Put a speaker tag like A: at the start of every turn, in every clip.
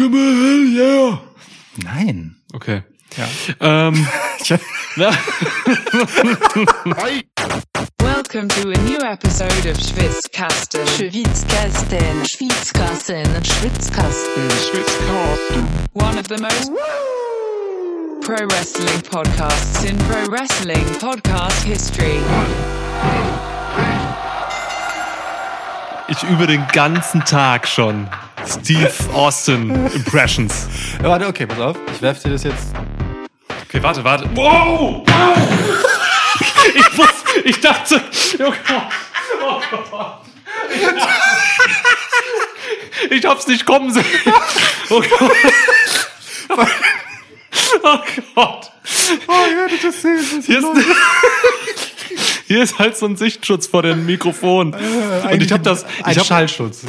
A: Come on, hell yeah.
B: Nein.
A: Okay.
B: Ja.
A: Ähm.
C: Welcome to a new episode of Schwitzkasten.
D: Schwitzkasten, Schwitzkasten, Schwitzkasten.
C: One of the most pro wrestling podcasts in pro wrestling podcast history.
A: Ich übe den ganzen Tag schon Steve Austin Impressions.
B: Ja, Warte, okay, pass auf. Ich werf dir das jetzt.
A: Okay, warte, warte. Wow! wow. Ich, muss, ich dachte, oh Gott, oh Gott. Ich hab's nicht kommen sehen. Oh Gott. Oh Gott.
B: Oh, ihr hättet das sehen. Das
A: Hier ist, hier ist halt so ein Sichtschutz vor dem Mikrofon. Und ich habe das.
B: Ein
A: Ich hab,
B: Schallschutz.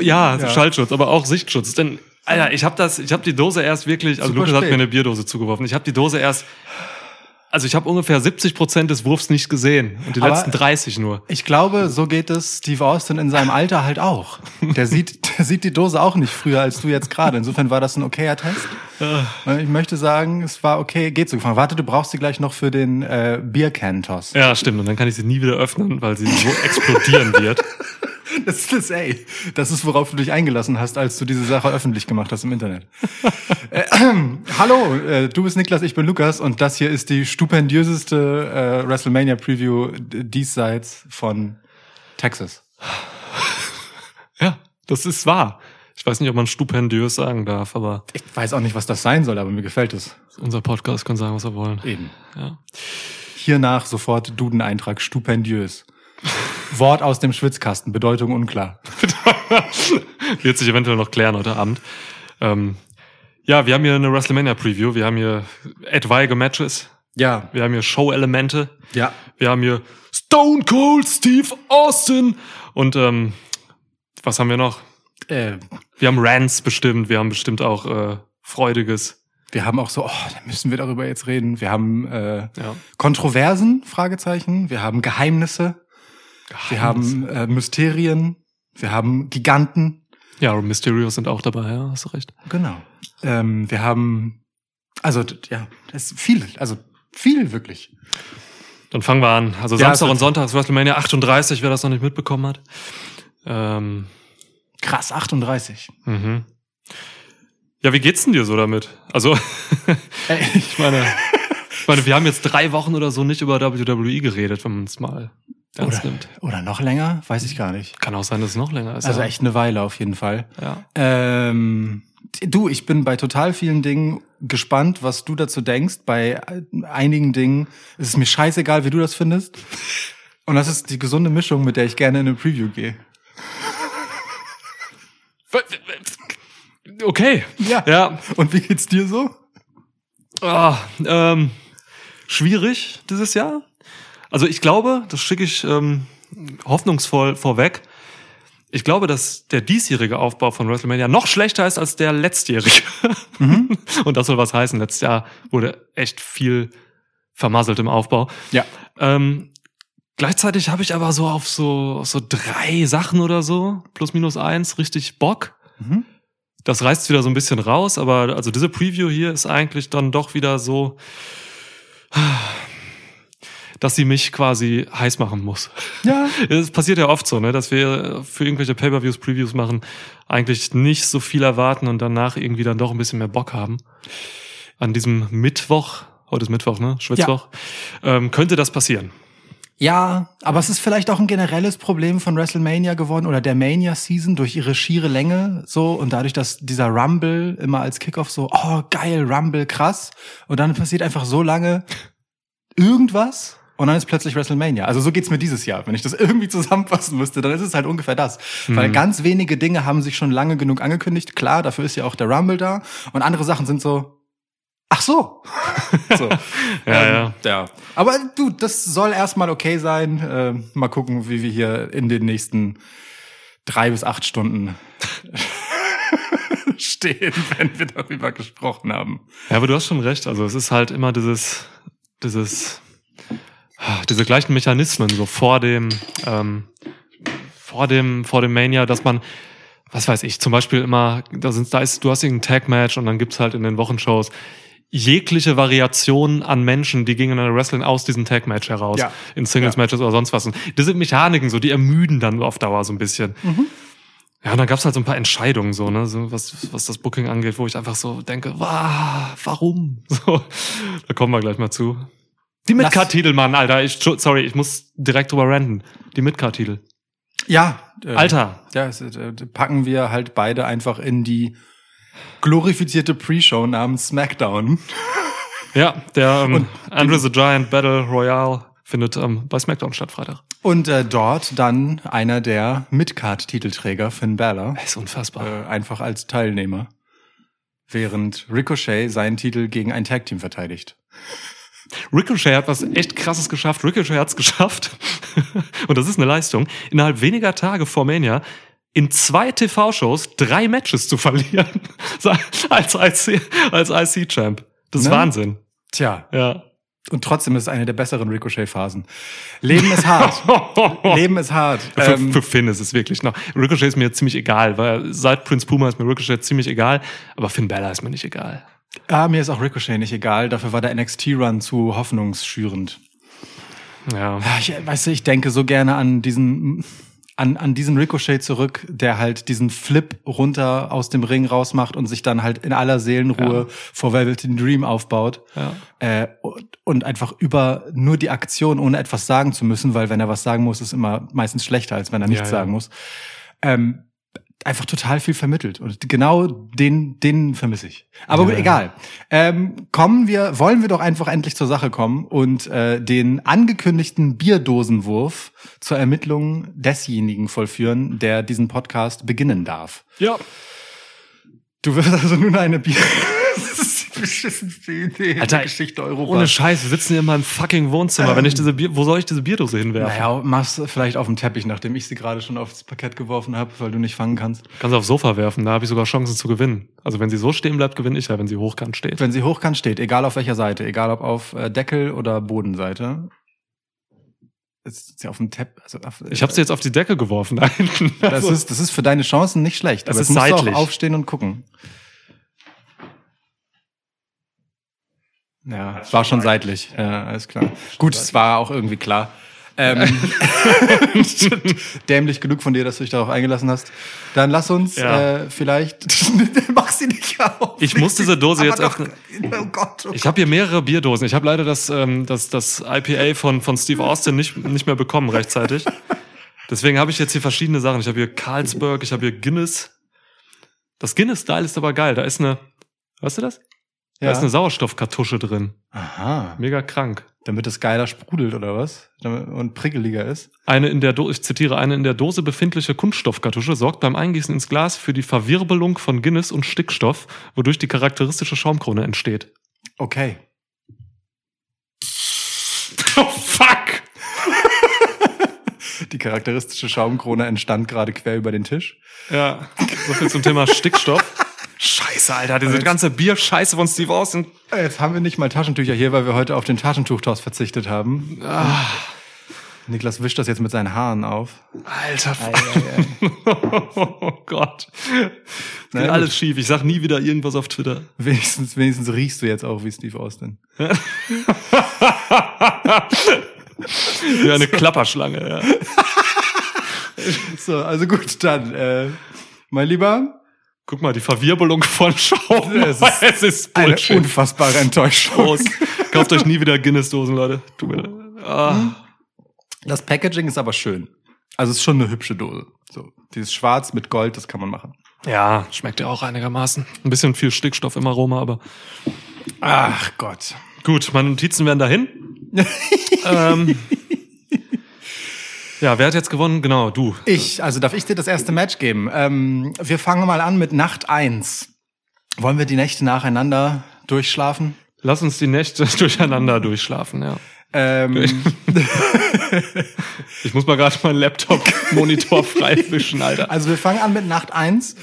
A: ja,
B: Ja.
A: Schallschutz, aber auch Sichtschutz. Denn, Alter, ich habe das, ich habe die Dose erst wirklich, also
B: Super
A: Lukas hat
B: spät.
A: mir eine Bierdose zugeworfen. Ich habe die Dose erst, also ich habe ungefähr 70 Prozent des Wurfs nicht gesehen und die
B: Aber-
A: letzten 30 nur.
B: Ich glaube, so geht es Steve Austin in seinem Alter halt auch. Der sieht, der sieht die Dose auch nicht früher als du jetzt gerade. Insofern war das ein okayer Test. Ich möchte sagen, es war okay, geht so. Warte, du brauchst sie gleich noch für den äh, Biercan-Toss.
A: Ja, stimmt. Und dann kann ich sie nie wieder öffnen, weil sie so explodieren wird.
B: Das ist ey. Das ist, worauf du dich eingelassen hast, als du diese Sache öffentlich gemacht hast im Internet. äh, hallo, äh, du bist Niklas, ich bin Lukas und das hier ist die stupendiöseste äh, WrestleMania-Preview diesseits von Texas.
A: Ja, das ist wahr. Ich weiß nicht, ob man stupendiös sagen darf, aber
B: Ich weiß auch nicht, was das sein soll, aber mir gefällt es.
A: unser Podcast kann sagen, was wir wollen.
B: Eben.
A: Ja.
B: Hiernach sofort Duden-Eintrag, stupendiös. Wort aus dem Schwitzkasten, Bedeutung unklar.
A: Wird sich eventuell noch klären heute Abend. Ähm, ja, wir haben hier eine WrestleMania-Preview. Wir haben hier etwaige Matches.
B: Ja,
A: Wir haben hier Show-Elemente.
B: ja.
A: Wir haben hier Stone Cold Steve Austin. Und ähm, was haben wir noch?
B: Äh,
A: Wir haben Rants bestimmt. Wir haben bestimmt auch äh, Freudiges.
B: wir haben auch so, oh, da müssen wir darüber jetzt reden. Wir haben äh,
A: Ja.
B: Kontroversen, Fragezeichen. Wir haben Geheimnisse. Wir haben äh, Mysterien. Wir haben Giganten.
A: Ja, Mysterios sind auch dabei, ja, hast du recht.
B: Genau. Ähm, wir haben, also ja, das ist viel, also viel wirklich.
A: Dann fangen wir an. Also
B: Ja,
A: Samstag
B: es
A: und Sonntag ist WrestleMania 38, wer das noch nicht mitbekommen hat. Ähm,
B: Krass, 38.
A: mhm. Ja, wie geht's denn dir so damit? Also, ich meine, ich meine, wir haben jetzt drei Wochen oder so nicht über WWE geredet, wenn man es mal ernst
B: oder,
A: nimmt.
B: oder noch länger, weiß ich gar nicht.
A: Kann auch sein, dass es noch länger ist.
B: Also
A: ja.
B: echt eine Weile auf jeden Fall.
A: Ja.
B: Ähm, du, ich bin bei total vielen Dingen gespannt, was du dazu denkst. Bei äh, einigen Dingen ist es mir scheißegal, wie du das findest. Und das ist die gesunde Mischung, mit der ich gerne in eine Preview gehe.
A: Okay.
B: Ja.
A: Ja.
B: Und wie geht's dir so?
A: Ah, ähm, schwierig dieses Jahr. Also ich glaube, das schicke ich ähm, hoffnungsvoll vorweg. Ich glaube, dass der diesjährige Aufbau von WrestleMania noch schlechter ist als der letztjährige. Und das soll was heißen. Letztes Jahr wurde echt viel vermasselt im Aufbau.
B: Ja.
A: Ähm, gleichzeitig habe ich aber so auf so, auf so drei Sachen oder so, plus minus eins, richtig Bock.
B: Mhm.
A: Das reißt wieder so ein bisschen raus, aber also diese Preview hier ist eigentlich dann doch wieder so, dass sie mich quasi heiß machen muss.
B: Ja.
A: Es passiert ja oft so, ne, dass wir für irgendwelche Pay-per-Views Previews machen, eigentlich nicht so viel erwarten und danach irgendwie dann doch ein bisschen mehr Bock haben. An diesem Mittwoch, heute ist Mittwoch, ne, Schwitzwoch, ähm, könnte das passieren.
B: Ja, aber es ist vielleicht auch ein generelles Problem von WrestleMania geworden oder der Mania-Season durch ihre schiere Länge so und dadurch, dass dieser Rumble immer als Kickoff so, oh geil, Rumble, krass. Und dann passiert einfach so lange irgendwas und dann ist plötzlich WrestleMania. Also so geht's mir dieses Jahr. Wenn ich das irgendwie zusammenfassen müsste, dann ist es halt ungefähr das. Weil ganz wenige Dinge haben sich schon lange genug angekündigt. Klar, dafür ist ja auch der Rumble da. Und andere Sachen sind so, ach so. so.
A: Ja,
B: Ähm,
A: ja.
B: ja. Aber du, das soll erstmal okay sein. Äh, mal gucken, wie wir hier in den nächsten drei bis acht Stunden stehen, wenn wir darüber gesprochen haben.
A: Ja, aber du hast schon recht. Also es ist halt immer dieses, dieses, diese gleichen Mechanismen so vor dem, ähm, vor dem, vor dem Mania, dass man was weiß ich, zum Beispiel immer, da sind, da ist, du hast irgendein Tag-Match und dann gibt's halt in den Wochenshows jegliche Variationen an Menschen, die gegeneinander wrestling aus diesem Tag-Match heraus.
B: Ja.
A: In Singles-Matches oder sonst was. Und diese Mechaniken, so, die ermüden dann auf Dauer so ein bisschen. Ja, und dann gab's halt so ein paar Entscheidungen, so, ne, so, was, was das Booking angeht, wo ich einfach so denke, wow, warum? So, da kommen wir gleich mal zu. Die Midcard-Titel, Mann, Alter, ich, sorry, ich muss direkt drüber ranten. Die Midcard-Titel.
B: Ja. Äh,
A: Alter.
B: Ja, es, äh, packen wir halt beide einfach in die glorifizierte Pre-Show namens SmackDown.
A: Ja, der ähm, Andre the Giant Battle Royale findet ähm, bei SmackDown statt, Freitag.
B: Und äh, dort dann einer der Midcard-Titelträger, Finn Balor,
A: Das ist unfassbar.
B: äh, einfach als Teilnehmer. Während Ricochet seinen Titel gegen ein Tag-Team verteidigt.
A: Ricochet hat was echt krasses geschafft. Ricochet hat's geschafft. Und das ist eine Leistung. Innerhalb weniger Tage vor Mania in zwei TV-Shows drei Matches zu verlieren. als IC, als IC-Champ. Das ist
B: Ne?
A: Wahnsinn.
B: Tja,
A: Ja.
B: und trotzdem ist es eine der besseren Ricochet-Phasen. Leben ist hart. Leben ist hart.
A: Für,
B: Ähm,
A: für Finn ist es wirklich noch. Ricochet ist mir ziemlich egal, weil seit Prince Puma ist mir Ricochet ziemlich egal, aber Finn Bella ist mir nicht egal.
B: Ah, mir ist auch Ricochet nicht egal. Dafür war der NXT-Run zu hoffnungsschürend.
A: Ja.
B: Ja, ich, weißt du, ich denke so gerne an diesen, an, an diesen Ricochet zurück, der halt diesen Flip runter aus dem Ring rausmacht und sich dann halt in aller Seelenruhe vor Velveteen Dream aufbaut.
A: Ja.
B: Äh, und, und einfach über nur die Aktion, ohne etwas sagen zu müssen, weil wenn er was sagen muss, ist immer meistens schlechter, als wenn er nichts
A: Ja, ja.
B: sagen muss. Ähm, einfach total viel vermittelt. Und genau den, den vermisse ich. Aber
A: Ja,
B: gut, egal. Ähm, kommen wir, wollen wir doch einfach endlich zur Sache kommen und äh, den angekündigten Bierdosenwurf zur Ermittlung desjenigen vollführen, der diesen Podcast beginnen darf.
A: Ja.
B: Du wirst also nun eine Bier. beschissenste Idee in
A: Alter,
B: der Geschichte Europas.
A: Ohne Scheiß, wir sitzen hier in meinem fucking Wohnzimmer. Wenn ich diese Bier, wo soll ich diese Bierdose hinwerfen?
B: Naja, mach's vielleicht auf dem Teppich, nachdem ich sie gerade schon aufs Parkett geworfen habe, weil du nicht fangen kannst.
A: Kannst du aufs Sofa werfen, da habe ich sogar Chancen zu gewinnen. Also wenn sie so stehen bleibt, gewinne ich ja, wenn sie hochkant steht.
B: Wenn sie hochkant steht, egal auf welcher Seite, egal ob auf äh, Deckel oder Bodenseite. Ist ja auf dem Teppich. Also auf,
A: Ich habe sie jetzt auf die Decke geworfen.
B: Das ist, das ist für deine Chancen nicht schlecht.
A: Das
B: aber
A: ist
B: jetzt musst du
A: seitlich.
B: auch aufstehen und gucken. Ja, es war schon seitlich. Ja, alles klar. Gut, es war auch irgendwie klar. Ähm, dämlich genug von dir, dass du dich darauf eingelassen hast. Dann lass uns
A: Ja.
B: äh, vielleicht. Mach sie nicht auf.
A: Ich muss diese Dose
B: Aber
A: jetzt
B: doch,
A: öffnen.
B: Oh Gott. Oh
A: ich habe hier mehrere Bierdosen. Ich habe leider das, ähm, das, das IPA von, von Steve Austin nicht, nicht mehr bekommen rechtzeitig. Deswegen habe ich jetzt hier verschiedene Sachen. Ich habe hier Carlsberg, ich habe hier Guinness. Das Guinness-Style ist aber geil. Da ist eine, weißt du das? Da
B: ja.
A: ist eine Sauerstoffkartusche drin.
B: Aha.
A: Mega krank.
B: Damit es geiler sprudelt oder was? Und prickeliger ist.
A: Eine in der Do ich zitiere, eine in der Dose befindliche Kunststoffkartusche sorgt beim Eingießen ins Glas für die Verwirbelung von Guinness und Stickstoff, wodurch die charakteristische Schaumkrone entsteht.
B: Okay.
A: Oh fuck!
B: Die charakteristische Schaumkrone entstand gerade quer über den Tisch.
A: Ja, so viel zum Thema Stickstoff. Scheiße, Alter, diese ganze Bierscheiße von Steve Austin.
B: Jetzt haben wir nicht mal Taschentücher hier, weil wir heute auf den Taschentuchtoss verzichtet haben. Niklas wischt das jetzt mit seinen Haaren auf.
A: Alter, oh Gott. Es
B: Na
A: geht alles schief. Ich sag nie wieder irgendwas auf Twitter.
B: Wenigstens, wenigstens riechst du jetzt auch wie Steve Austin.
A: Wie eine Klapperschlange, ja.
B: So, also gut, dann, äh, mein Lieber,
A: Guck mal, die Verwirbelung von Schaum.
B: Es ist
A: es ist
B: eine unfassbare Enttäuschung.
A: Prost. Kauft euch nie wieder Guinness-Dosen, Leute. Tut mir. Ah.
B: Das Packaging ist aber schön. Also es ist schon eine hübsche Dose. So, dieses Schwarz mit Gold, das kann man machen.
A: Ja, schmeckt ja auch einigermaßen. Ein bisschen viel Stickstoff im Aroma, aber
B: Ach Gott.
A: gut, meine Notizen werden dahin. ähm, ja, wer hat jetzt gewonnen? Genau, du.
B: Ich, also darf ich dir das erste Match geben? Ähm, wir fangen mal an mit Nacht eins. Wollen wir die Nächte nacheinander durchschlafen?
A: Lass uns die Nächte durcheinander durchschlafen, ja.
B: Ähm,
A: Ich muss mal gerade meinen Laptop-Monitor freiwischen, Alter.
B: also wir fangen an mit Nacht eins.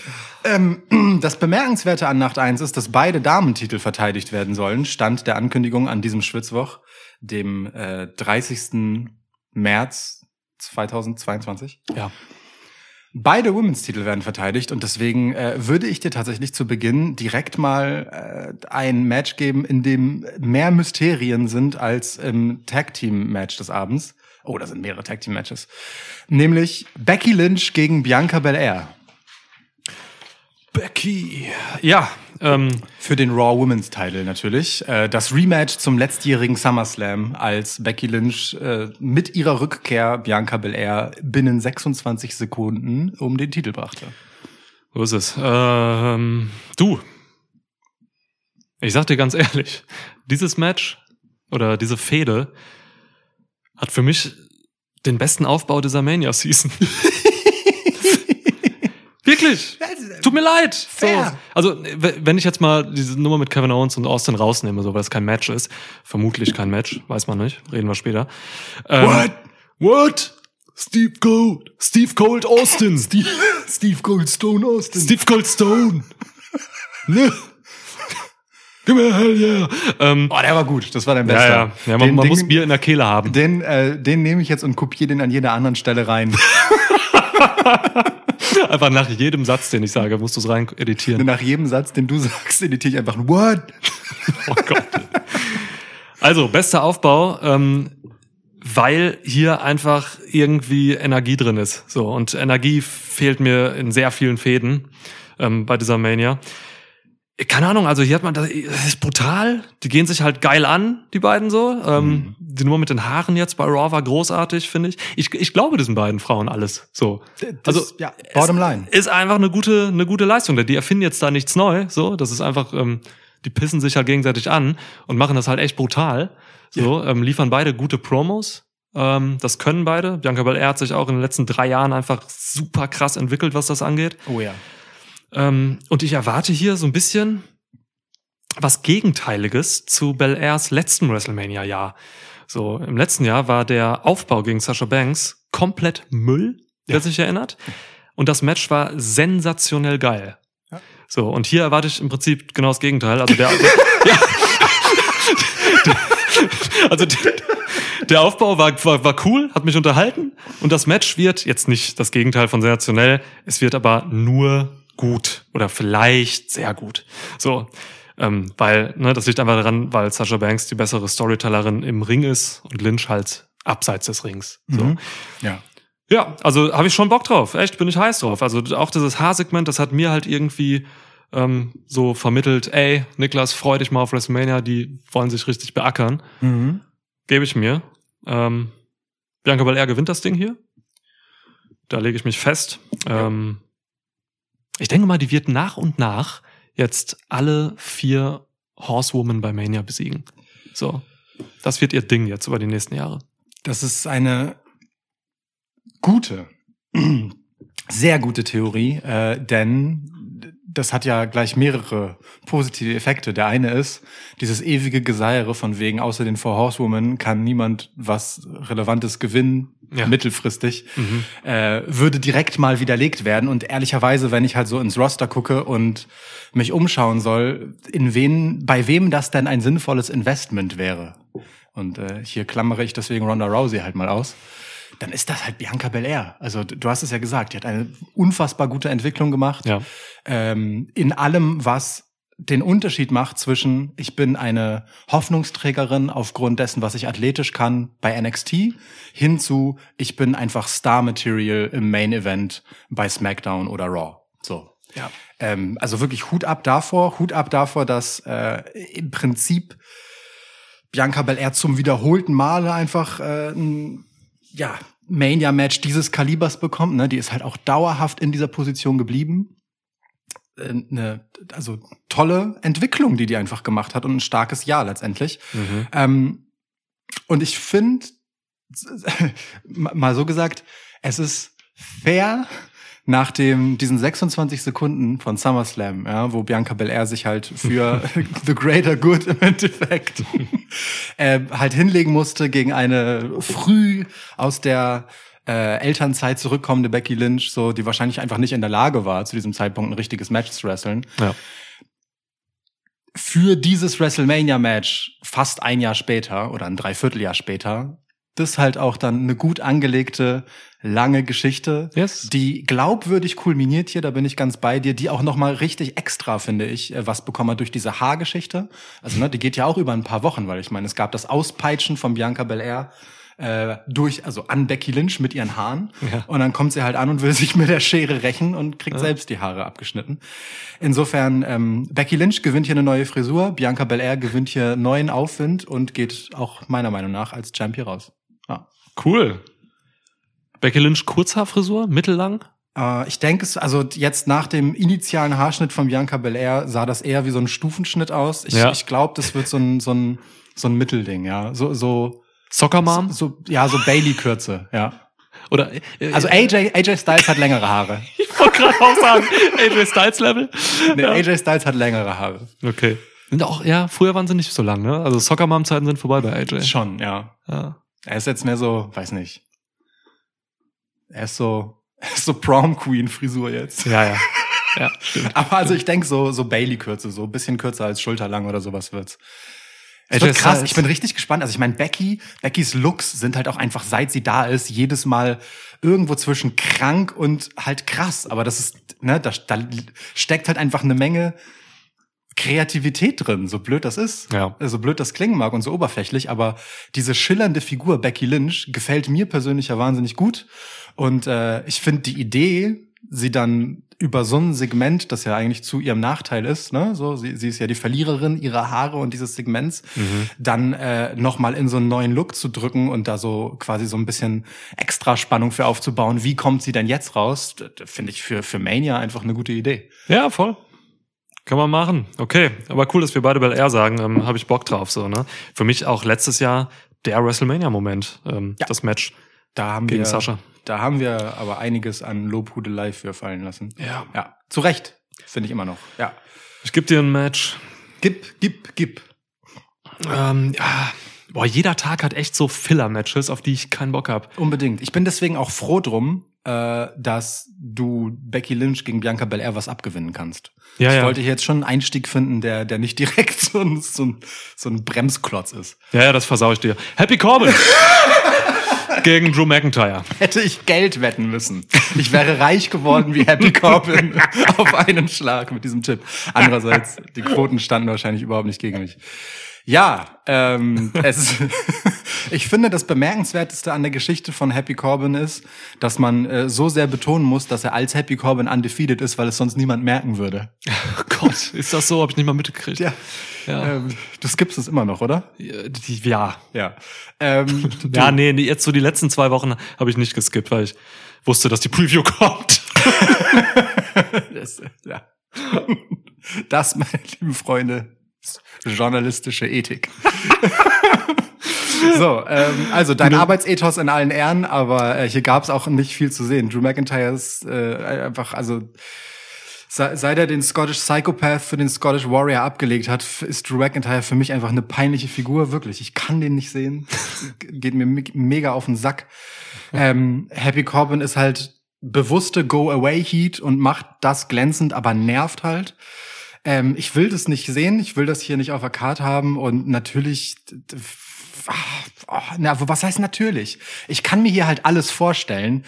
B: Ähm, das Bemerkenswerte an Nacht eins ist, dass beide Damentitel verteidigt werden sollen. Stand der Ankündigung an diesem Schwitzwoch, dem äh, 30. März 2022.
A: Ja.
B: Beide Women's-Titel werden verteidigt und deswegen äh, würde ich dir tatsächlich zu Beginn direkt mal äh, ein Match geben, in dem mehr Mysterien sind als im Tag-Team-Match des Abends. Oh, da sind mehrere Tag-Team-Matches. Nämlich Becky Lynch gegen Bianca Belair.
A: Becky. Ja, ähm,
B: Für den Raw Women's Title natürlich. Äh, das Rematch zum letztjährigen SummerSlam, als Becky Lynch äh, mit ihrer Rückkehr Bianca Belair binnen 26 Sekunden um den Titel brachte.
A: so ist es. Ähm, du. Ich sag dir ganz ehrlich, dieses Match oder diese Fehde hat für mich den besten Aufbau dieser Mania-Season. Wirklich. Tut mir leid. So.
B: Fair.
A: Also, w- wenn ich jetzt mal diese Nummer mit Kevin Owens und Austin rausnehme, so weil es kein Match ist, vermutlich kein Match, weiß man nicht, reden wir später. Ähm,
B: What?
A: What? Steve Gold. Steve Cold Austin. Steve,
B: Steve Goldstone Austin.
A: Steve Cold Stone. ne? Gib mir hell yeah. Ähm,
B: Oh, der war gut. Das war dein
A: ja,
B: bester.
A: ja. ja man
B: den,
A: man
B: den,
A: muss Bier in der Kehle haben.
B: Den, äh, den nehme ich jetzt und kopiere den an jeder anderen Stelle rein.
A: Einfach nach jedem Satz, den ich sage, musst du es rein editieren.
B: Nach jedem Satz, den du sagst, editiere ich einfach ein What?
A: Oh Gott. Also, bester Aufbau, ähm, weil hier einfach irgendwie Energie drin ist. So, und Energie fehlt mir in sehr vielen Fäden ähm, bei dieser Mania. Keine Ahnung, also hier hat man das, ist brutal. Die gehen sich halt geil an, die beiden so. Ähm, Die Nummer mit den Haaren jetzt bei Raw war großartig, finde ich. ich. Ich glaube diesen beiden Frauen alles. So.
B: Das,
A: Also,
B: ja, bottom line.
A: ist einfach eine gute, eine gute Leistung. Die erfinden jetzt da nichts neu. So, das ist einfach, ähm, die pissen sich halt gegenseitig an und machen das halt echt brutal. So, ähm, liefern beide gute Promos. Ähm, das können beide. Bianca Belair hat sich auch in den letzten drei Jahren einfach super krass entwickelt, was das angeht.
B: Oh ja.
A: Ähm, und ich erwarte hier so ein bisschen was Gegenteiliges zu Belairs letzten WrestleMania-Jahr. So, im letzten Jahr war der Aufbau gegen Sasha Banks komplett Müll, wer sich erinnert. Und das Match war sensationell geil.
B: Ja.
A: So, und hier erwarte ich im Prinzip genau das Gegenteil. Also der, ja. also der, der Aufbau war, war, war cool, hat mich unterhalten. Und das Match wird jetzt nicht das Gegenteil von sensationell, es wird aber nur gut oder vielleicht sehr gut. So, ähm, weil, ne, das liegt einfach daran, weil Sasha Banks die bessere Storytellerin im Ring ist und Lynch halt abseits des Rings. So.
B: Mhm. Ja.
A: Ja, also habe ich schon Bock drauf. Echt, bin ich heiß drauf. Also auch dieses Haarsegment, das hat mir halt irgendwie ähm, so vermittelt, ey, Niklas, freu dich mal auf WrestleMania, die wollen sich richtig beackern.
B: Mhm.
A: Gebe ich mir. Ähm, Bianca Belair gewinnt das Ding hier. Da lege ich mich fest. Ähm, ich denke mal, die wird nach und nach jetzt alle vier Horsewomen bei Mania besiegen. So. Das wird ihr Ding jetzt über die nächsten Jahre.
B: Das ist eine gute, sehr gute Theorie, äh, denn das hat ja gleich mehrere positive Effekte. Der eine ist, dieses ewige Geseiere von wegen, außer den Four Horsewomen kann niemand was Relevantes gewinnen,
A: Ja.
B: mittelfristig,
A: Mhm.
B: äh, würde direkt mal widerlegt werden. Und ehrlicherweise, wenn ich halt so ins Roster gucke und mich umschauen soll, in wen, bei wem das denn ein sinnvolles Investment wäre. Und äh, hier klammere ich deswegen Ronda Rousey halt mal aus. Dann ist das halt Bianca Belair. Also du hast es ja gesagt, die hat eine unfassbar gute Entwicklung gemacht.
A: Ja.
B: Ähm, in allem, was den Unterschied macht zwischen, ich bin eine Hoffnungsträgerin aufgrund dessen, was ich athletisch kann bei NXT, hin zu, ich bin einfach Star-Material im Main-Event bei SmackDown oder Raw. So.
A: Ja.
B: Ähm, also wirklich Hut ab davor, Hut ab davor, dass äh, im Prinzip Bianca Belair zum wiederholten Male einfach äh, ein ja, Mania-Match dieses Kalibers bekommt. Ne? Die ist halt auch dauerhaft in dieser Position geblieben. Äh, Eine, also tolle Entwicklung, die die einfach gemacht hat und ein starkes Jahr letztendlich.
A: Mhm.
B: Ähm, und ich finde, mal so gesagt, es ist fair, nach dem, diesen 26 Sekunden von SummerSlam, ja, wo Bianca Belair sich halt für the greater good im Endeffekt äh, halt hinlegen musste gegen eine früh aus der äh, Elternzeit zurückkommende Becky Lynch, so die wahrscheinlich einfach nicht in der Lage war, zu diesem Zeitpunkt ein richtiges Match zu wresteln.
A: Ja.
B: Für dieses WrestleMania-Match fast ein Jahr später oder ein Dreivierteljahr später das halt auch dann eine gut angelegte, lange Geschichte,
A: Yes.
B: die glaubwürdig kulminiert hier, da bin ich ganz bei dir, die auch nochmal richtig extra, finde ich, äh, was bekommen hat durch diese Haargeschichte. Also, ne, die geht ja auch über ein paar Wochen, weil ich meine, es gab das Auspeitschen von Bianca Belair äh, durch, also an Becky Lynch mit ihren Haaren.
A: Ja.
B: Und dann kommt sie halt an und will sich mit der Schere rächen und kriegt selbst die Haare abgeschnitten. Insofern, ähm, Becky Lynch gewinnt hier eine neue Frisur, Bianca Belair gewinnt hier neuen Aufwind und geht auch meiner Meinung nach als Champion raus. Ja.
A: Cool. Becky Lynch Kurzhaarfrisur, mittellang?
B: Äh, ich denke es, also jetzt nach dem initialen Haarschnitt von Bianca Belair sah das eher wie so ein Stufenschnitt aus. Ich,
A: Ja.
B: ich glaube, das wird so ein, so ein, so ein Mittelding, ja. So, so,
A: Soccer Mom?
B: so, ja, so Bailey-Kürze, ja.
A: Oder äh,
B: Also AJ, AJ Styles hat längere Haare.
A: ich wollte gerade auch sagen, AJ Styles Level.
B: Nee, AJ Styles hat längere Haare.
A: Okay. Und auch, ja, früher waren sie nicht so lang, ne? Also Soccer Mom Zeiten sind vorbei bei AJ.
B: Schon, ja.
A: Ja.
B: Er ist jetzt mehr so, weiß nicht. Er ist so, er ist so Prom Queen Frisur jetzt.
A: Ja, ja. Ja, stimmt.
B: Aber also ich denke so, so Bailey-Kürze, so ein bisschen kürzer als schulterlang oder sowas wird's. Es wird krass, ich bin richtig gespannt. Also ich meine, Becky, Beckys Looks sind halt auch einfach, seit sie da ist, jedes Mal irgendwo zwischen krank und halt krass. Aber das ist, ne, da, da steckt halt einfach eine Menge Kreativität drin, so blöd das ist.
A: Ja.
B: So blöd das klingen mag und so oberflächlich, aber diese schillernde Figur Becky Lynch gefällt mir persönlich ja wahnsinnig gut. Und äh, ich finde die Idee, sie dann über so ein Segment, das ja eigentlich zu ihrem Nachteil ist, ne, so sie, sie ist ja die Verliererin ihrer Haare und dieses Segments, dann äh, noch mal in so einen neuen Look zu drücken und da so quasi so ein bisschen extra Spannung für aufzubauen. Wie kommt sie denn jetzt raus? Finde ich für für Mania einfach eine gute Idee.
A: Ja, voll. Kann man machen. Okay. Aber cool, dass wir beide Bel Air sagen. Ähm, Habe ich Bock drauf, so, ne? Für mich auch letztes Jahr der WrestleMania-Moment, ähm,
B: Ja.
A: das Match.
B: Da haben
A: Gegen
B: wir
A: Sascha.
B: Da haben wir aber einiges an Lobhudelei für fallen lassen.
A: Ja.
B: Ja, zu Recht, finde ich immer noch. Ja.
A: Ich gebe dir ein Match.
B: Gib, gib, gib.
A: Ähm, ja. Boah, jeder Tag hat echt so Filler-Matches, auf die ich keinen Bock hab.
B: Unbedingt. Ich bin deswegen auch froh drum, äh, dass du Becky Lynch gegen Bianca Belair was abgewinnen kannst.
A: Ja,
B: ich
A: ja.
B: wollte jetzt schon einen Einstieg finden, der, der nicht direkt so ein, so ein, so ein Bremsklotz ist.
A: Ja, ja, das versau ich dir. Happy Corbin! gegen Drew McIntyre.
B: Hätte ich Geld wetten müssen. Ich wäre reich geworden wie Happy Corbin auf einen Schlag mit diesem Tipp. Andererseits, die Quoten standen wahrscheinlich überhaupt nicht gegen mich. Ja, ähm, es, ich finde, das Bemerkenswerteste an der Geschichte von Happy Corbin ist, dass man äh, so sehr betonen muss, dass er als Happy Corbin undefeated ist, weil es sonst niemand merken würde.
A: Oh Gott, ist das so? Hab ich nicht mal mitgekriegt.
B: Ja.
A: Ja.
B: Ähm, du skippst es immer noch, oder?
A: Ja, ja.
B: Ja. Ähm,
A: Ja, nee, jetzt so die letzten zwei Wochen habe ich nicht geskippt, weil ich wusste, dass die Preview kommt.
B: Das, ja. das, meine lieben Freunde, ist journalistische Ethik. so, ähm, also dein Arbeitsethos in allen Ehren, aber äh, hier gab es auch nicht viel zu sehen. Drew McIntyre ist äh, einfach, also seit er den Scottish Psychopath für den Scottish Warrior abgelegt hat, ist Drew McIntyre für mich einfach eine peinliche Figur, wirklich. Ich kann den nicht sehen. Geht mir me- mega auf den Sack. Ähm, Happy Corbin ist halt bewusste Go-Away-Heat und macht das glänzend, aber nervt halt. Ähm, ich will das nicht sehen, ich will das hier nicht auf der Karte haben und natürlich, ah, oh, na, was heißt natürlich? Ich kann mir hier halt alles vorstellen.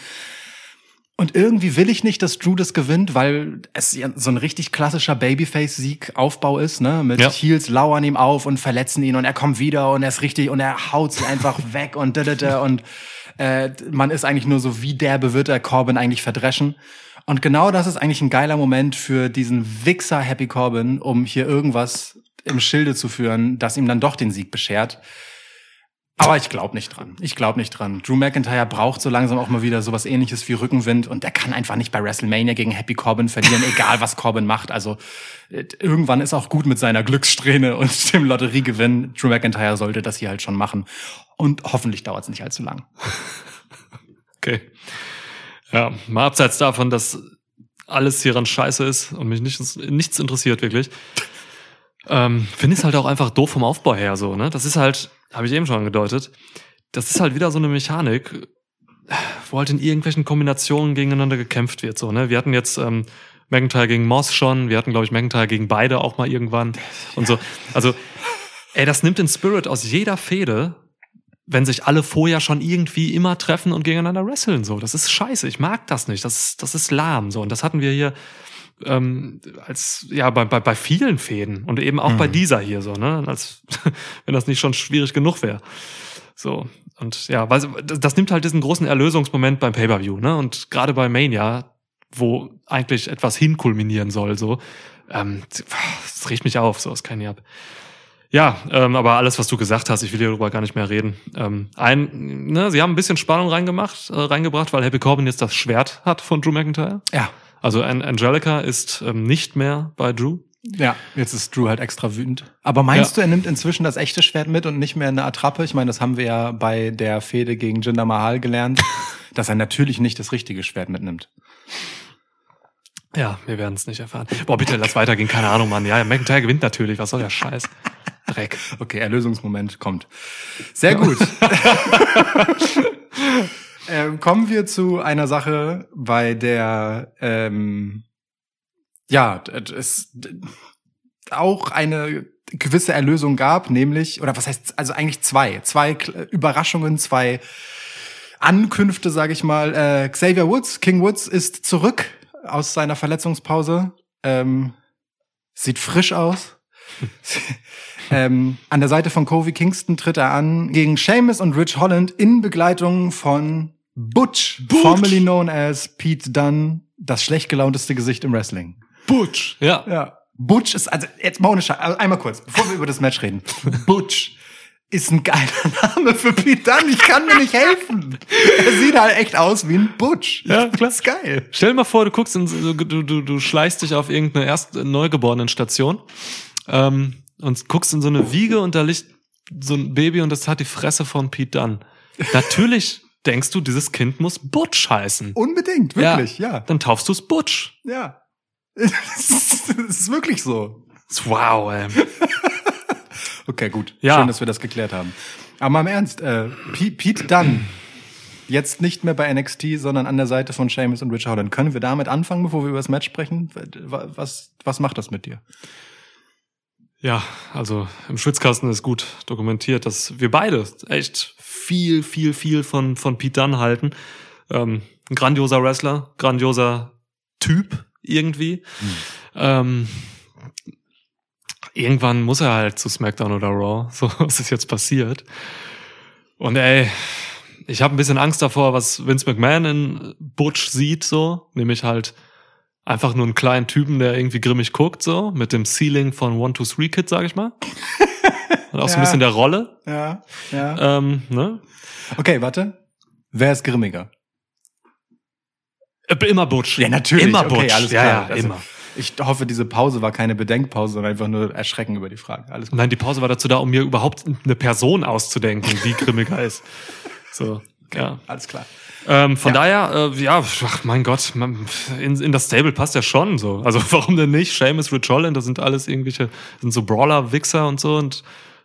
B: Und irgendwie will ich nicht, dass Drew das gewinnt, weil es ja so ein richtig klassischer Babyface-Sieg-Aufbau ist, ne? Mit
A: Ja.
B: Heels lauern ihm auf und verletzen ihn und er kommt wieder und er ist richtig und er haut sie einfach weg und da, da, da, und äh, man ist eigentlich nur so, wie derbe wird er Corbin eigentlich verdreschen. Und genau das ist eigentlich ein geiler Moment für diesen Wichser Happy Corbin, um hier irgendwas im Schilde zu führen, das ihm dann doch den Sieg beschert. Aber ich glaube nicht dran. Ich glaube nicht dran. Drew McIntyre braucht so langsam auch mal wieder sowas ähnliches wie Rückenwind und der kann einfach nicht bei WrestleMania gegen Happy Corbin verlieren, egal was Corbin macht. Also äh, irgendwann ist auch gut mit seiner Glückssträhne und dem Lotteriegewinn. Drew McIntyre sollte das hier halt schon machen. Und hoffentlich dauert es nicht allzu lang.
A: Okay. Ja, mal abseits davon, dass alles hieran scheiße ist und mich nichts, nichts interessiert wirklich. Ähm, Finde ich es halt auch einfach doof vom Aufbau her so, ne? Das ist halt, habe ich eben schon angedeutet, das ist halt wieder so eine Mechanik, wo halt in irgendwelchen Kombinationen gegeneinander gekämpft wird, so, ne? Wir hatten jetzt ähm, McIntyre gegen Moss schon, wir hatten, glaube ich, McIntyre gegen beide auch mal irgendwann und so. Also, ey, das nimmt den Spirit aus jeder Fehde wenn sich alle vorher schon irgendwie immer treffen und gegeneinander wresteln. So, das ist scheiße. Ich mag das nicht. Das ist, das ist lahm. So, und das hatten wir hier ähm, als ja bei, bei, bei vielen Fäden und eben auch bei
B: Mhm.
A: dieser hier so, ne? Als wenn das nicht schon schwierig genug wäre. So. Und ja, weil das, das nimmt halt diesen großen Erlösungsmoment beim Pay-Per-View, ne? Und gerade bei Mania, wo eigentlich etwas hinkulminieren soll, so, ähm, das riecht mich auf, so, das kann ich ab. Ja, ähm, aber alles, was du gesagt hast, ich will hier darüber gar nicht mehr reden. Ähm, ein, ne, sie haben ein bisschen Spannung reingemacht, äh, reingebracht, weil Happy Corbin jetzt das Schwert hat von Drew McIntyre.
B: Ja.
A: Also An Angelica ist ähm, nicht mehr bei Drew.
B: Ja, jetzt ist Drew halt extra wütend. Aber meinst du, er nimmt inzwischen das echte Schwert mit und nicht mehr eine Attrappe? Ich meine, das haben wir ja bei der Fehde gegen Jinder Mahal gelernt, dass er natürlich nicht das richtige Schwert mitnimmt.
A: Ja, wir werden es nicht erfahren. Boah, bitte, lass weitergehen, keine Ahnung, Mann. Ja, McIntyre gewinnt natürlich, was soll der Scheiß? Dreck.
B: Okay, Erlösungsmoment kommt. Sehr gut. ähm, kommen wir zu einer Sache, bei der ähm, ja es auch eine gewisse Erlösung gab, nämlich oder was heißt also eigentlich zwei, zwei Überraschungen, zwei Ankünfte, sage ich mal. Äh, Xavier Woods, King Woods ist zurück aus seiner Verletzungspause. Ähm, sieht frisch aus. ähm, an der Seite von Kofi Kingston tritt er an gegen Sheamus und Rich Holland in Begleitung von Butch,
A: Butch.
B: formerly known as Pete Dunne, das schlecht gelaunteste Gesicht im Wrestling.
A: Butch. Ja.
B: Ja. Butch ist, also jetzt mal ohne Scheiß, also einmal kurz, bevor wir über das Match reden. Butch ist ein geiler Name für Pete Dunne, ich kann mir nicht helfen. Er sieht halt echt aus wie ein Butch.
A: Ja, klar.
B: Das ist geil.
A: Stell dir mal vor, du guckst, in, du, du, du schleichst dich auf irgendeine erst neugeborenen Station ähm, und guckst in so eine Wiege und da liegt so ein Baby und das hat die Fresse von Pete Dunne. Natürlich denkst du, dieses Kind muss Butch heißen.
B: Unbedingt, wirklich, ja.
A: Dann taufst du es Butch.
B: Ja. Es ist, wirklich so.
A: Wow, ey.
B: Okay, gut.
A: Ja.
B: Schön, dass wir das geklärt haben. Aber mal im Ernst, äh, Pete Dunne, jetzt nicht mehr bei NXT, sondern an der Seite von Sheamus und Rich Holland. Können wir damit anfangen, bevor wir über das Match sprechen? Was, was macht das mit dir?
A: Ja, also im Schwitzkasten ist gut dokumentiert, dass wir beide echt viel, viel, viel von, von Pete Dunne halten. Ähm, ein grandioser Wrestler, grandioser Typ irgendwie. Ähm, irgendwann muss er halt zu SmackDown oder Raw. So, was ist jetzt passiert? Und ey, ich habe ein bisschen Angst davor, was Vince McMahon in Butch sieht, so, nämlich halt einfach nur einen kleinen Typen, der irgendwie grimmig guckt, so, mit dem Ceiling von One, Two, Three Kid, sag ich mal. Und auch so ein
B: Ja.
A: bisschen der Rolle.
B: Ja, ja.
A: Ähm, ne?
B: Okay, warte. Wer ist grimmiger?
A: Äh, Immer Butch.
B: Ja, natürlich.
A: Immer
B: Okay,
A: Butch.
B: alles
A: ja,
B: klar.
A: ja,
B: Also-
A: immer.
B: Ich hoffe, diese Pause war keine Bedenkpause, sondern einfach nur Erschrecken über die Frage. Alles gut.
A: Nein, die Pause war dazu da, um mir überhaupt eine Person auszudenken, die grimmiger ist. So, ja.
B: Alles klar.
A: Ähm, von
B: Ja.
A: daher, äh, ja, ach, mein Gott, man, in, in das Stable passt ja schon so. Also warum denn nicht? Seamus, Rich Holland, das sind alles irgendwelche, sind so Brawler, Wichser und so und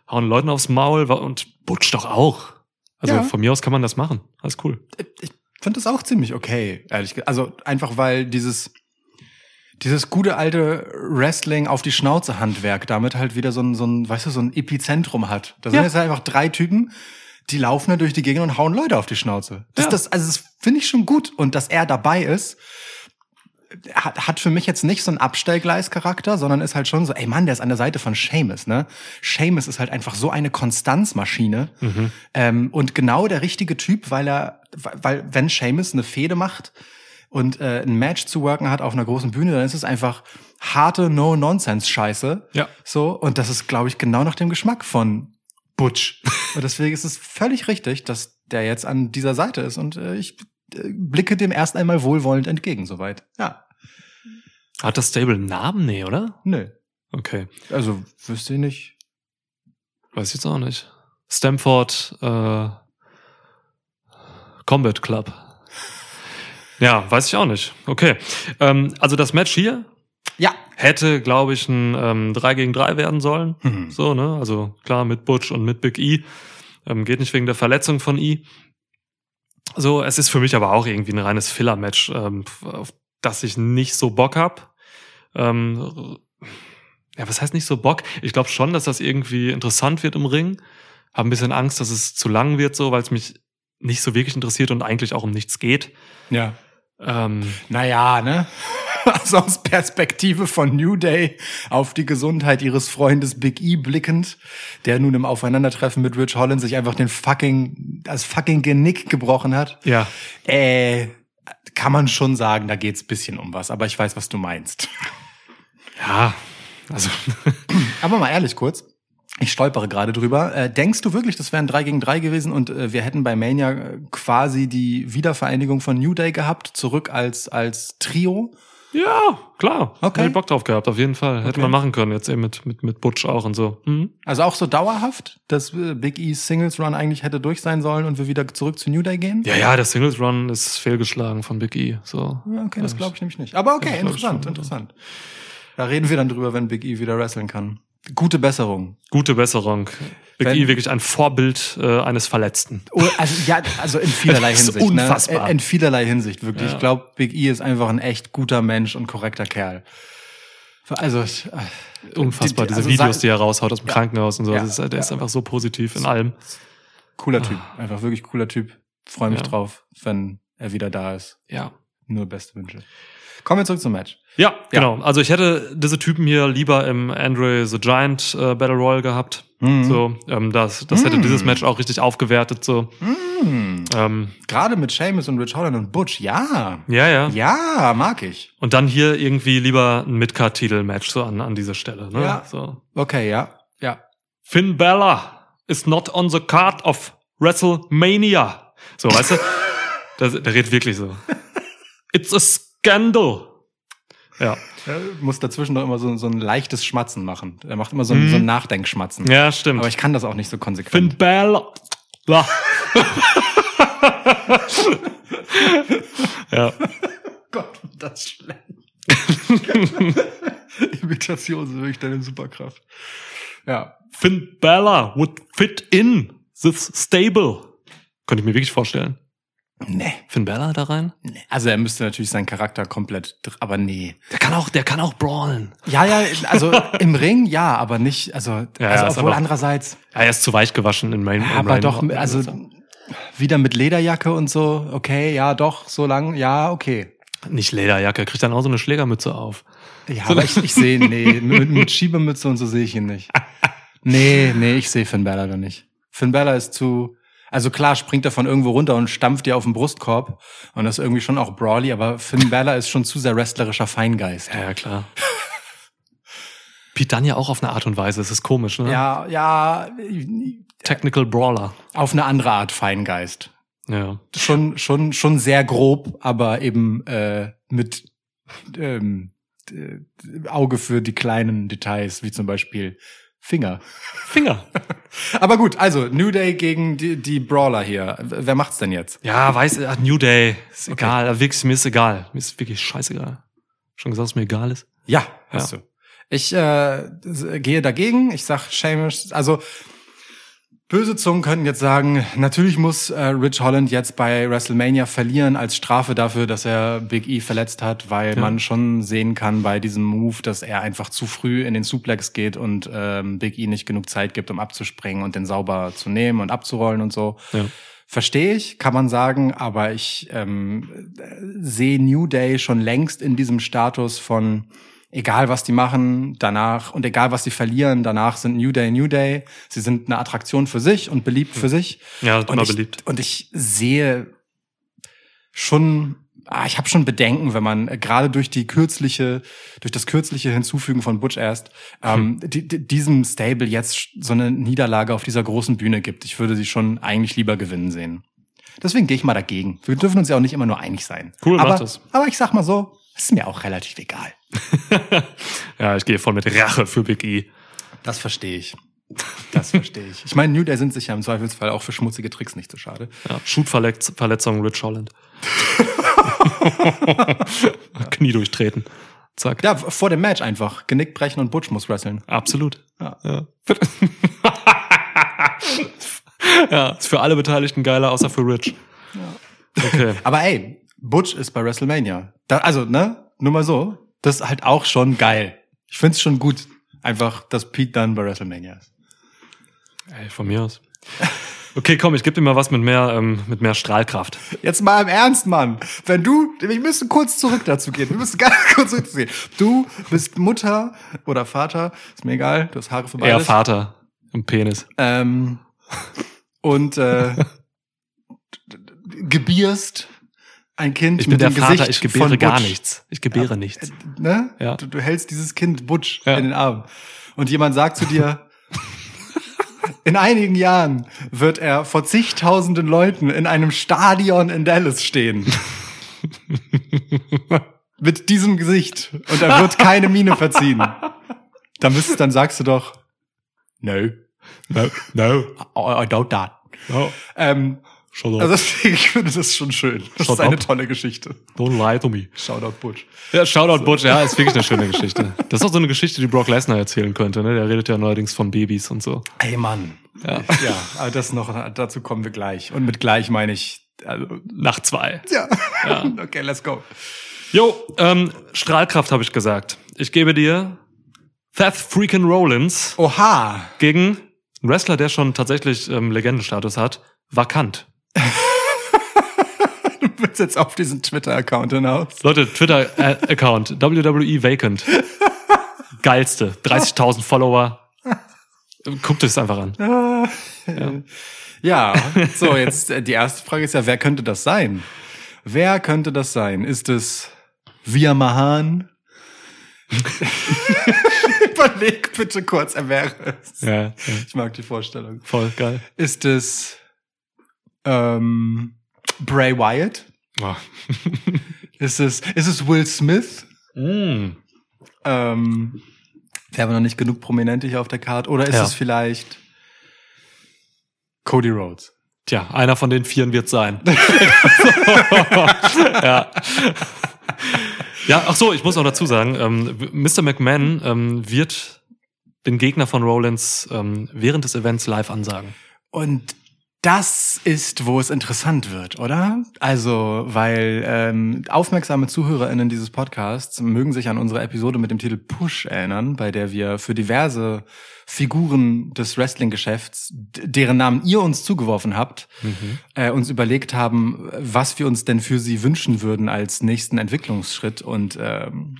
A: hauen Leuten aufs Maul und Butch doch auch. Also
B: Ja.
A: von mir aus kann man das machen. Alles cool.
B: ich finde das auch ziemlich okay, ehrlich gesagt. Also einfach weil dieses dieses gute alte Wrestling auf die Schnauze Handwerk damit halt wieder so ein, so ein, weißt du, so ein Epizentrum hat. Da sind
A: Ja.
B: jetzt halt einfach drei Typen, die laufen da durch die Gegend und hauen Leute auf die Schnauze. Das,
A: Ja.
B: das, also das finde ich schon gut. Und dass er dabei ist, hat, hat für mich jetzt nicht so einen Abstellgleischarakter, sondern ist halt schon so, ey Mann, der ist an der Seite von Seamus, ne? Seamus ist halt einfach so eine Konstanzmaschine. Ähm, und genau der richtige Typ, weil er, weil wenn Seamus eine Fehde macht und äh, ein Match zu worken hat auf einer großen Bühne, dann ist es einfach harte No-Nonsense-Scheiße.
A: Ja.
B: So, und das ist, glaube ich, genau nach dem Geschmack von Butch. und deswegen ist es völlig richtig, dass der jetzt an dieser Seite ist. Und äh, ich äh, blicke dem erst einmal wohlwollend entgegen, soweit. Ja.
A: Hat das Stable einen Namen? Nee, oder?
B: Nö.
A: Okay.
B: Also, wüsste ich nicht.
A: Weiß ich jetzt auch nicht. Stamford äh, Combat Club. Ja, weiß ich auch nicht. Okay. Ähm, also das Match hier
B: Ja.
A: hätte, glaube ich, ein ähm, 3 gegen 3 werden sollen.
B: Hm.
A: So, ne? Also klar, mit Butch und mit Big E. Ähm, geht nicht wegen der Verletzung von E. So, es ist für mich aber auch irgendwie ein reines Filler-Match, ähm, auf das ich nicht so Bock hab. Ähm, ja, was heißt nicht so Bock? Ich glaube schon, dass das irgendwie interessant wird im Ring. Habe ein bisschen Angst, dass es zu lang wird, so, weil es mich nicht so wirklich interessiert und eigentlich auch um nichts geht.
B: Ja.
A: Ähm,
B: Naja, ne? Also aus Perspektive von New Day auf die Gesundheit ihres Freundes Big E blickend, der nun im Aufeinandertreffen mit Rich Holland sich einfach den fucking, das fucking Genick gebrochen hat.
A: ja,
B: Äh, kann man schon sagen, da geht's bisschen um was, aber ich weiß, was du meinst.
A: ja, also
B: Aber mal ehrlich kurz. Ich stolpere gerade drüber. Äh, denkst du wirklich, das wären drei gegen drei gewesen und äh, wir hätten bei Mania äh, quasi die Wiedervereinigung von New Day gehabt, zurück als, als Trio?
A: Ja, klar.
B: Okay.
A: Hätte ich Bock drauf gehabt, auf jeden Fall. Hätte
B: Okay.
A: man machen können, jetzt eben mit, mit, mit Butch auch und so. Mhm.
B: Also auch so dauerhaft, dass äh, Big E's Singles Run eigentlich hätte durch sein sollen und wir wieder zurück zu New Day gehen?
A: Ja, ja, der Singles Run ist fehlgeschlagen von Big E. So.
B: Okay, das glaube ich nämlich nicht. Aber okay, interessant, interessant. Da reden wir dann drüber, wenn Big E wieder wresteln kann. Gute Besserung.
A: Gute Besserung. E wirklich ein Vorbild äh, eines Verletzten.
B: Oh, also ja, also in vielerlei Hinsicht.
A: unfassbar.
B: Ne? In vielerlei Hinsicht, wirklich.
A: Ja.
B: Ich glaube, Big E ist einfach ein echt guter Mensch und korrekter Kerl. Also, ich-
A: Unfassbar,
B: Die-
A: diese
B: also
A: Videos,
B: sei-
A: die er raushaut aus dem
B: Ja.
A: Krankenhaus und so.
B: Ja.
A: Ist, der ist einfach so positiv in allem.
B: cooler Typ. Einfach wirklich cooler Typ. Freue mich drauf, wenn er wieder da ist.
A: Ja.
B: Nur beste Wünsche. Kommen wir zurück zum Match.
A: Ja, genau. Also ich hätte diese Typen hier lieber im Andre the Giant äh, Battle Royal gehabt.
B: Mhm.
A: So, ähm, das, das hätte
B: Mhm.
A: dieses Match auch richtig aufgewertet. So,
B: Hm.
A: ähm,
B: Gerade mit Seamus und Rich Holland und Butch, ja.
A: ja, ja,
B: Ja, mag ich.
A: Und dann hier irgendwie lieber ein Midcard-Titel-Match so an, an dieser Stelle. Ne?
B: Ja.
A: So.
B: Okay, ja. Ja.
A: Finn Balor is not on the card of WrestleMania. So, weißt du? Der, der redet wirklich so. It's a scandal. Ja.
B: Er muss dazwischen doch immer so, so ein leichtes Schmatzen machen. Er macht immer so ein,
A: Mhm.
B: so ein Nachdenkschmatzen.
A: Ja, stimmt.
B: Aber ich kann das auch nicht so konsequent.
A: Finn Balor. Ja.
B: Gott, das ist schlecht. Imitation ist wirklich deine Superkraft. Ja.
A: Finn Balor would fit in this stable. Könnte ich mir wirklich vorstellen.
B: Nee.
A: Finn Balor da rein?
B: nee. Also er müsste natürlich seinen Charakter komplett, aber nee.
A: Der kann auch, der kann auch brawlen.
B: Ja, ja, also im Ring ja, aber nicht, also,
A: Ja,
B: also obwohl
A: aber-
B: andererseits,
A: Ja, er ist zu weich gewaschen in Main.
B: ja, aber
A: Main-
B: doch, also wieder mit Lederjacke und so, okay, ja, doch, so lang, ja, okay.
A: Nicht Lederjacke, kriegt dann auch so eine Schlägermütze auf.
B: Ja, aber ich, ich sehe, nee, mit, mit Schiebemütze und so sehe ich ihn nicht. Nee, nee, ich sehe Finn Balor da nicht. Finn Balor ist zu, also klar springt er von irgendwo runter und stampft dir auf den Brustkorb und das ist irgendwie schon auch brawly, aber Finn Balor ist schon zu sehr wrestlerischer Feingeist.
A: Ja, ja, klar. Pete Dunne ja auch auf eine Art und Weise, das ist komisch, ne?
B: Ja, ja,
A: Technical Brawler.
B: auf eine andere Art Feingeist.
A: Ja.
B: Schon, schon, schon sehr grob, aber eben äh, mit ähm, äh, Auge für die kleinen Details, wie zum Beispiel Finger.
A: Finger.
B: Aber gut, also New Day gegen die, die Brawler hier. Wer macht's denn jetzt?
A: Ja, weiß, äh, New Day. Ist
B: Okay.
A: egal. Also Wirklich, mir ist egal. Mir ist wirklich scheißegal. Schon gesagt, dass mir egal ist.
B: Ja, hast du. Ich äh, gehe dagegen. Ich sag Seamus, also böse Zungen könnten jetzt sagen, natürlich muss äh, Rich Holland jetzt bei WrestleMania verlieren als Strafe dafür, dass er Big E verletzt hat, weil
A: Ja.
B: man schon sehen kann bei diesem Move, dass er einfach zu früh in den Suplex geht und ähm, Big E nicht genug Zeit gibt, um abzuspringen und den sauber zu nehmen und abzurollen und so.
A: Ja.
B: Verstehe ich, kann man sagen, aber ich ähm, äh, sehe New Day schon längst in diesem Status von egal was die machen, danach und egal was sie verlieren, danach sind New Day New Day. Sie sind eine Attraktion für sich und beliebt für sich.
A: Ja,
B: Und
A: immer
B: ich,
A: beliebt.
B: Und ich sehe schon, ah, ich habe schon Bedenken, wenn man äh, gerade durch die kürzliche, durch das kürzliche Hinzufügen von Butch erst ähm, die, diesem Stable jetzt so eine Niederlage auf dieser großen Bühne gibt. Ich würde sie schon eigentlich lieber gewinnen sehen. Deswegen gehe ich mal dagegen. Wir dürfen uns ja auch nicht immer nur einig sein.
A: Cool,
B: aber,
A: das.
B: aber ich sag mal so, ist mir auch relativ egal.
A: Ja, ich gehe voll mit Rache für Big E.
B: Das verstehe ich. Das verstehe ich. Ich meine, New Day sind sich ja im Zweifelsfall auch für schmutzige Tricks nicht so schade.
A: Ja, Shoot-Verletzung Rich Holland. Knie durchtreten. Zack.
B: Ja, vor dem Match einfach. Genick brechen und Butch muss wresteln.
A: Absolut.
B: Ja.
A: Ja. ja, ist für alle Beteiligten geiler, außer für Rich. Okay.
B: Aber ey, Butch ist bei WrestleMania. Da, also, ne? Nur mal so. Das ist halt auch schon geil. Ich find's schon gut, einfach, dass Pete dann bei WrestleMania ist.
A: Ey, von mir aus. Okay, komm, ich gebe dir mal was mit mehr, ähm, mit mehr Strahlkraft.
B: Jetzt mal im Ernst, Mann. Wenn du, wir müssen kurz zurück dazu gehen. Wir müssen ganz kurz zurück dazu gehen. Du bist Mutter oder Vater, ist mir egal, du hast Haare für
A: Eher
B: beides.
A: Vater im Penis.
B: Ähm, und äh, gebierst ein Kind
A: Ich bin
B: mit
A: der
B: dem
A: Vater,
B: Gesicht
A: ich gebäre gar nichts. Ich gebäre nichts.
B: Ne?
A: Ja.
B: Du, du hältst dieses Kind Butch
A: Ja.
B: in den Arm. Und jemand sagt zu dir, in einigen Jahren wird er vor zigtausenden Leuten in einem Stadion in Dallas stehen. Mit diesem Gesicht. Und er wird keine Miene verziehen. Dann, bist, dann sagst du doch, no,
A: No, no,
B: I, I doubt that.
A: no.
B: Ähm,
A: Shut up.
B: also deswegen, ich finde das schon schön. Das
A: Shut
B: ist eine
A: up.
B: tolle Geschichte.
A: Don't lie to me.
B: Shoutout Butch.
A: Ja, Shoutout Butch, ja, ist wirklich eine schöne Geschichte. Das ist auch so eine Geschichte, die Brock Lesnar erzählen könnte, ne? Der redet ja neuerdings von Babys und so.
B: Ey Mann.
A: Ja.
B: Ja, aber das noch, dazu kommen wir gleich. Und mit gleich meine ich, also,
A: Nach zwei.
B: ja.
A: Ja.
B: Okay, let's go.
A: Jo, ähm, Strahlkraft habe ich gesagt. Ich gebe dir Seth freaking Rollins
B: Oha.
A: gegen einen Wrestler, der schon tatsächlich ähm, Legendenstatus hat, vakant.
B: Du bist jetzt auf diesen Twitter-Account hinaus.
A: Leute, Twitter-Account, WWE Vacant. Geilste, 30.000 Follower. Guckt das einfach an.
B: Ja, so, jetzt äh, die erste Frage ist ja, wer könnte das sein? Wer könnte das sein? Ist es Via Mahan? Überleg bitte kurz, er wäre es.
A: Ja, ja,
B: Ich mag die Vorstellung.
A: voll geil.
B: Ist es ähm, Bray Wyatt?
A: Oh.
B: Ist es, ist es Will Smith?
A: Mm.
B: Ähm, wir haben noch nicht genug Prominente hier auf der Karte. Oder ist
A: Ja.
B: es vielleicht Cody Rhodes?
A: Tja, einer von den Vieren wird sein. ja. Ja, ach so, ich muss auch dazu sagen, ähm, Mr. McMahon ähm, wird den Gegner von Rollins ähm, während des Events live ansagen.
B: Und das ist, wo es interessant wird, oder? Also, weil ähm, aufmerksame ZuhörerInnen dieses Podcasts mögen sich an unsere Episode mit dem Titel Push erinnern, bei der wir für diverse Figuren des Wrestling-Geschäfts, deren Namen ihr uns zugeworfen habt, äh, uns überlegt haben, was wir uns denn für sie wünschen würden als nächsten Entwicklungsschritt. Und ähm,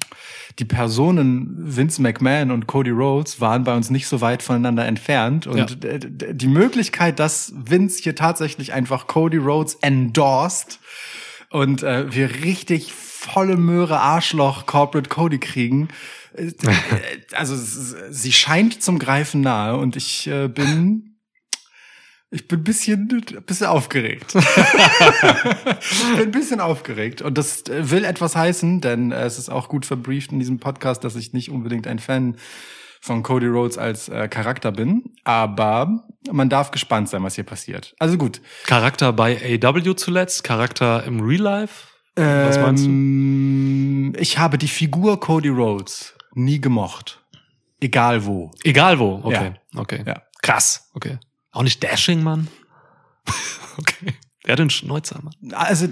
B: die Personen Vince McMahon und Cody Rhodes waren bei uns nicht so weit voneinander entfernt. Und
A: Ja.
B: die Möglichkeit, dass Vince hier tatsächlich einfach Cody Rhodes endorsed und äh, wir richtig volle Möhre Arschloch Corporate Cody kriegen. Äh, Also sie scheint zum Greifen nahe und ich äh, bin ich bin ein bisschen, bisschen aufgeregt. ich bin ein bisschen aufgeregt. Und das äh, will etwas heißen, denn äh, es ist auch gut verbrieft in diesem Podcast, dass ich nicht unbedingt ein Fan von Cody Rhodes als äh, Charakter bin. Aber man darf gespannt sein, was hier passiert. Also gut.
A: Charakter bei AW zuletzt, Charakter im Real Life. Was meinst du?
B: Ähm, Ich habe die Figur Cody Rhodes nie gemocht. Egal wo.
A: Egal wo. Okay, okay.
B: Ja.
A: Krass. Okay. Auch nicht Dashing, Mann. okay. Der hat den Schnäuzer, Mann.
B: Also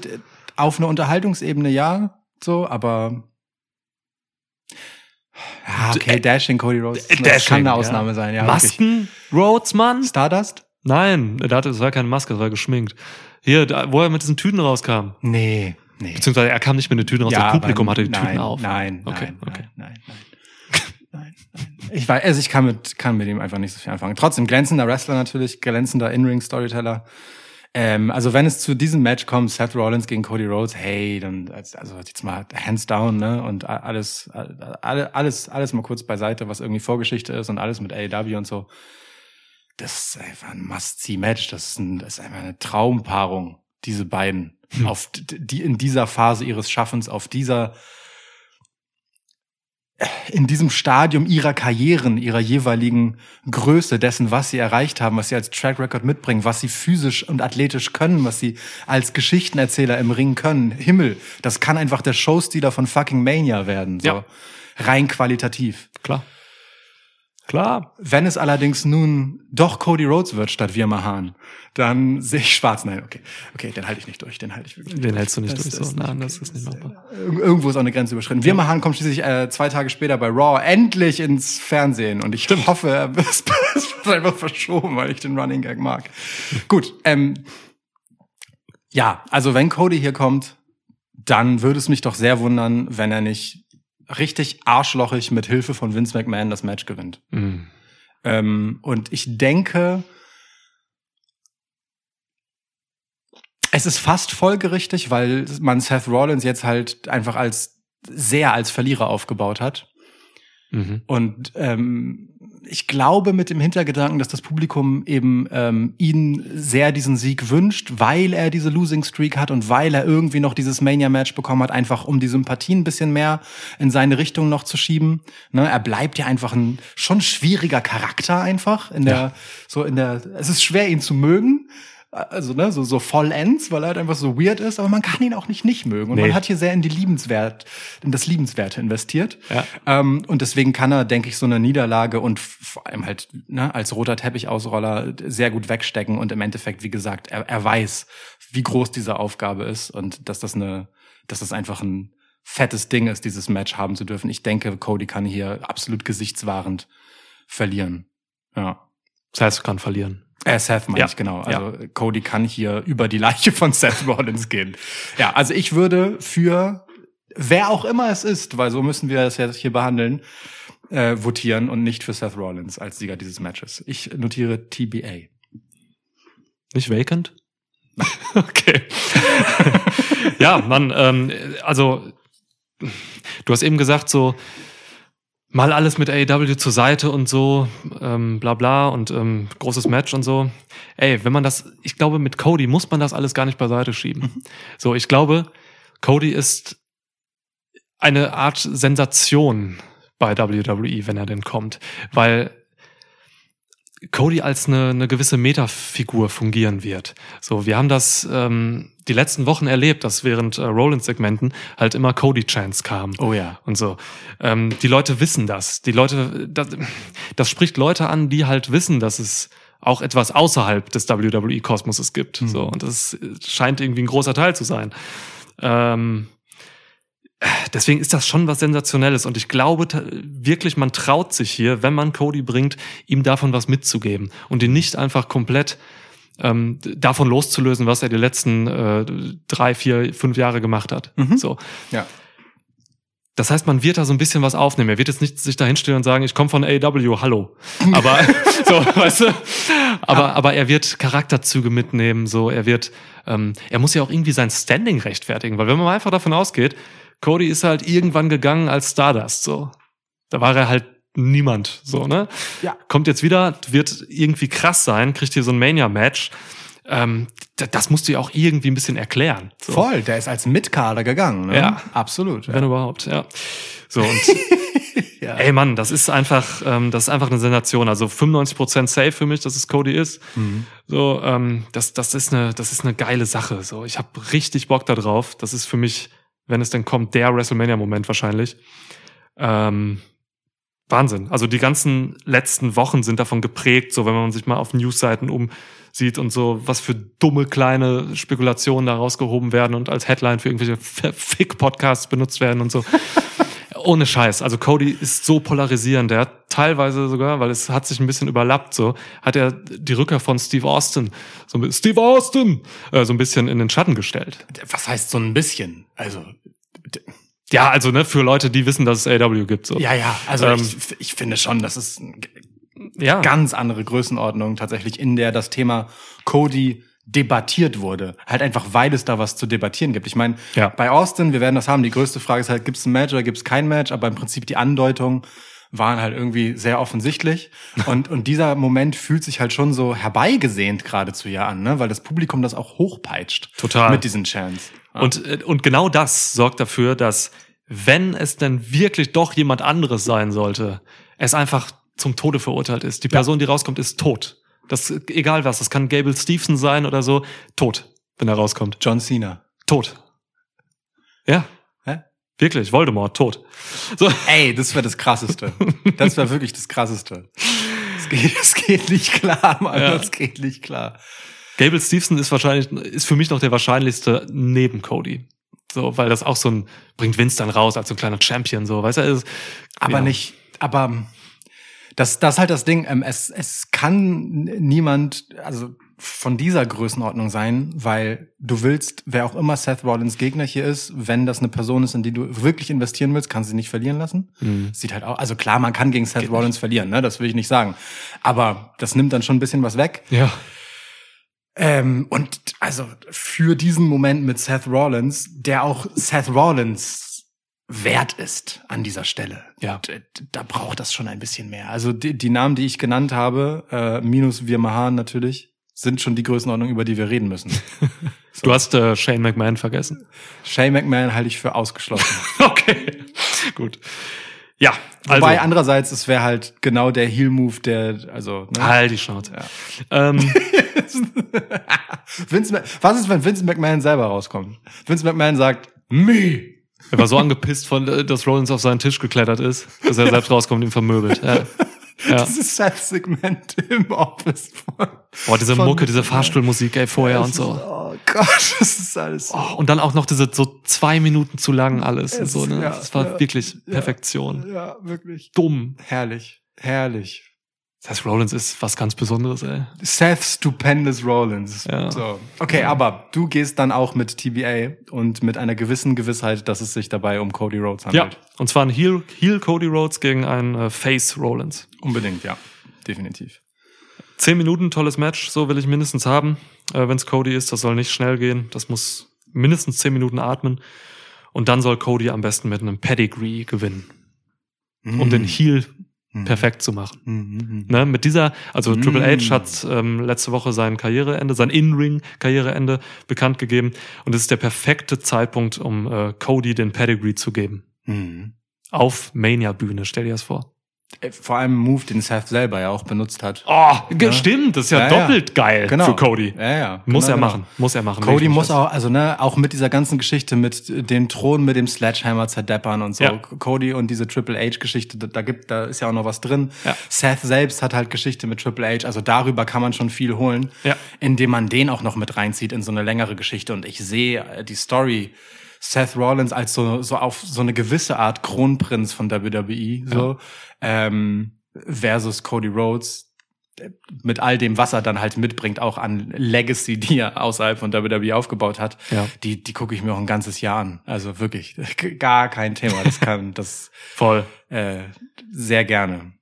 B: auf einer Unterhaltungsebene ja, so, aber ja, okay, Dashing Cody Rhodes
A: Äh,
B: das
A: Dashing,
B: kann eine
A: ja.
B: Ausnahme sein, ja. wirklich.
A: Masken? Rhodes, Mann?
B: Stardust?
A: Nein, der hatte, das war keine Maske, das war geschminkt. Hier, da, wo er mit diesen Tüten rauskam.
B: Nee, nee.
A: Beziehungsweise er kam nicht mit den Tüten raus, das Publikum hatte die
B: nein,
A: Tüten auf.
B: Nein,
A: Okay,
B: nein,
A: okay.
B: nein, nein, nein. Nein, nein. Ich weiß, also ich kann mit, kann mit ihm einfach nicht so viel anfangen. Trotzdem glänzender Wrestler natürlich, glänzender In-Ring-Storyteller. Ähm, also wenn es zu diesem Match kommt, Seth Rollins gegen Cody Rhodes, hey, dann also jetzt mal hands down, ne? Und alles, alles, alles, alles mal kurz beiseite, was irgendwie Vorgeschichte ist und alles mit AEW und so. Das ist einfach ein Must-See-Match. Das, ist ein, das ist einfach eine Traumpaarung, diese beiden. Auf d- die in dieser Phase ihres Schaffens, auf dieser in diesem Stadium ihrer Karrieren, ihrer jeweiligen Größe, dessen, was sie erreicht haben, was sie als Track Record mitbringen, was sie physisch und athletisch können, was sie als Geschichtenerzähler im Ring können. Himmel, das kann einfach der Showstealer von fucking Mania werden, so.
A: Ja.
B: Rein qualitativ.
A: Klar. Klar.
B: Wenn es allerdings nun doch Cody Rhodes wird statt Virma Hahn, dann sehe ich schwarz. Nein, okay. Okay, den halte ich nicht durch. Den halte ich wirklich nicht
A: Den
B: durch.
A: hältst du nicht
B: Das
A: durch. So. Nein, das ist nicht machbar.
B: Ir- Irgendwo ist auch eine Grenze überschritten. Virma Hahn kommt schließlich äh, zwei Tage später bei Raw endlich ins Fernsehen und ich hoffe, es wird einfach verschoben, weil ich den Running Gag mag. Gut, ähm, ja, also wenn Cody hier kommt, dann würde es mich doch sehr wundern, wenn er nicht richtig arschlochig mit Hilfe von Vince McMahon das Match gewinnt.
A: Mhm.
B: Ähm, und ich denke, es ist fast folgerichtig, weil man Seth Rollins jetzt halt einfach als sehr als Verlierer aufgebaut hat.
A: Mhm.
B: Und ähm, ich glaube mit dem Hintergedanken, dass das Publikum eben ähm, ihn sehr diesen Sieg wünscht, weil er diese Losing Streak hat und weil er irgendwie noch dieses Mania-Match bekommen hat, einfach um die Sympathien ein bisschen mehr in seine Richtung noch zu schieben. Ne, er bleibt ja einfach ein schon schwieriger Charakter einfach in der
A: Ja.
B: so in der. Es ist schwer ihn zu mögen. Also, ne, so, so vollends, weil er halt einfach so weird ist, aber man kann ihn auch nicht nicht mögen. Und
A: Nee.
B: man hat hier sehr in die Liebenswert, in das Liebenswerte investiert.
A: Ja.
B: Ähm, und deswegen kann er, denke ich, so eine Niederlage und vor allem halt ne, als roter Teppichausroller sehr gut wegstecken. Und im Endeffekt, wie gesagt, er, er weiß, wie groß diese Aufgabe ist und dass das eine, dass das einfach ein fettes Ding ist, dieses Match haben zu dürfen. Ich denke, Cody kann hier absolut gesichtswahrend verlieren. Ja.
A: Das heißt, du kannst verlieren.
B: Äh, Seth meine
A: Ja.
B: ich, genau. Also Cody kann hier über die Leiche von Seth Rollins gehen. Ja, also ich würde für wer auch immer es ist, weil so müssen wir das jetzt hier behandeln, äh, votieren und nicht für Seth Rollins als Sieger dieses Matches. Ich notiere TBA.
A: Nicht vacant? okay. ja, man, ähm, also du hast eben gesagt, so mal alles mit AEW zur Seite und so, ähm, bla bla und ähm, großes Match und so. Ey, wenn man das, ich glaube, mit Cody muss man das alles gar nicht beiseite schieben. So, ich glaube, Cody ist eine Art Sensation bei WWE, wenn er denn kommt, weil Cody als eine, eine gewisse Metafigur fungieren wird. So, wir haben das ähm, die letzten Wochen erlebt, dass während äh, Rollins-Segmenten halt immer Cody-Chants kamen
B: Oh ja.
A: und so. Ähm, die Leute wissen das. Die Leute, das, das spricht Leute an, die halt wissen, dass es auch etwas außerhalb des WWE-Kosmoses gibt. So, und das scheint irgendwie ein großer Teil zu sein. Ähm, deswegen ist das schon was Sensationelles. Und ich glaube wirklich, man traut sich hier, wenn man Cody bringt, ihm davon was mitzugeben und ihn nicht einfach komplett ähm, davon loszulösen, was er die letzten äh, drei, vier, fünf Jahre gemacht hat.
B: Mhm.
A: So.
B: Ja.
A: Das heißt, man wird da so ein bisschen was aufnehmen. Er wird jetzt nicht sich da hinstellen und sagen, ich komme von AW, hallo. Aber so, weißt du? Aber, aber er wird Charakterzüge mitnehmen, so, er wird, ähm, er muss ja auch irgendwie sein Standing rechtfertigen, weil wenn man mal einfach davon ausgeht, Cody ist halt irgendwann gegangen als Stardust, so. Da war er halt niemand, so, ne?
B: Ja.
A: Kommt jetzt wieder, wird irgendwie krass sein, kriegt hier so ein Mania-Match. Ähm, das musst du ja auch irgendwie ein bisschen erklären. So.
B: Voll, der ist als Mitkader gegangen. Ne?
A: Ja.
B: absolut.
A: Wenn überhaupt, ja. So, und
B: Ja.
A: Ey Mann, das ist einfach, ähm, das ist einfach eine Sensation. Also 95% safe für mich, dass es Cody ist.
B: Mhm.
A: So, ähm, das, das ist eine, das ist eine geile Sache. So, ich habe richtig Bock da drauf. Das ist für mich, wenn es denn kommt, der WrestleMania-Moment wahrscheinlich. Ähm, Wahnsinn. Also die ganzen letzten Wochen sind davon geprägt, so wenn man sich mal auf Newsseiten umsieht und so, was für dumme kleine Spekulationen da rausgehoben werden und als Headline für irgendwelche Fick-Podcasts benutzt werden und so. Ohne Scheiß. Also Cody ist so polarisierend. Der hat teilweise sogar, weil es hat sich ein bisschen überlappt, so, hat er die Rückkehr von Steve Austin, so ein bisschen, Steve Austin, äh, so ein bisschen in den Schatten gestellt.
B: Was heißt so ein bisschen? Also,
A: Ja, also, ne, für Leute, die wissen, dass es AW gibt, so.
B: ja, ja, also
A: Ähm,
B: ich, ich finde schon, das ist eine
A: ja.
B: ganz andere Größenordnung tatsächlich, in der das Thema Cody debattiert wurde. Halt einfach, weil es da was zu debattieren gibt. Ich meine,
A: Ja.
B: bei Austin, wir werden das haben, die größte Frage ist halt, gibt es ein Match oder gibt es kein Match? Aber im Prinzip die Andeutungen waren halt irgendwie sehr offensichtlich. Und, und dieser Moment fühlt sich halt schon so herbeigesehnt geradezu ja an, ne? weil das Publikum das auch hochpeitscht.
A: Total.
B: Mit diesen Chants. Ja.
A: Und, äh, und genau das sorgt dafür, dass wenn es denn wirklich doch jemand anderes sein sollte, es einfach zum Tode verurteilt ist. Die Person, die rauskommt, ist tot. Das, egal was, das kann Gable Stevenson sein oder so, tot, wenn er rauskommt.
B: John Cena.
A: Tot. Ja. Wirklich, Voldemort, tot. So.
B: Ey, das wäre das Krasseste. Das wäre wirklich das Krasseste. Es geht, es geht nicht klar, Mann.
A: Ja.
B: Es geht nicht klar.
A: Gable Stevenson ist wahrscheinlich, ist für mich noch der wahrscheinlichste neben Cody. So, weil das auch so ein, bringt Vince dann raus als so ein kleiner Champion, so, weißt du, ist,
B: Aber
A: ja.
B: nicht, aber das, das ist halt das Ding. ähm, Es, es kann niemand, also von dieser Größenordnung sein, weil du willst, wer auch immer Seth Rollins Gegner hier ist, wenn das eine Person ist, in die du wirklich investieren willst, kannst du sie nicht verlieren lassen.
A: Mhm.
B: Sieht halt auch, also klar, man kann gegen Seth Rollins verlieren, ne? Das will ich nicht sagen. Aber das nimmt dann schon ein bisschen was weg.
A: Ja.
B: Ähm, und also für diesen Moment mit Seth Rollins, der auch Seth Rollins wert ist an dieser Stelle.
A: Ja.
B: D- d- Da braucht das schon ein bisschen mehr. Also die, die Namen, die ich genannt habe, äh, minus Wir Mahan natürlich, sind schon die Größenordnung, über die wir reden müssen.
A: Du hast äh, Shane McMahon vergessen.
B: Shane McMahon halte ich für ausgeschlossen.
A: Okay. Gut. Ja, also.
B: Wobei andererseits, es wäre halt genau der Heel-Move, der, also, ne?
A: Halt die Schnauze.
B: Ja.
A: Ähm,
B: Vince, was ist, wenn Vince McMahon selber rauskommt? Vince McMahon sagt, me.
A: er war so angepisst von, äh, dass Rollins auf seinen Tisch geklettert ist, dass er selbst rauskommt und ihn vermöbelt. Ja. Ja.
B: Das ist Seths Segment im Office.
A: Boah, diese
B: Von-
A: Mucke, diese Fahrstuhlmusik, ey, vorher und so.
B: Ist, oh Gott, das ist alles so.
A: Oh, und dann auch noch diese so zwei Minuten zu lang alles.
B: Es-
A: so, ne?
B: ja,
A: das war
B: ja,
A: wirklich. Perfektion.
B: Ja, wirklich.
A: Dumm.
B: Herrlich. Herrlich.
A: Seth Rollins ist was ganz Besonderes, ey.
B: Seth Stupendous Rollins.
A: Ja.
B: So. Okay, aber du gehst dann auch mit TBA und mit einer gewissen Gewissheit, dass es sich dabei um Cody Rhodes
A: Ja,
B: handelt.
A: und zwar ein Heel, Heel Cody Rhodes gegen einen äh, Face Rollins.
B: Unbedingt, ja. Definitiv.
A: Zehn Minuten, tolles Match, so will ich mindestens haben. Äh, Wenn es Cody ist, das soll nicht schnell gehen. Das muss mindestens zehn Minuten atmen. Und dann soll Cody am besten mit einem Pedigree gewinnen, um den Heel
B: Mhm.
A: perfekt zu machen.
B: Mhm.
A: Ne, mit dieser, also
B: Mm.
A: Triple H hat ähm, letzte Woche sein Karriereende, sein In-Ring-Karriereende bekannt gegeben. Und es ist der perfekte Zeitpunkt, um äh, Cody den Pedigree zu geben.
B: Mhm.
A: Auf Mania-Bühne, stell dir das vor.
B: Äh, Vor allem Move, den Seth selber ja auch benutzt hat.
A: Oh,
B: Ja.
A: stimmt, das ist ja,
B: Ja, ja.
A: doppelt geil
B: Genau.
A: für Cody.
B: Ja, ja.
A: Muss
B: Genau,
A: er
B: genau.
A: machen, muss er machen.
B: Cody muss
A: Das-
B: auch, also ne, auch mit dieser ganzen Geschichte mit den Thron mit dem Sledgehammer zerdeppern und so.
A: Ja.
B: Cody und diese Triple H-Geschichte, da, da gibt, da ist ja auch noch was drin.
A: Ja.
B: Seth selbst hat halt Geschichte mit Triple H, also darüber kann man schon viel holen,
A: Ja.
B: indem man den auch noch mit reinzieht in so eine längere Geschichte. Und ich sehe äh, die Story Seth Rollins als so, so auf so eine gewisse Art Kronprinz von WWE, so, ähm, versus Cody Rhodes, mit all dem, was er dann halt mitbringt, auch an Legacy, die er außerhalb von WWE aufgebaut hat,
A: Ja.
B: die, die gucke ich mir auch ein ganzes Jahr an. Also wirklich, gar kein Thema. Das kann, das
A: Voll.
B: äh, sehr gerne.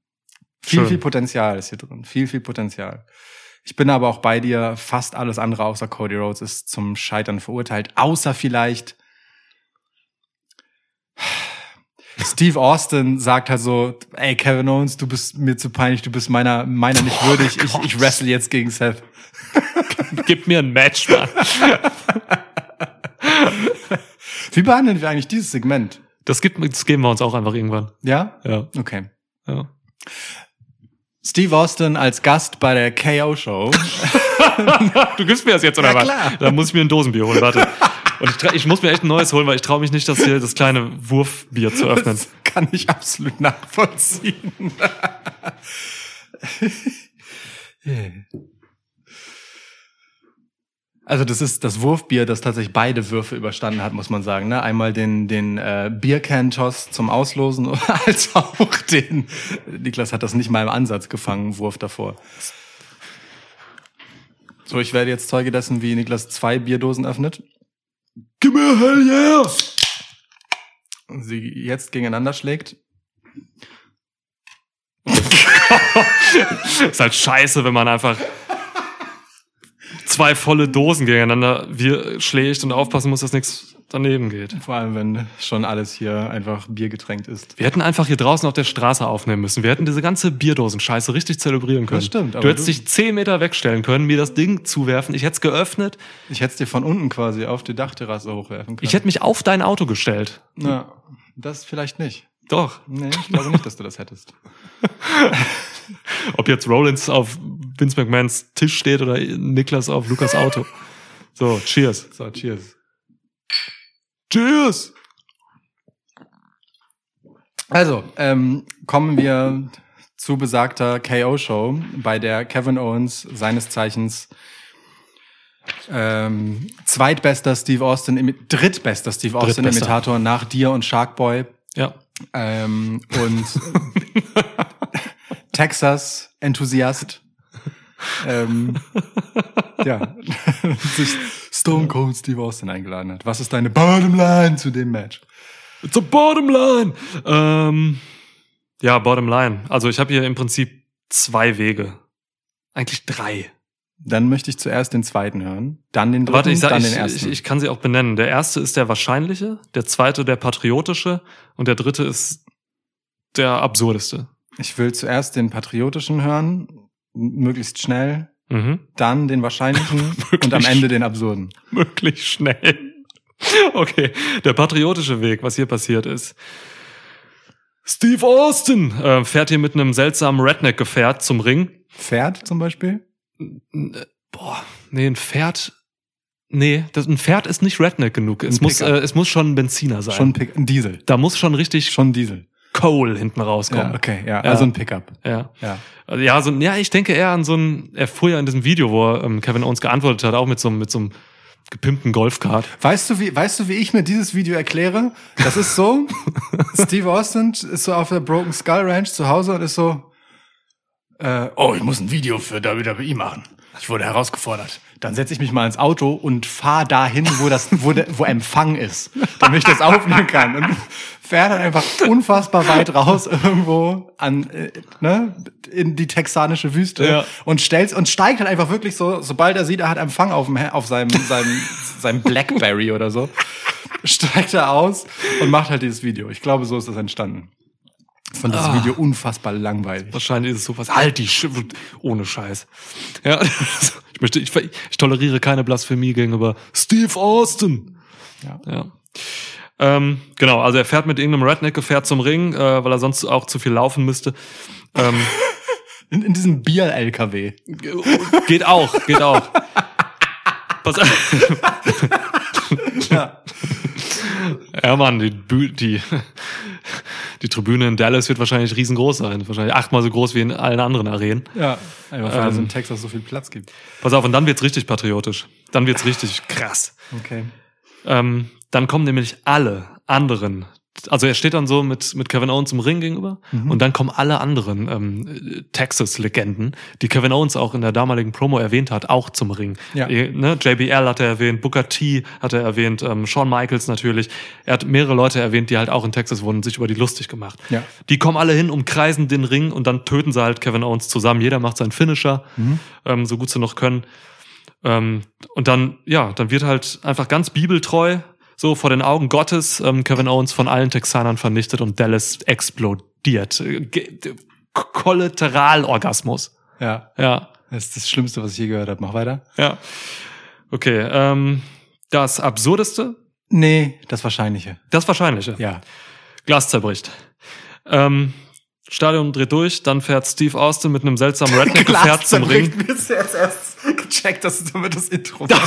B: Viel,
A: Schön.
B: viel Potenzial ist hier drin. Viel, viel Potenzial. Ich bin aber auch bei dir, fast alles andere außer Cody Rhodes ist zum Scheitern verurteilt, außer vielleicht Steve Austin sagt halt so, ey Kevin Owens, du bist mir zu peinlich, du bist meiner meiner nicht würdig, ich, ich wrestle jetzt gegen Seth.
A: Gib mir ein Match, Mann.
B: Wie behandeln wir eigentlich dieses Segment?
A: Das, gibt, das geben wir uns auch einfach irgendwann.
B: Ja?
A: Ja.
B: Okay.
A: ja.
B: Steve Austin als Gast bei der KO Show.
A: Du gibst mir das jetzt, oder
B: Ja,
A: was?
B: klar.
A: Da muss ich mir ein Dosenbier holen, warte. Und ich, ich muss mir echt ein neues holen, weil ich traue mich nicht, das hier das kleine Wurfbier zu öffnen.
B: Das kann ich absolut nachvollziehen. Also das ist das Wurfbier, das tatsächlich beide Würfe überstanden hat, muss man sagen. Ne? Einmal den, den äh, Biercan-Toss zum Auslosen, als auch den, Niklas hat das nicht mal im Ansatz gefangen, Wurf davor. So, ich werde jetzt Zeuge dessen, wie Niklas zwei Bierdosen öffnet. Gib mir hell yeah! Und sie jetzt gegeneinander schlägt.
A: ist halt scheiße, wenn man einfach zwei volle Dosen gegeneinander schlägt und aufpassen muss, dass nichts daneben geht.
B: Vor allem, wenn schon alles hier einfach biergetränkt ist.
A: Wir hätten einfach hier draußen auf der Straße aufnehmen müssen. Wir hätten diese ganze Bierdosen-Scheiße richtig zelebrieren können.
B: stimmt,
A: Du hättest
B: du-
A: dich zehn Meter wegstellen können, mir das Ding zuwerfen. Ich hätte es geöffnet.
B: Ich hätte es dir von unten quasi auf die Dachterrasse hochwerfen können.
A: Ich hätte mich auf dein Auto gestellt.
B: Na, das vielleicht nicht.
A: Doch.
B: Nee, ich glaube nicht, dass du das hättest.
A: Ob jetzt Rollins auf Vince McMahons Tisch steht oder Niklas auf Lukas Auto. So, cheers.
B: So, cheers.
A: Cheers!
B: Also, ähm, kommen wir zu besagter KO-Show, bei der Kevin Owens seines Zeichens ähm, zweitbester Steve Austin, drittbester Steve Austin
A: Drittbester.
B: Imitator nach dir und Sharkboy
A: Ja.
B: ähm, und Texas Enthusiast ähm, ja sich Stone Cold Steve Austin eingeladen hat. Was ist deine Bottom Line zu dem Match?
A: It's a bottom line. Ähm, ja, bottom line. Also ich habe hier im Prinzip zwei Wege. Eigentlich drei.
B: Dann möchte ich zuerst den zweiten hören, dann den dritten,
A: Warte, ich, sag,
B: dann
A: ich,
B: den ersten.
A: ich, ich kann sie auch benennen. Der erste ist der wahrscheinliche, der zweite der patriotische und der dritte ist der absurdeste.
B: Ich will zuerst den patriotischen hören, möglichst schnell,
A: Mhm.
B: dann den wahrscheinlichen und am Ende den absurden.
A: Möglichst schnell. Okay, der patriotische Weg, was hier passiert ist. Steve Austin äh, fährt hier mit einem seltsamen Redneck-Gefährt zum Ring.
B: Pferd zum Beispiel?
A: Äh, Boah, nee, ein Pferd. Nee, das, ein Pferd ist nicht Redneck genug. Es muss, äh, es muss schon ein Benziner sein.
B: Schon ein, Diesel.
A: da muss schon richtig
B: Schon Diesel.
A: Coal hinten rauskommen.
B: Ja, okay, ja,
A: Ja.
B: also ein Pickup.
A: Ja.
B: Ja.
A: Also, ja, so, ja, ich denke eher an so ein, er fuhr ja in diesem Video, wo ähm, Kevin Owens geantwortet hat, auch mit so, einem- mit so einem gepimpten Golfkart.
B: Weißt du, wie, weißt du, wie ich mir dieses Video erkläre? Das ist so, Steve Austin ist so auf der Broken Skull Ranch zu Hause und ist so, äh, oh, ich muss ein Video für WWE machen. Ich wurde herausgefordert. Dann setze ich mich mal ins Auto und fahre dahin, wo das, wo, der, wo Empfang ist, damit ich das aufnehmen kann. Und fährt dann einfach unfassbar weit raus irgendwo an, äh, ne, in die texanische Wüste
A: Ja.
B: und stellt und steigt halt einfach wirklich so, sobald er sieht, er hat Empfang auf, dem, auf seinem, seinem, seinem Blackberry oder so, steigt er aus und macht halt dieses Video. Ich glaube, so ist das entstanden. Ich fand das
A: Ah.
B: Video unfassbar langweilig.
A: Wahrscheinlich ist es sowas. Halt die Sch ohne Scheiß. Ja, ich möchte, ich, ich toleriere keine Blasphemie gegenüber Steve Austin.
B: Ja.
A: Ja. Ähm, genau, also er fährt mit irgendeinem Redneck-Gefährt zum Ring, äh, weil er sonst auch zu viel laufen müsste. Ähm,
B: In, in diesem Bier-LKW.
A: geht auch, geht auch. Pass auf.
B: Ja.
A: Mann, die, Bü die, die Tribüne in Dallas wird wahrscheinlich riesengroß sein. Wahrscheinlich achtmal so groß wie in allen anderen Arenen.
B: Ja, einfach weil es
A: Ähm.
B: in Texas so viel Platz gibt.
A: Pass auf, und dann wird's richtig patriotisch. Dann wird's richtig krass.
B: Okay.
A: Ähm, dann kommen nämlich alle anderen. Also er steht dann so mit, mit Kevin Owens im Ring gegenüber
B: Mhm.
A: und dann kommen alle anderen ähm, Texas-Legenden, die Kevin Owens auch in der damaligen Promo erwähnt hat, auch zum Ring.
B: Ja.
A: Eh, Ne? JBL hat er erwähnt, Booker T hat er erwähnt, ähm, Shawn Michaels natürlich. Er hat mehrere Leute erwähnt, die halt auch in Texas wohnen und sich über die lustig gemacht.
B: Ja.
A: Die kommen alle hin, umkreisen den Ring und dann töten sie halt Kevin Owens zusammen. Jeder macht seinen Finisher,
B: Mhm.
A: ähm, so gut sie noch können. Ähm, und dann, ja, dann wird halt einfach ganz bibeltreu, so vor den Augen Gottes, ähm, Kevin Owens von allen Texanern vernichtet und Dallas explodiert. Äh, Kollateralorgasmus.
B: Ja.
A: Ja,
B: Das ist das Schlimmste, was ich je gehört habe. Mach weiter.
A: ja. Okay, ähm, das Absurdeste,
B: Nee, das Wahrscheinliche.
A: das Wahrscheinliche.
B: Ja.
A: Glas zerbricht. Ähm, Stadion dreht durch, dann fährt Steve Austin mit einem seltsamen Redneck-Gefährt zum Ring.
B: Ist jetzt erst gecheckt, dass es damit das Intro war.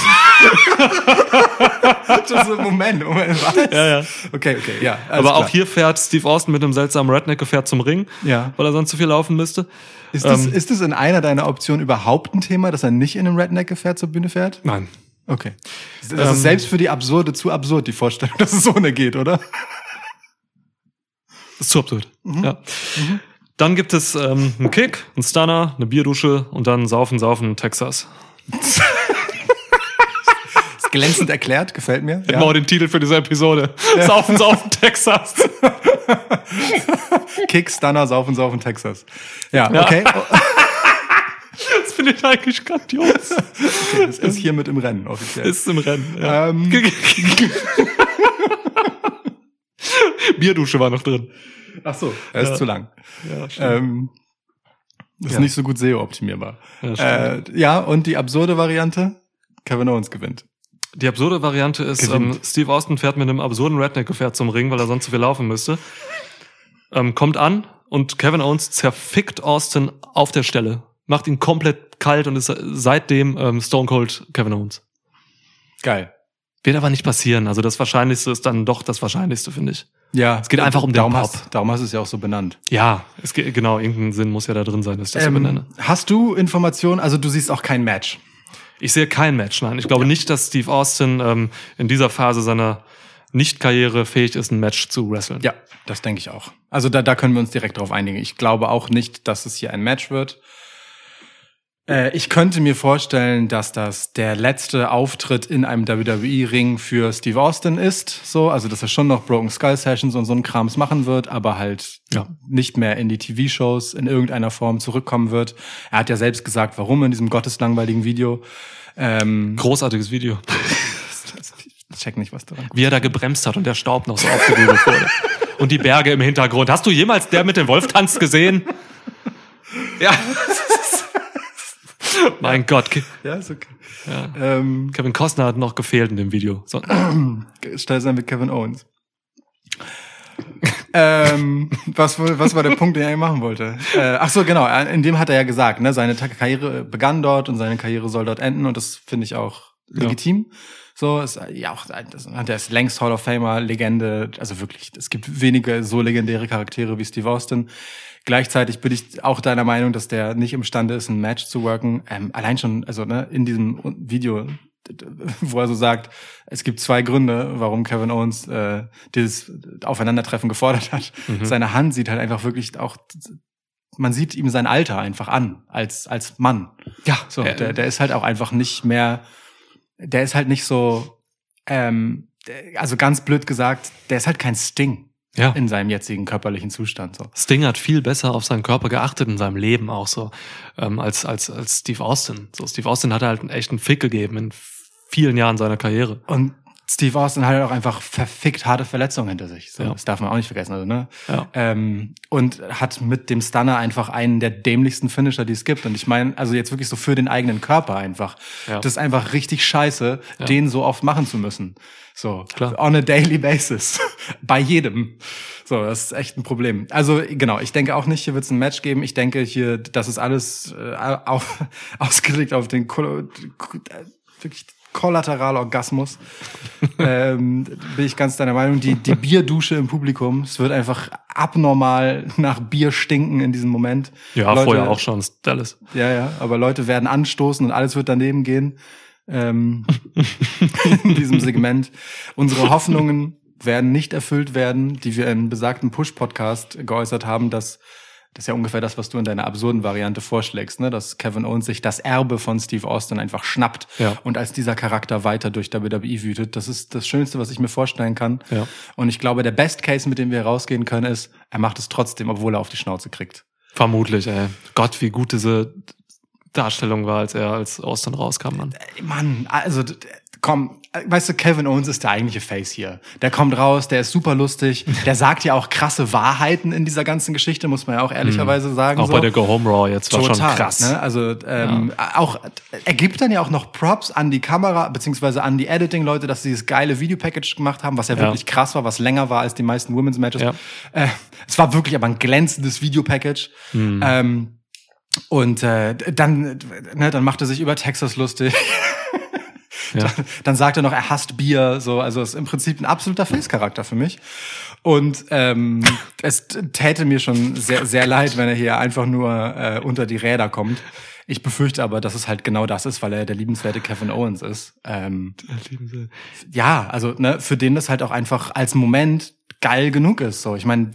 B: ist, Moment, Moment, was?
A: Ja, ja.
B: Okay, okay, ja.
A: Aber auch
B: klar.
A: hier fährt Steve Austin mit einem seltsamen Redneck-Gefährt zum Ring,
B: Ja.
A: weil er sonst zu viel laufen müsste.
B: Ist das,
A: ähm,
B: ist das in einer deiner Optionen überhaupt ein Thema, dass er nicht in einem Redneck-Gefährt zur Bühne fährt?
A: Nein.
B: Okay. Das
A: Ähm,
B: ist selbst für die Absurde zu absurd, die Vorstellung, dass es ohne geht, oder?
A: Das ist zu absurd.
B: Mhm.
A: Ja. Dann gibt es ähm, einen Kick, einen Stunner, eine Bierdusche und dann Saufen, Saufen, Texas.
B: Ist glänzend erklärt, gefällt mir.
A: Hätten wir auch den Titel für diese Episode. Saufen, Saufen, Texas.
B: Kick, Stunner, Saufen, Saufen, Texas. Ja,
A: Ja.
B: okay.
A: Das finde ich eigentlich grandios.
B: okay. Das ist hiermit im Rennen, offiziell.
A: Ist im Rennen. Ja.
B: Ähm,
A: Bierdusche war noch drin.
B: ach so, er ist
A: Ja.
B: zu lang.
A: Ja, stimmt.
B: Ähm, ist
A: Ja.
B: nicht so gut SEO-optimierbar.
A: Ja,
B: äh, ja, und die absurde Variante? Kevin Owens gewinnt.
A: Die absurde Variante ist,
B: Gewinnt.
A: ähm, Steve Austin fährt mit einem absurden Redneck-Gefährt zum Ring, weil er sonst zu viel laufen müsste. Ähm, kommt an und Kevin Owens zerfickt Austin auf der Stelle. Macht ihn komplett kalt und ist seitdem ähm, Stone Cold Kevin Owens.
B: Geil.
A: Wird aber nicht passieren. Also das Wahrscheinlichste ist dann doch das Wahrscheinlichste, finde ich.
B: Ja,
A: Es geht einfach um den
B: darum
A: Pop.
B: Hast, darum hast du es ja auch so benannt.
A: Ja, es geht, genau, irgendein Sinn muss ja da drin sein, dass ich das so
B: Ähm,
A: benenne.
B: hast du Informationen? Also du siehst auch kein Match.
A: Ich sehe kein Match, nein. Ich glaube nicht, dass Steve Austin ähm, in dieser Phase seiner Nicht-Karriere fähig ist, ein Match zu wresteln.
B: Ja, das denke ich auch. Also da, da können wir uns direkt drauf einigen. Ich glaube auch nicht, dass es hier ein Match wird. Äh, ich könnte mir vorstellen, dass das der letzte Auftritt in einem WWE-Ring für Steve Austin ist. So, also dass er schon noch Broken Skull Sessions und so ein Krams machen wird, aber halt
A: Ja.
B: nicht mehr in die TV-Shows in irgendeiner Form zurückkommen wird. Er hat ja selbst gesagt, warum in diesem gotteslangweiligen Video. Ähm,
A: Großartiges Video.
B: ich check nicht, was daran
A: Wie er da gebremst hat und der Staub noch so aufgewirbelt wurde. Und die Berge im Hintergrund. Hast du jemals der mit dem Wolf tanzt gesehen? Ja. mein Gott.
B: Ja, ist okay.
A: Ja.
B: Ähm,
A: Kevin Costner hat noch gefehlt in dem Video. So,
B: Stell sein mit Kevin Owens. ähm, was, was war der Punkt, den er machen wollte? Äh, ach so, genau. In dem hat er ja gesagt, ne, seine Karriere begann dort und seine Karriere soll dort enden und das finde ich auch legitim. So, ist ja auch, das, der ist längst Hall of Famer, Legende. Also wirklich, es gibt wenige so legendäre Charaktere wie Steve Austin. Gleichzeitig bin ich auch deiner Meinung, dass der nicht imstande ist, ein Match zu worken. Ähm, allein schon, also ne, in diesem Video, wo er so sagt, es gibt zwei Gründe, warum Kevin Owens äh, dieses Aufeinandertreffen gefordert hat. Seine Hand sieht halt einfach wirklich auch, man sieht ihm sein Alter einfach an als als Mann.
A: ja,
B: So,
A: äh,
B: der, der ist halt auch einfach nicht mehr, der ist halt nicht so, ähm, also ganz blöd gesagt, der ist halt kein Sting
A: ja.
B: in seinem jetzigen körperlichen Zustand. So.
A: Sting hat viel besser auf seinen Körper geachtet in seinem Leben auch so, ähm, als, als, als Steve Austin. So, Steve Austin hat halt einen echten Fick gegeben in vielen Jahren seiner Karriere.
B: Und Steve Austin hat halt auch einfach verfickt harte Verletzungen hinter sich. So,
A: Ja.
B: Das darf man auch nicht vergessen. Also, ne?
A: Ja.
B: ähm, und hat mit dem Stunner einfach einen der dämlichsten Finisher, die es gibt. Und ich meine, also jetzt wirklich so für den eigenen Körper einfach.
A: Ja.
B: Das ist einfach richtig scheiße, den so oft machen zu müssen. So,
A: Klar.
B: on a daily basis. Bei jedem. So, das ist echt ein Problem. Also genau, ich denke auch nicht, hier wird es ein Match geben. Ich denke hier, das ist alles äh, auf, ausgelegt auf den Kol wirklich Kollateralorgasmus. ähm, bin ich ganz deiner Meinung. Die, die Bierdusche im Publikum, es wird einfach abnormal nach Bier stinken in diesem Moment.
A: Ja,
B: Leute,
A: vorher auch schon Dallas.
B: Ja, ja, aber Leute werden anstoßen und alles wird daneben gehen. Ähm, in diesem Segment. Unsere Hoffnungen werden nicht erfüllt werden, die wir in besagten Push-Podcast geäußert haben, dass das ist ja ungefähr das, was du in deiner absurden Variante vorschlägst, ne? dass Kevin Owens sich das Erbe von Steve Austin einfach schnappt
A: Ja.
B: und als dieser Charakter weiter durch WWE wütet. Das ist das Schönste, was ich mir vorstellen kann.
A: Ja.
B: Und ich glaube, der Best Case, mit dem wir rausgehen können, ist, er macht es trotzdem, obwohl er auf die Schnauze kriegt.
A: Vermutlich, ey. Gott, wie gut diese Darstellung war, als er als Austin rauskam, Mann.
B: Mann, also komm, äh, weißt du, Kevin Owens ist der eigentliche Face hier. Der kommt raus, der ist super lustig, der sagt ja auch krasse Wahrheiten in dieser ganzen Geschichte, muss man ja auch ehrlicherweise sagen.
A: Auch
B: so.
A: bei der Go Home Raw jetzt war schon krass.
B: Ne? Also ähm, auch er gibt dann ja auch noch Props an die Kamera beziehungsweise an die Editing-Leute, dass sie dieses geile Videopackage gemacht haben, was ja,
A: Ja.
B: wirklich krass war, was länger war als die meisten Women's Matches.
A: Ja.
B: Äh, es war wirklich aber ein glänzendes Videopackage.
A: Hm.
B: Ähm, und äh, dann, ne, dann macht er sich über Texas lustig.
A: Ja.
B: Dann, dann sagt er noch, er hasst Bier. So, also ist im Prinzip ein absoluter Face-Charakter für mich. Und ähm, es täte mir schon sehr, sehr leid, wenn er hier einfach nur äh, unter die Räder kommt. Ich befürchte aber, dass es halt genau das ist, weil er der liebenswerte Kevin Owens ist. Ähm, ja, also ne, für den das halt auch einfach als Moment geil genug ist. So, ich meine,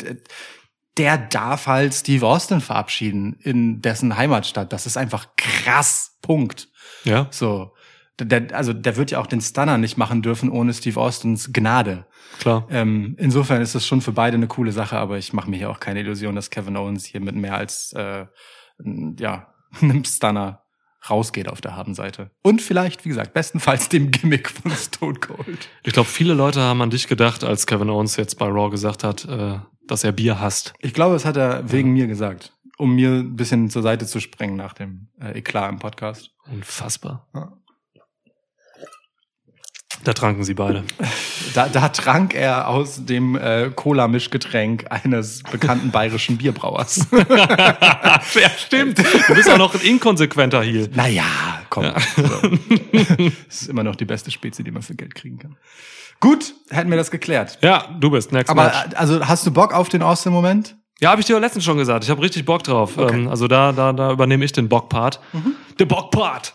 B: der darf halt Steve Austin verabschieden in dessen Heimatstadt. Das ist einfach krass. Punkt.
A: Ja.
B: So, der, also der wird ja auch den Stunner nicht machen dürfen ohne Steve Austins Gnade.
A: Klar.
B: Ähm, insofern ist das schon für beide eine coole Sache, aber ich mache mir hier auch keine Illusion, dass Kevin Owens hier mit mehr als äh, ja einem Stunner rausgeht auf der Habenseite. Und vielleicht, wie gesagt, bestenfalls dem Gimmick von Stone Cold.
A: Ich glaube, viele Leute haben an dich gedacht, als Kevin Owens jetzt bei Raw gesagt hat, äh, dass er Bier hasst.
B: Ich glaube, das hat er wegen mir gesagt, um mir ein bisschen zur Seite zu springen nach dem äh, Eklat im Podcast.
A: Unfassbar.
B: Ja.
A: Da tranken sie beide.
B: Da, da trank er aus dem äh, Cola-Mischgetränk eines bekannten bayerischen Bierbrauers.
A: ja, stimmt. Du bist auch noch ein inkonsequenter Heel.
B: naja, Komm. So. das ist immer noch die beste Spezie, die man für Geld kriegen kann. Gut, hätten wir das geklärt.
A: Ja, du bist next
B: Aber
A: match.
B: äh, also hast du Bock auf den Austin-Moment?
A: Ja, habe ich dir letztens schon gesagt. Ich habe richtig Bock drauf.
B: Okay.
A: Ähm, also da, da, da übernehme ich den Bock-Part. Der Bock-Part.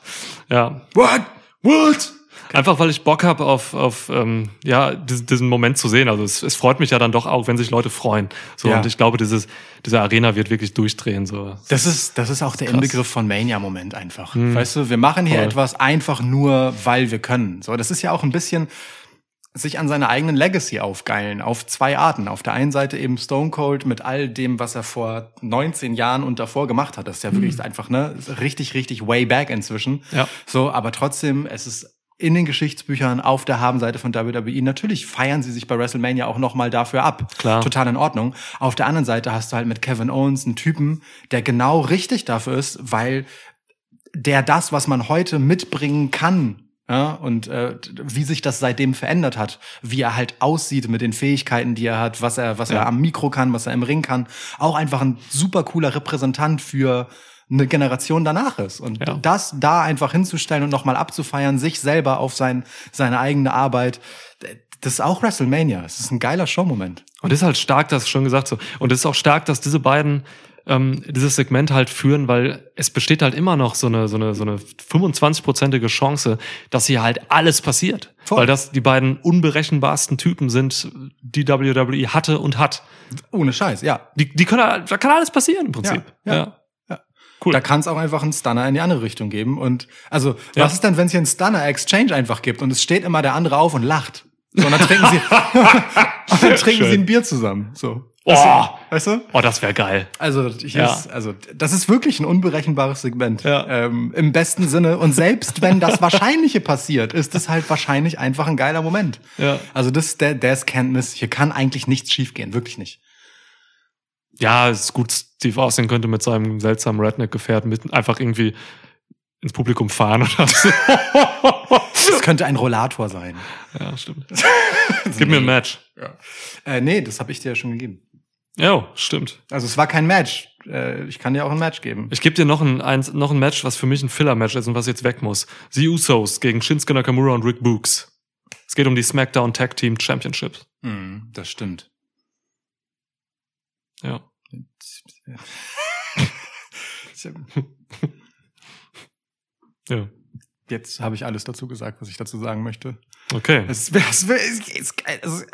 A: Ja.
B: What? What?
A: Einfach weil ich Bock habe auf, auf ähm, ja, diesen, diesen Moment zu sehen. Also es, es freut mich ja dann doch auch, wenn sich Leute freuen. So
B: Ja.
A: und ich glaube, dieses, diese Arena wird wirklich durchdrehen. So.
B: Das ist, das ist auch der
A: Krass. Hm.
B: Inbegriff von Mania-Moment einfach. Weißt du, wir machen hier
A: Voll.
B: etwas einfach nur, weil wir können. So, das ist ja auch ein bisschen sich an seiner eigenen Legacy aufgeilen, auf zwei Arten. Auf der einen Seite eben Stone Cold mit all dem, was er vor 19 Jahren und davor gemacht hat. Das ist ja wirklich einfach, ne, richtig, richtig way back inzwischen.
A: Ja.
B: So, aber trotzdem, es ist in den Geschichtsbüchern auf der Habenseite von WWE. Natürlich feiern sie sich bei WrestleMania auch nochmal dafür ab.
A: Klar.
B: Total in Ordnung. Auf der anderen Seite hast du halt mit Kevin Owens einen Typen, der genau richtig dafür ist, weil der das, was man heute mitbringen kann, ja, und äh, wie sich das seitdem verändert hat, wie er halt aussieht mit den Fähigkeiten, die er hat, was er, was
A: Ja.
B: er am Mikro kann, was er im Ring kann, auch einfach ein super cooler Repräsentant für eine Generation danach ist. Und
A: Ja.
B: das da einfach hinzustellen und nochmal abzufeiern, sich selber auf sein, seine eigene Arbeit, das ist auch WrestleMania. Es ist ein geiler Showmoment.
A: Und das ist halt stark, das schon gesagt so. Und es ist auch stark, dass diese beiden ähm, dieses Segment halt führen, weil es besteht halt immer noch so eine so eine so eine 25-prozentige Chance, dass hier halt alles passiert,
B: Voll.
A: weil das die beiden unberechenbarsten Typen sind, die WWE hatte und hat.
B: Ohne Scheiß, ja.
A: Die die können da kann alles passieren im Prinzip.
B: Ja, ja. Ja.
A: Cool.
B: Da kann es auch einfach einen Stunner in die andere Richtung geben. Und also,
A: Ja.
B: was ist denn, wenn es hier einen Stunner-Exchange einfach gibt und es steht immer der andere auf und lacht? So, und dann trinken sie, und dann trinken
A: Schön.
B: sie ein Bier zusammen. So.
A: Oh.
B: Weißt du?
A: Oh, das wäre geil.
B: Also,
A: Ja.
B: ist, also, das ist wirklich ein unberechenbares Segment.
A: Ja.
B: Ähm, Im besten Sinne. Und selbst wenn das Wahrscheinliche passiert, ist es halt wahrscheinlich einfach ein geiler Moment.
A: Ja.
B: Also, das ist der, der Can't miss. Hier kann eigentlich nichts schiefgehen. Wirklich nicht.
A: Ja, es ist gut, Steve Austin könnte mit seinem seltsamen Redneck-Gefährt mit einfach irgendwie ins Publikum fahren oder so.
B: Das könnte ein Rollator sein.
A: ja, stimmt. Gib mir ein Match.
B: Äh, nee, das habe ich dir ja schon gegeben.
A: Ja, stimmt.
B: Also es war kein Match. Äh, ich kann dir auch ein Match geben.
A: Ich gebe dir noch ein, eins, noch ein Match, was für mich ein Filler-Match ist und was jetzt weg muss. The Usos gegen Shinsuke Nakamura und Rick Books. Es geht um die SmackDown Tag Team Championship.
B: Hm, das stimmt.
A: Ja. Ja.
B: Jetzt habe ich alles dazu gesagt, was ich dazu sagen möchte.
A: Okay.
B: Es, es, es, es,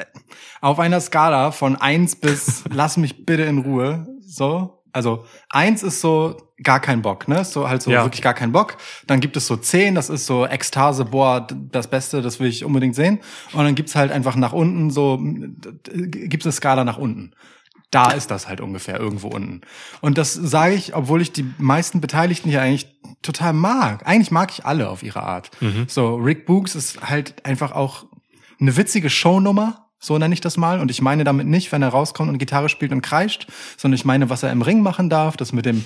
B: auf einer Skala von eins bis lass mich bitte in Ruhe, so. Also eins ist so gar kein Bock, ne? So halt so
A: Ja.
B: wirklich gar kein Bock. Dann gibt es so zehn, das ist so Ekstase, boah, das Beste, das will ich unbedingt sehen. Und dann gibt's halt einfach nach unten so, gibt's eine Skala nach unten. Da ist das halt ungefähr irgendwo unten. Und das sage ich, obwohl ich die meisten Beteiligten hier eigentlich total mag. Eigentlich mag ich alle auf ihre Art. So, Rick Books ist halt einfach auch eine witzige Shownummer, so nenne ich das mal. Und ich meine damit nicht, wenn er rauskommt und Gitarre spielt und kreischt, sondern ich meine, was er im Ring machen darf, das mit dem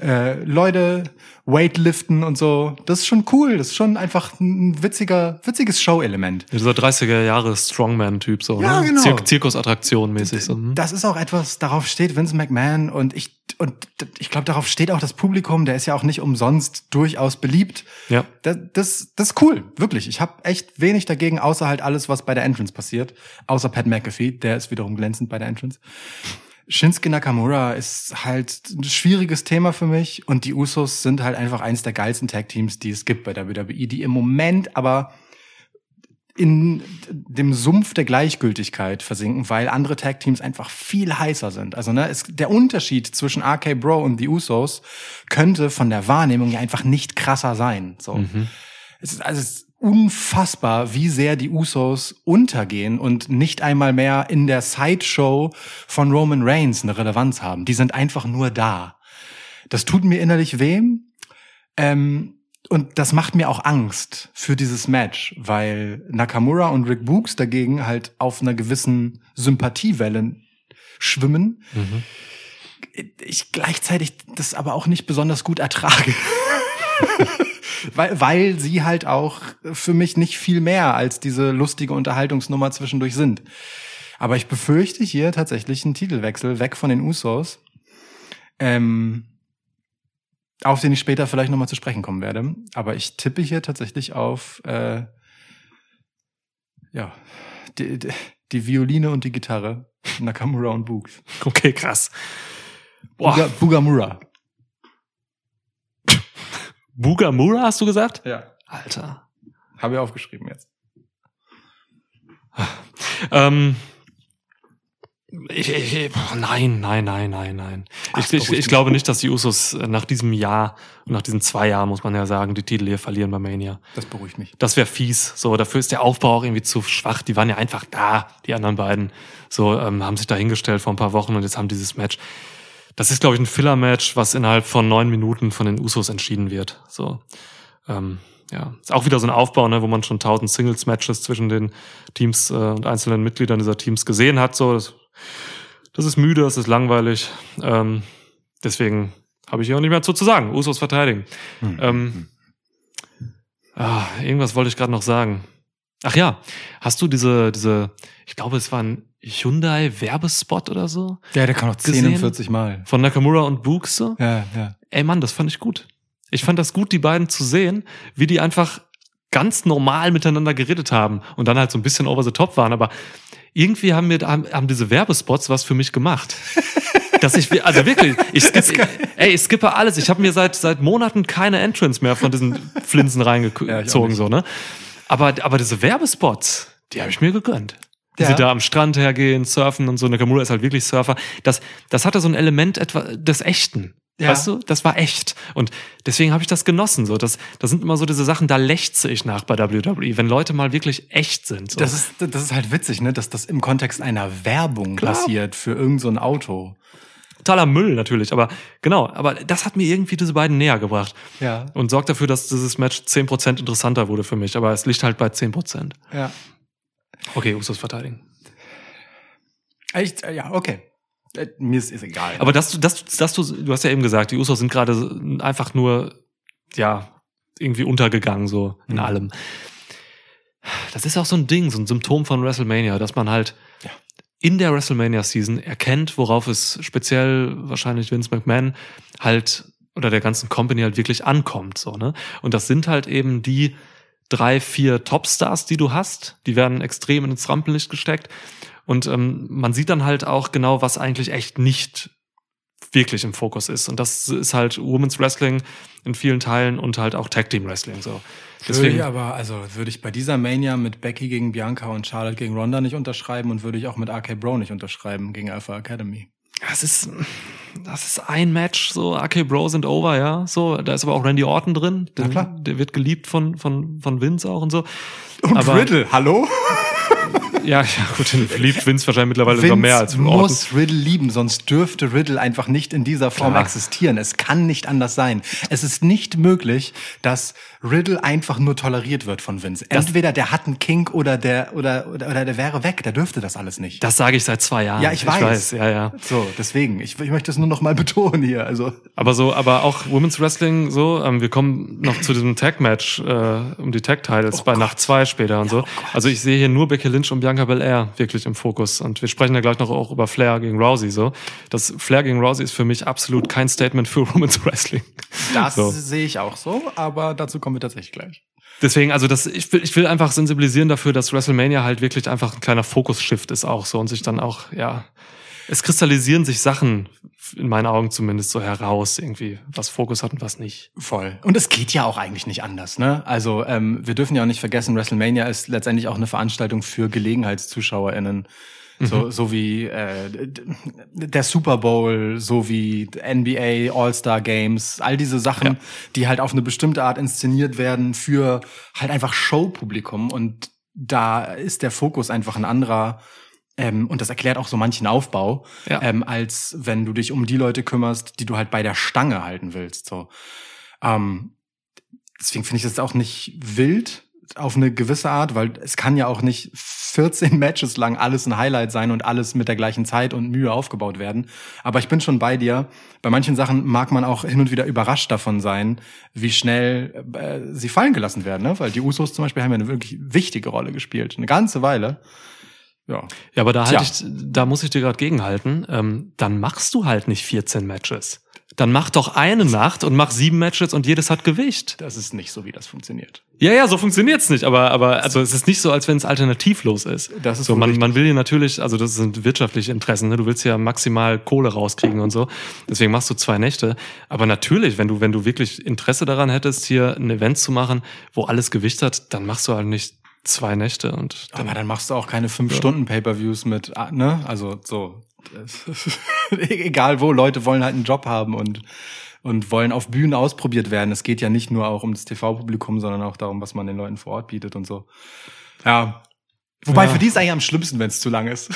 B: äh, Leute Weightliften und so. Das ist schon cool. Das ist schon einfach ein witziger, witziges Show-Element.
A: Dieser 30er Jahre Strongman-Typ, so,
B: Ja,
A: ne?
B: genau.
A: Zir Zirkusattraktion mäßig. So, hm?
B: Das ist auch etwas, darauf steht Vince McMahon und ich und ich glaube, darauf steht auch das Publikum. Der ist ja auch nicht umsonst durchaus beliebt.
A: Ja.
B: Das, das, das ist cool, wirklich. Ich habe echt wenig dagegen, außer halt alles, was bei der Entrance passiert. Außer Pat McAfee, der ist wiederum glänzend bei der Entrance. Shinsuke Nakamura ist halt ein schwieriges Thema für mich und die Usos sind halt einfach eins der geilsten Tag-Teams, die es gibt bei der WWE, die im Moment aber in dem Sumpf der Gleichgültigkeit versinken, weil andere Tag-Teams einfach viel heißer sind. Also ne, es, der Unterschied zwischen RK Bro und die Usos könnte von der Wahrnehmung ja einfach nicht krasser sein. So. Es ist, also es unfassbar, wie sehr die Usos untergehen und nicht einmal mehr in der Sideshow von Roman Reigns eine Relevanz haben. Die sind einfach nur da. Das tut mir innerlich weh. Ähm, und das macht mir auch Angst für dieses Match, weil Nakamura und Rick Books dagegen halt auf einer gewissen Sympathiewelle schwimmen. Ich gleichzeitig das aber auch nicht besonders gut ertrage. weil, weil sie halt auch für mich nicht viel mehr als diese lustige Unterhaltungsnummer zwischendurch sind. Aber ich befürchte hier tatsächlich einen Titelwechsel weg von den Usos. Ähm, auf den ich später vielleicht nochmal zu sprechen kommen werde. Aber ich tippe hier tatsächlich auf äh, ja, die, die, die Violine und die Gitarre. Nakamura und Boogs.
A: Okay, krass. Boah,
B: Buga, Bugamura.
A: Bugamura hast du gesagt?
B: Ja.
A: Alter.
B: Habe ich aufgeschrieben jetzt.
A: Ähm, ich, ich, boah, nein, nein, nein, nein, nein. Ich, ich, ich glaube nicht, dass die Usos äh, nach diesem Jahr und nach diesen zwei Jahren, muss man ja sagen, die Titel hier verlieren bei Mania.
B: Das beruhigt mich.
A: Das wäre fies. So, dafür ist der Aufbau auch irgendwie zu schwach. Die waren ja einfach da, die anderen beiden. So, ähm, haben sich da hingestellt vor ein paar Wochen und jetzt haben dieses Match. Das ist, glaube ich, ein Filler-Match, was innerhalb von neun Minuten von den Usos entschieden wird. So, ähm, ja, ist auch wieder so ein Aufbau, ne, wo man schon tausend Singles-Matches zwischen den Teams äh, und einzelnen Mitgliedern dieser Teams gesehen hat. So, das, das ist müde, das ist langweilig. Ähm, deswegen habe ich hier auch nicht mehr zu, zu sagen. Usos verteidigen.
B: Hm.
A: Ähm, ah, irgendwas wollte ich gerade noch sagen. Ach ja, hast du diese, diese, ich glaube, es war ein Hyundai-Werbespot oder so
B: Ja, der kann noch
A: Gesehen?
B: 41 Mal.
A: von Nakamura und Books so?
B: Ja, ja.
A: Ey Mann, das fand ich gut. Ich fand das gut, die beiden zu sehen, wie die einfach ganz normal miteinander geredet haben und dann halt so ein bisschen over the top waren, aber irgendwie haben mir haben, haben diese Werbespots was für mich gemacht. Dass ich, also wirklich, ich skippe, ey, ich skippe alles. Ich habe mir seit, seit Monaten keine Entrance mehr von diesen Flinsen
B: Ja,
A: reingezogen,
B: nicht.
A: so, ne? Aber, aber diese Werbespots, die habe ich mir gegönnt. Wie
B: Ja.
A: sie da am Strand hergehen, surfen und so. Nakamura ist halt wirklich Surfer. Das, das hatte so ein Element etwa des Echten.
B: Ja.
A: Weißt du, das war echt. Und deswegen habe ich das genossen. So, das, das sind immer so diese Sachen, da lechze ich nach bei WWE, wenn Leute mal wirklich echt sind. So.
B: Das ist, das ist halt witzig, ne, dass das im Kontext einer Werbung
A: Klar.
B: passiert für irgend so ein Auto.
A: totaler Müll natürlich, aber genau, aber das hat mir irgendwie diese beiden näher gebracht
B: Ja.
A: und sorgt dafür, dass dieses Match 10% interessanter wurde für mich, aber es liegt halt bei 10%.
B: Ja.
A: Okay, Usos verteidigen.
B: Echt? Äh, Ja, okay. Äh, Mir ist, ist egal.
A: Aber dass du, dass, du- dass du, du hast ja eben gesagt, die Usos sind gerade einfach nur, ja, irgendwie untergegangen, so in
B: Mhm.
A: allem. Das ist auch so ein Ding, so ein Symptom von WrestleMania, dass man halt
B: Ja.
A: in der WrestleMania-Season erkennt, worauf es speziell wahrscheinlich Vince McMahon halt oder der ganzen Company halt wirklich ankommt, so, ne? Und das sind halt eben die drei, vier Topstars, die du hast. Die werden extrem ins Rampenlicht gesteckt. Und ähm, man sieht dann halt auch genau, was eigentlich echt nicht wirklich im Fokus ist. Und das ist halt Women's Wrestling in vielen Teilen und halt auch Tag Team Wrestling so.
B: würde
A: Deswegen,
B: ich aber, also würde ich bei dieser Mania mit Becky gegen Bianca und Charlotte gegen Ronda nicht unterschreiben und würde ich auch mit RK Bro nicht unterschreiben gegen Alpha Academy.
A: Das ist, das ist ein Match, so RK Bro sind over, ja. So, da ist aber auch Randy Orton drin. Der,
B: klar.
A: der wird geliebt von, von, von Vince auch und so.
B: Und
A: Aber-
B: Riddle, hallo?
A: Ja, ja, gut, den liebt Vince wahrscheinlich mittlerweile sogar mehr als
B: Vince
A: Orton.
B: muss Riddle lieben, sonst dürfte Riddle einfach nicht in dieser Form
A: Klar.
B: existieren. Es kann nicht anders sein. Es ist nicht möglich, dass Riddle einfach nur toleriert wird von Vince. Entweder der hat einen Kink oder der oder oder, oder der wäre weg. Der dürfte das alles nicht.
A: Das sage ich seit zwei Jahren.
B: Ja, ich weiß.
A: ja, ja.
B: so, deswegen. Ich, ich möchte es nur noch mal betonen hier. Also
A: Aber so, aber auch Women's Wrestling so, ähm, wir kommen noch zu diesem Tag-Match äh, um die Tag-Titles bei Nacht 2 später und so. Also ich sehe hier nur Becky Lynch und Bianca Belair wirklich im Fokus. Und wir sprechen ja gleich noch auch über Flair gegen Rousey so. Das Flair gegen Rousey ist für mich absolut kein Statement für Women's Wrestling.
B: das
A: So.
B: sehe ich auch so, aber dazu kommen wir tatsächlich gleich.
A: Deswegen, also das, ich will, ich will einfach sensibilisieren dafür, dass WrestleMania halt wirklich einfach ein kleiner Fokus-Shift ist auch so und sich dann auch, ja, es kristallisieren sich Sachen, in meinen Augen zumindest, so heraus irgendwie, was Fokus hat und was nicht.
B: Voll. Und es geht ja auch eigentlich nicht anders, ne? Also ähm, wir dürfen ja auch nicht vergessen, WrestleMania ist letztendlich auch eine Veranstaltung für GelegenheitszuschauerInnen. So, so wie äh, der Super Bowl, so wie NBA All-Star Games, all diese Sachen,
A: Ja.
B: die halt auf eine bestimmte Art inszeniert werden für halt einfach Showpublikum. Und da ist der Fokus einfach ein anderer. Ähm, und das erklärt auch so manchen Aufbau,
A: Ja.
B: ähm, als wenn du dich um die Leute kümmerst, die du halt bei der Stange halten willst. So. Ähm, deswegen finde ich das auch nicht wild auf eine gewisse Art, weil es kann ja auch nicht 14 Matches lang alles ein Highlight sein und alles mit der gleichen Zeit und Mühe aufgebaut werden. Aber ich bin schon bei dir. Bei manchen Sachen mag man auch hin und wieder überrascht davon sein, wie schnell äh, sie fallen gelassen werden. Ne? Weil die Usos zum Beispiel haben ja eine wirklich wichtige Rolle gespielt. Eine ganze Weile. Ja.
A: Ja, aber da halt ich, da muss ich dir gerade gegenhalten. Ähm, dann machst du halt nicht 14 Matches. Dann mach doch eine Nacht und mach sieben Matches und jedes hat Gewicht.
B: Das ist nicht so, wie das funktioniert.
A: Ja, ja, so funktioniert's nicht, aber, aber also es ist nicht so, als wenn es alternativlos ist.
B: Das ist
A: so, man, man will hier natürlich, also das sind wirtschaftliche Interessen, ne? du willst ja maximal Kohle rauskriegen und so. Deswegen machst du zwei Nächte. Aber natürlich, wenn du, wenn du wirklich Interesse daran hättest, hier ein Event zu machen, wo alles Gewicht hat, dann machst du halt nicht zwei Nächte und dann,
B: Aber dann machst du auch keine fünf Stunden Pay-per-Views mit, ah, ne? Also so. Egal wo, Leute wollen halt einen Job haben und und wollen auf Bühnen ausprobiert werden. Es geht ja nicht nur auch um das TV-Publikum, sondern auch darum, was man den Leuten vor Ort bietet und so. Ja. Wobei
A: Ja.
B: für die ist eigentlich am schlimmsten, wenn es zu lang ist.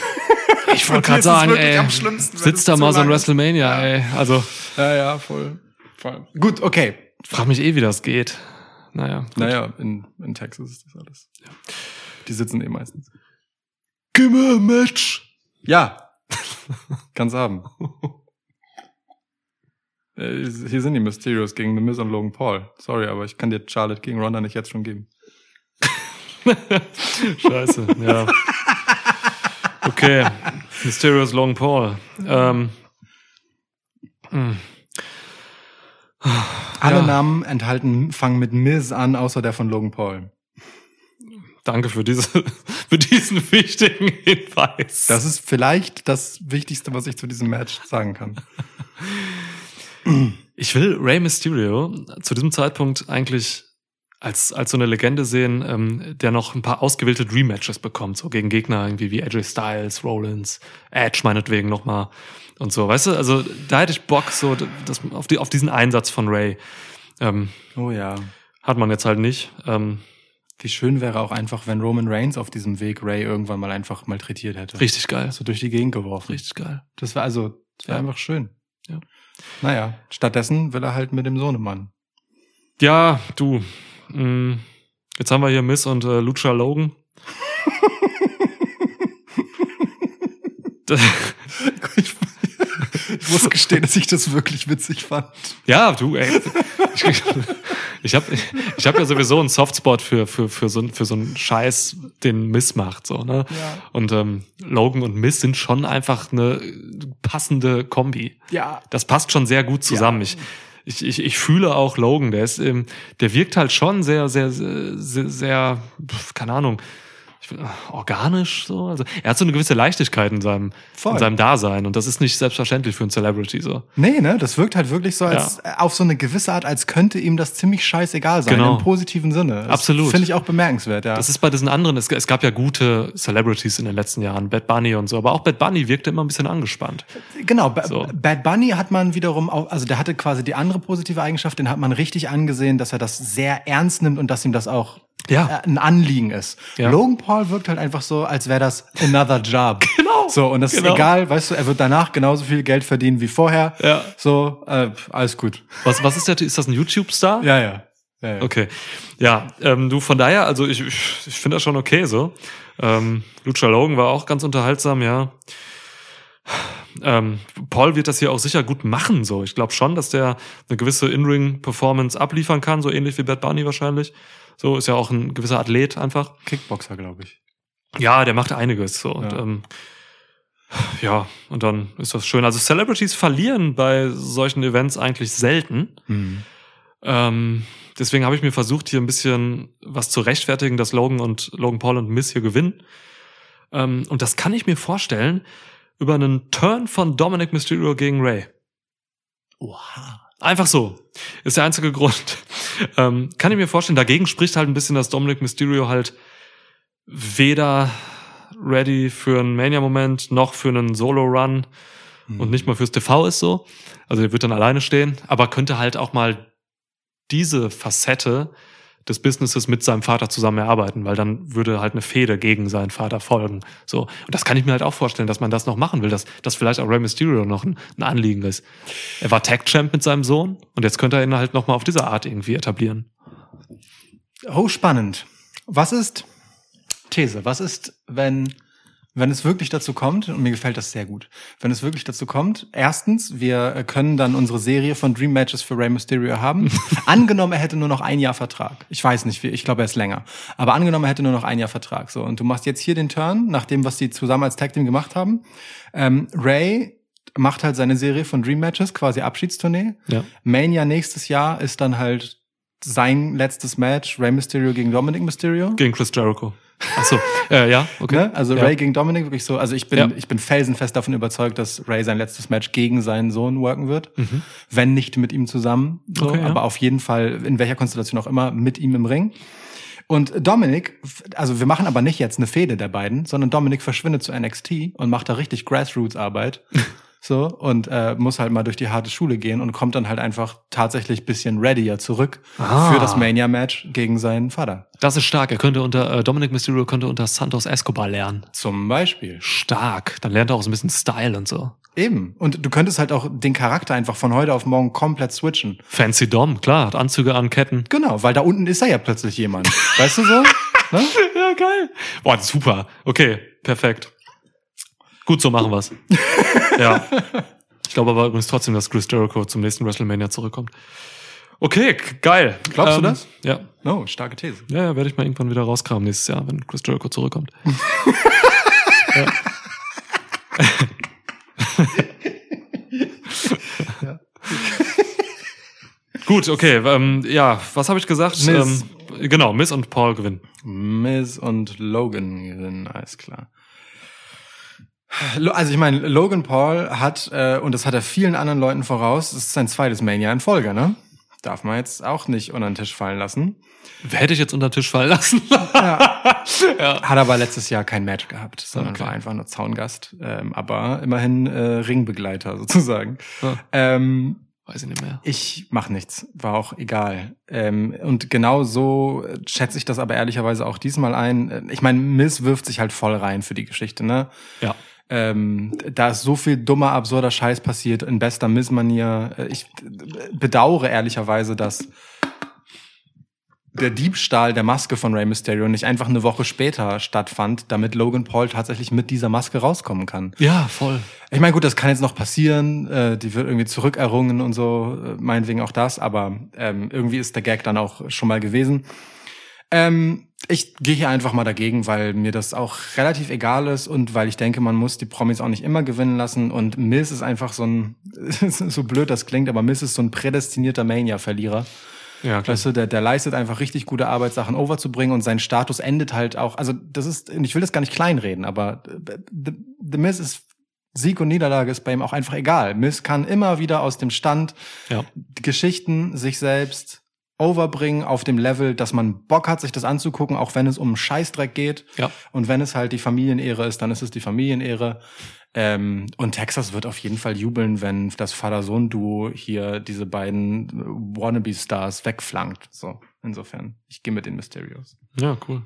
A: ich wollte gerade sagen, ey,
B: am schlimmsten,
A: sitzt da mal so ein
B: lang ist.
A: WrestleMania, ey. Also
B: Ja, ja, voll. voll. Gut, okay.
A: frag mich eh, wie das geht. Naja. gut.
B: Naja, in, in Texas ist das alles. Die sitzen eh meistens.
A: Mir ein Match.
B: Ja. Kann's haben. Äh, Hier sind die Mysterios gegen The Miz und Logan Paul. Sorry, aber ich kann dir Charlotte gegen Ronda nicht jetzt schon geben.
A: Scheiße, ja. Okay. Mysterious Long Paul. Ähm, hm.
B: Alle
A: Ja.
B: Namen enthalten, fangen mit Miz an, außer der von Logan Paul.
A: Danke für, diese, für diesen wichtigen Hinweis.
B: Das ist vielleicht das Wichtigste, was ich zu diesem Match sagen kann.
A: ich will Rey Mysterio zu diesem Zeitpunkt eigentlich als, als so eine Legende sehen, ähm, der noch ein paar ausgewählte Dream Matches bekommt, so gegen Gegner irgendwie wie AJ Styles, Rollins, Edge meinetwegen nochmal und so, weißt du? Also da hätte ich Bock so das, auf, die, auf diesen Einsatz von Ray. Ähm,
B: Oh ja.
A: hat man jetzt halt nicht. Ähm,
B: Wie schön wäre auch einfach, wenn Roman Reigns auf diesem Weg Ray irgendwann mal einfach malträtiert hätte.
A: richtig geil.
B: So durch die Gegend geworfen.
A: Richtig geil.
B: Das war also, das war
A: Ja.
B: einfach schön.
A: Ja.
B: Naja, stattdessen will er halt mit dem Sohnemann.
A: Ja, du. Mh, jetzt haben wir hier Miss und äh, Lucha Logan.
B: Ich, ich muss gestehen, dass ich das wirklich witzig fand.
A: Ja, du, ey. Ich, habe ich hab ja sowieso einen Softspot für, für, für, so, für so einen Scheiß, den Miss macht. So, ne?
B: Ja.
A: Und ähm, Logan und Miss sind schon einfach eine passende Kombi.
B: Ja.
A: Das passt schon sehr gut zusammen. Ich, ich, ich, ich fühle auch Logan, der ist, ähm, der wirkt halt schon sehr, sehr, sehr, sehr, sehr keine Ahnung, ich find, äh, organisch so. Also er hat so eine gewisse Leichtigkeit in seinem,
B: Voll.
A: in seinem Dasein und das ist nicht selbstverständlich für einen Celebrity so.
B: Nee, ne, das wirkt halt wirklich so als äh, auf so eine gewisse Art, als könnte ihm das ziemlich scheißegal sein,
A: Genau.
B: im positiven Sinne. Das
A: Absolut.
B: Finde ich auch bemerkenswert, ja.
A: Das ist bei diesen anderen, es, es gab ja gute Celebrities in den letzten Jahren, Bad Bunny und so, aber auch Bad Bunny wirkte immer ein bisschen angespannt.
B: Genau, ba
A: So.
B: Bad Bunny hat man wiederum auch, also der hatte quasi die andere positive Eigenschaft, den hat man richtig angesehen, dass er das sehr ernst nimmt und dass ihm das auch
A: Ja.
B: äh, ein Anliegen ist.
A: Ja.
B: Logan Paul wirkt halt einfach so, als wäre das another job.
A: Genau.
B: So, und das
A: Genau.
B: ist egal, weißt du, er wird danach genauso viel Geld verdienen wie vorher.
A: Ja.
B: So, äh, alles gut.
A: Was, was ist der, ist das ein YouTube-Star?
B: Ja, ja. ja, ja.
A: Okay. Ja, ähm, du von daher, also ich, ich, ich finde das schon okay so. Ähm, Lucha Logan war auch ganz unterhaltsam, ja. Ähm, Paul wird das hier auch sicher gut machen, so. Ich glaube schon, dass der eine gewisse In-Ring-Performance abliefern kann, so ähnlich wie Bad Bunny wahrscheinlich. So ist ja auch ein gewisser Athlet einfach.
B: Kickboxer, glaube ich.
A: Ja, der macht einiges so. Und,
B: Ja.
A: ähm, ja, und dann ist das schön. Also Celebrities verlieren bei solchen Events eigentlich selten. Ähm, deswegen habe ich mir versucht, hier ein bisschen was zu rechtfertigen, dass Logan und Logan Paul und Miss hier gewinnen. Ähm, und das kann ich mir vorstellen über einen Turn von Dominic Mysterio gegen Ray.
B: Oha.
A: Einfach so. Ist der einzige Grund. Ähm, kann ich mir vorstellen. Dagegen spricht halt ein bisschen, dass Dominic Mysterio halt weder ready für einen Mania-Moment noch für einen Solo-Run und nicht mal fürs TV ist so. Also er wird dann alleine stehen, aber könnte halt auch mal diese Facette des Businesses mit seinem Vater zusammen erarbeiten, weil dann würde halt eine Fehde gegen seinen Vater folgen. So. Und das kann ich mir halt auch vorstellen, dass man das noch machen will, dass, dass vielleicht auch Rey Mysterio noch ein, ein Anliegen ist. Er war Tag Champ mit seinem Sohn und jetzt könnte er ihn halt noch mal auf diese Art irgendwie etablieren.
B: Oh, spannend. Was ist, These, was ist, wenn, wenn es wirklich dazu kommt, und mir gefällt das sehr gut, wenn es wirklich dazu kommt, erstens, wir äh, können dann unsere Serie von Dream Matches für Rey Mysterio haben. angenommen, er hätte nur noch ein Jahr Vertrag. Ich weiß nicht, wie, ich glaube, er ist länger. Aber angenommen, er hätte nur noch ein Jahr Vertrag. So, und du machst jetzt hier den Turn, nach dem, was sie zusammen als Tag Team gemacht haben. Ähm, Ray macht halt seine Serie von Dream Matches, quasi Abschiedstournee.
A: Ja.
B: Mania nächstes Jahr ist dann halt sein letztes Match, Rey Mysterio gegen Dominic Mysterio.
A: Gegen Chris Jericho. Achso, äh, ja, okay.
B: Ne? Also
A: ja.
B: Ray gegen Dominic wirklich so. Also ich bin,
A: Ja.
B: ich bin felsenfest davon überzeugt, dass Ray sein letztes Match gegen seinen Sohn worken wird.
A: Mhm.
B: Wenn nicht mit ihm zusammen. So,
A: Okay, ja.
B: aber auf jeden Fall, in welcher Konstellation auch immer, mit ihm im Ring. Und Dominic, also wir machen aber nicht jetzt eine Fehde der beiden, sondern Dominic verschwindet zu NXT und macht da richtig Grassroots-Arbeit. So, und äh, muss halt mal durch die harte Schule gehen und kommt dann halt einfach tatsächlich bisschen readier zurück
A: Ah.
B: für das Mania-Match gegen seinen Vater.
A: Das ist stark. Er könnte unter, äh, Dominic Mysterio könnte unter Santos Escobar lernen.
B: Zum Beispiel.
A: Stark. Dann lernt er auch so ein bisschen Style und so.
B: Eben. Und du könntest halt auch den Charakter einfach von heute auf morgen komplett switchen.
A: Fancy Dom, klar, hat Anzüge an, Ketten.
B: Genau, weil da unten ist er ja plötzlich jemand. weißt du so? Ne?
A: Ja, geil. Boah, super. Okay, perfekt. Gut, so machen wir's. ja. Ich glaube aber übrigens trotzdem, dass Chris Jericho zum nächsten WrestleMania zurückkommt. Okay, geil.
B: Glaubst du das?
A: Ja.
B: Oh, starke These.
A: Ja, ja, werde ich mal irgendwann wieder rauskramen nächstes Jahr, wenn Chris Jericho zurückkommt. ja. Gut, okay. Ähm, ja, was habe ich gesagt?
B: Miz.
A: Ähm, genau, Miss und Paul gewinnen.
B: Miz und Logan gewinnen, alles klar. Also ich meine, Logan Paul hat, äh, und das hat er vielen anderen Leuten voraus, das ist sein zweites Mania in Folge, ne? Darf man jetzt auch nicht unter den Tisch fallen lassen.
A: Hätte ich jetzt unter den Tisch fallen lassen.
B: Ja.
A: ja.
B: Hat aber letztes Jahr kein Match gehabt, sondern
A: Okay.
B: war einfach nur Zaungast. Ähm, aber immerhin äh, Ringbegleiter sozusagen.
A: Ja.
B: Ähm,
A: Weiß ich nicht mehr.
B: Ich mach nichts, war auch egal. Ähm, und genau so schätze ich das aber ehrlicherweise auch diesmal ein. Ich meine, Miss wirft sich halt voll rein für die Geschichte, ne?
A: Ja.
B: Ähm, da ist so viel dummer, absurder Scheiß passiert in bester Miss-Manier. Äh, Ich äh, bedauere ehrlicherweise, dass der Diebstahl der Maske von Rey Mysterio nicht einfach eine Woche später stattfand, damit Logan Paul tatsächlich mit dieser Maske rauskommen kann.
A: Ja, voll.
B: Ich meine, gut, das kann jetzt noch passieren. Äh, die wird irgendwie zurückerrungen und so, äh, meinetwegen auch das, aber ähm, irgendwie ist der Gag dann auch schon mal gewesen. Ähm, ich gehe hier einfach mal dagegen, weil mir das auch relativ egal ist und weil ich denke, man muss die Promis auch nicht immer gewinnen lassen. Und Miz ist einfach so ein, so blöd das klingt, aber Miz ist so ein prädestinierter Mania-Verlierer.
A: Ja, klar.
B: Weißt du, der, der leistet einfach richtig gute Arbeit, Sachen overzubringen und sein Status endet halt auch. Also, das ist, ich will das gar nicht kleinreden, aber The, The Miz ist Sieg und Niederlage ist bei ihm auch einfach egal. Miz kann immer wieder aus dem Stand
A: Ja.
B: Geschichten sich selbst overbringen auf dem Level, dass man Bock hat, sich das anzugucken, auch wenn es um Scheißdreck geht.
A: Ja.
B: Und wenn es halt die Familienehre ist, dann ist es die Familienehre. Ähm, und Texas wird auf jeden Fall jubeln, wenn das Vater-Sohn-Duo hier diese beiden Wannabe-Stars wegflankt. So, insofern. Ich gehe mit den Mysterios.
A: Ja, cool.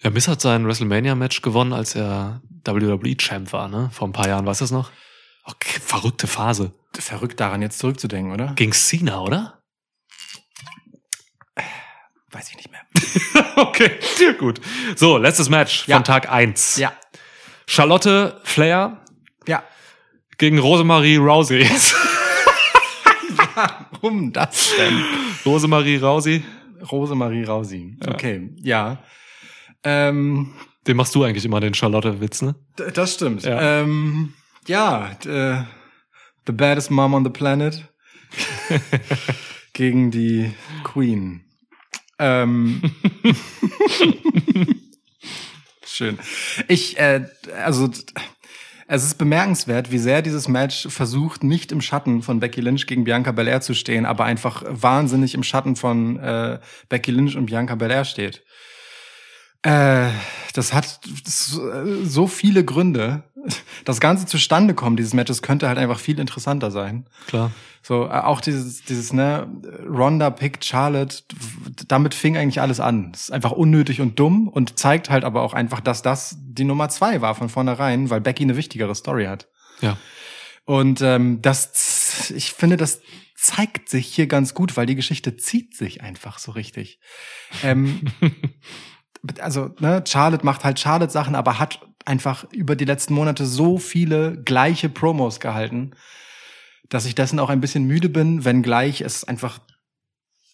A: Ja, Miss hat sein WrestleMania-Match gewonnen, als er WWE-Champ war, ne? Vor ein paar Jahren, weißt du das noch? Okay, verrückte Phase.
B: Verrückt daran jetzt zurückzudenken, oder?
A: Gegen Cena, oder?
B: Weiß ich nicht mehr.
A: okay, gut. So, letztes Match
B: Ja.
A: von Tag eins.
B: Ja.
A: Charlotte Flair
B: Ja.
A: gegen Rosemarie Rousey.
B: Warum das denn?
A: Rosemarie Rousey,
B: Rosemarie Rausi. Okay, ja. Ähm,
A: den machst du eigentlich immer, den Charlotte-Witz, ne?
B: Das stimmt.
A: Ja.
B: Ja, ähm, ja äh, The Baddest Mom on the Planet gegen die Queen. Ähm, schön. Ich, äh, also es ist bemerkenswert, wie sehr dieses Match versucht, nicht im Schatten von Becky Lynch gegen Bianca Belair zu stehen, aber einfach wahnsinnig im Schatten von äh, Becky Lynch und Bianca Belair steht. Äh, das hat so, viele Gründe. Das Ganze zustande kommen dieses Matches könnte halt einfach viel interessanter sein.
A: Klar.
B: So, äh, auch dieses, dieses, ne, Ronda pickt Charlotte, damit fing eigentlich alles an. Das ist einfach unnötig und dumm und zeigt halt aber auch einfach, dass das die Nummer zwei war von vornherein, weil Becky eine wichtigere Story hat.
A: Ja.
B: Und ähm, das, ich finde, das zeigt sich hier ganz gut, weil die Geschichte zieht sich einfach so richtig. Ähm, also, ne, Charlotte macht halt Charlotte-Sachen, aber hat einfach über die letzten Monate so viele gleiche Promos gehalten, dass ich dessen auch ein bisschen müde bin, wenngleich es einfach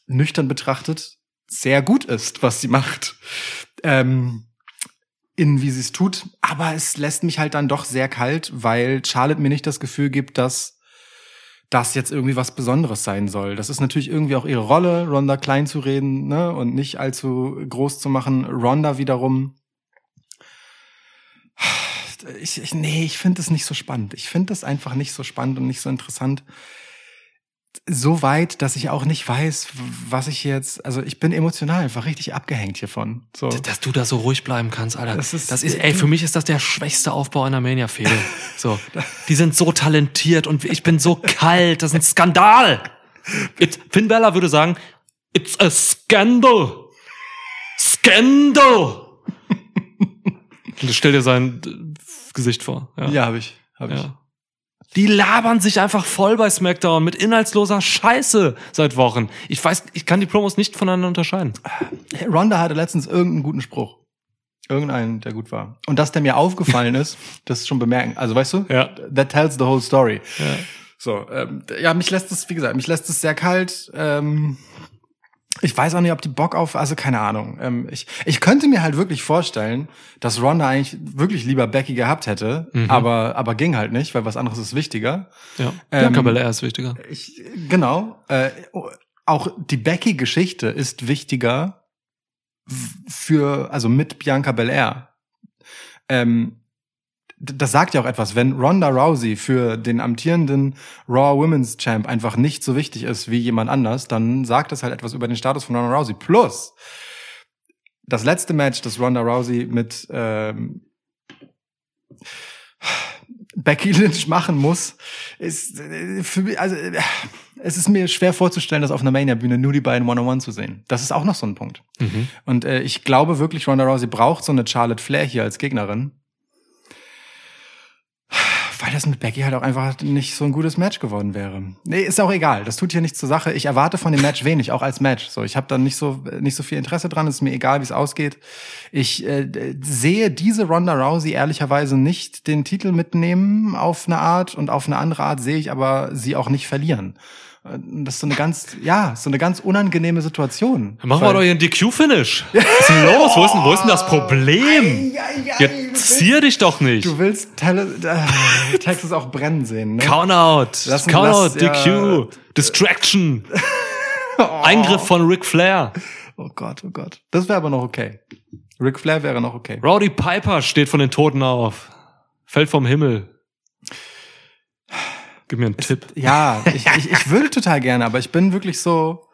B: nüchtern betrachtet sehr gut ist, was sie macht. Ähm, in, wie sie es tut. Aber es lässt mich halt dann doch sehr kalt, weil Charlotte mir nicht das Gefühl gibt, dass das jetzt irgendwie was Besonderes sein soll. Das ist natürlich irgendwie auch ihre Rolle, Ronda klein zu reden ne, und nicht allzu groß zu machen. Ronda wiederum. Ich, ich, nee, ich finde es nicht so spannend. Ich finde es einfach nicht so spannend und nicht so interessant so weit, dass ich auch nicht weiß, was ich jetzt, also ich bin emotional einfach richtig abgehängt hiervon. So.
A: Dass du da so ruhig bleiben kannst, Alter.
B: Das
A: Das
B: ist-
A: ist, ey, für mich ist das der schwächste Aufbau einer Mania-Fehde. So. Die sind so talentiert und ich bin so kalt. Das ist ein Skandal. It, Finn Bella würde sagen, it's a scandal. Scandal. Stell dir sein äh, Gesicht vor. Ja.
B: Ja, habe ich, habe ich.
A: Die labern sich einfach voll bei SmackDown mit inhaltsloser Scheiße seit Wochen. Ich weiß, ich kann die Promos nicht voneinander unterscheiden.
B: Ronda hatte letztens irgendeinen guten Spruch. Irgendeinen, der gut war. Und dass der mir aufgefallen ist, das ist schon bemerken. Also weißt du?
A: Ja.
B: That tells the whole story.
A: Ja.
B: So, ähm, ja, mich lässt es, wie gesagt, mich lässt es sehr kalt. Ähm, ich weiß auch nicht, ob die Bock auf, also keine Ahnung. Ähm, ich, ich könnte mir halt wirklich vorstellen, dass Ronda eigentlich wirklich lieber Becky gehabt hätte, aber, aber ging halt nicht, weil was anderes ist wichtiger.
A: Ja.
B: Ähm,
A: Bianca Belair ist wichtiger.
B: Ich, genau. Äh, auch die Becky-Geschichte ist wichtiger für, also mit Bianca Belair. Ähm, das sagt ja auch etwas. Wenn Ronda Rousey für den amtierenden Raw Women's Champ einfach nicht so wichtig ist wie jemand anders, dann sagt das halt etwas über den Status von Ronda Rousey. Plus, das letzte Match, das Ronda Rousey mit ähm, Becky Lynch machen muss, ist äh, für mich, also äh, es ist mir schwer vorzustellen, das auf einer Mania-Bühne nur die beiden One-on-One zu sehen. Das ist auch noch so ein Punkt.
A: Mhm.
B: Und äh, ich glaube wirklich, Ronda Rousey braucht so eine Charlotte Flair hier als Gegnerin. Weil das mit Becky halt auch einfach nicht so ein gutes Match geworden wäre. Nee, ist auch egal. Das tut hier nichts zur Sache. Ich erwarte von dem Match wenig, auch als Match. So, ich habe da nicht so nicht so viel Interesse dran. Es ist mir egal, wie es ausgeht. Ich äh, sehe diese Ronda Rousey ehrlicherweise nicht den Titel mitnehmen auf eine Art und auf eine andere Art sehe ich aber sie auch nicht verlieren. Äh, Das ist so eine ganz, ja, so eine ganz unangenehme Situation.
A: Dann machen wir doch hier einen DQ-Finish. Was ist denn los? Wo ist denn, wo ist denn das Problem? Jetzt zier dich doch nicht.
B: Du willst Tele äh, Texas auch brennen sehen, ne?
A: Countout.
B: Lass-
A: Countout.
B: lass- ja.
A: DQ. Distraction. Eingriff von Ric Flair.
B: Oh Gott, oh Gott. Das wäre aber noch okay. Ric Flair wäre noch okay.
A: Rowdy Piper steht von den Toten auf. Fällt vom Himmel. Gib mir einen Tipp.
B: Ja, ich, ich, ich würde total gerne, aber ich bin wirklich so.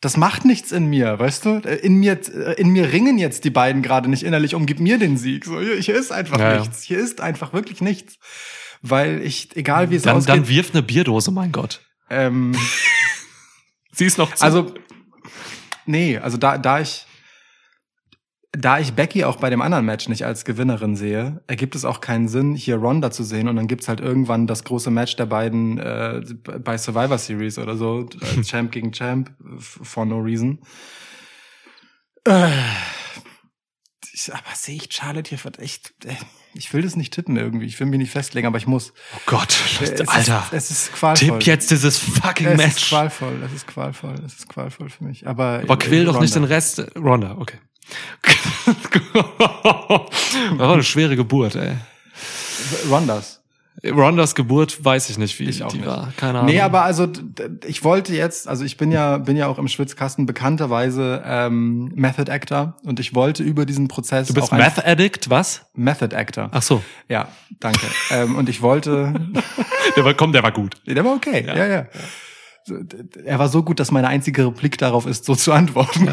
B: Das macht nichts in mir, weißt du? In mir, in mir ringen jetzt die beiden gerade nicht innerlich um, gib mir den Sieg. So, hier, hier ist einfach
A: ja.
B: nichts. Hier ist einfach wirklich nichts. Weil ich, egal wie es
A: Dann,
B: ausgeht,
A: dann wirf eine Bierdose, mein Gott.
B: ähm,
A: Sie ist noch zu.
B: Also, nee, also da, da ich, da ich Becky auch bei dem anderen Match nicht als Gewinnerin sehe, ergibt es auch keinen Sinn, hier Ronda zu sehen und dann gibt's halt irgendwann das große Match der beiden äh, bei Survivor Series oder so, als Champ gegen Champ, for no reason. Äh, ich, aber sehe ich Charlotte hier echt, äh, ich will das nicht tippen irgendwie, ich will mich nicht festlegen, aber ich muss.
A: oh Gott,
B: Es
A: Alter.
B: Ist, es ist qualvoll.
A: Tipp jetzt dieses fucking
B: Es ist
A: Match.
B: qualvoll, es ist qualvoll, es ist qualvoll für mich. Aber,
A: Aber quäl doch nicht den
B: Ronda.
A: Rest. Ronda, okay. Das war eine schwere Geburt, ey.
B: Rondas.
A: Rondas Geburt weiß ich nicht, wie
B: Ich auch
A: die
B: nicht.
A: war. Keine Ahnung.
B: Nee, aber also ich wollte jetzt, also ich bin ja bin ja auch im Schwitzkasten bekannterweise ähm, Method Actor und ich wollte über diesen Prozess
A: du bist Math Addict, was?
B: Method Actor.
A: Ach so,
B: Ja, danke. ähm, und ich wollte,
A: der war, komm, der war gut.
B: der war okay. Ja, ja. D- Er war so gut, dass meine einzige Replik darauf ist, so zu antworten.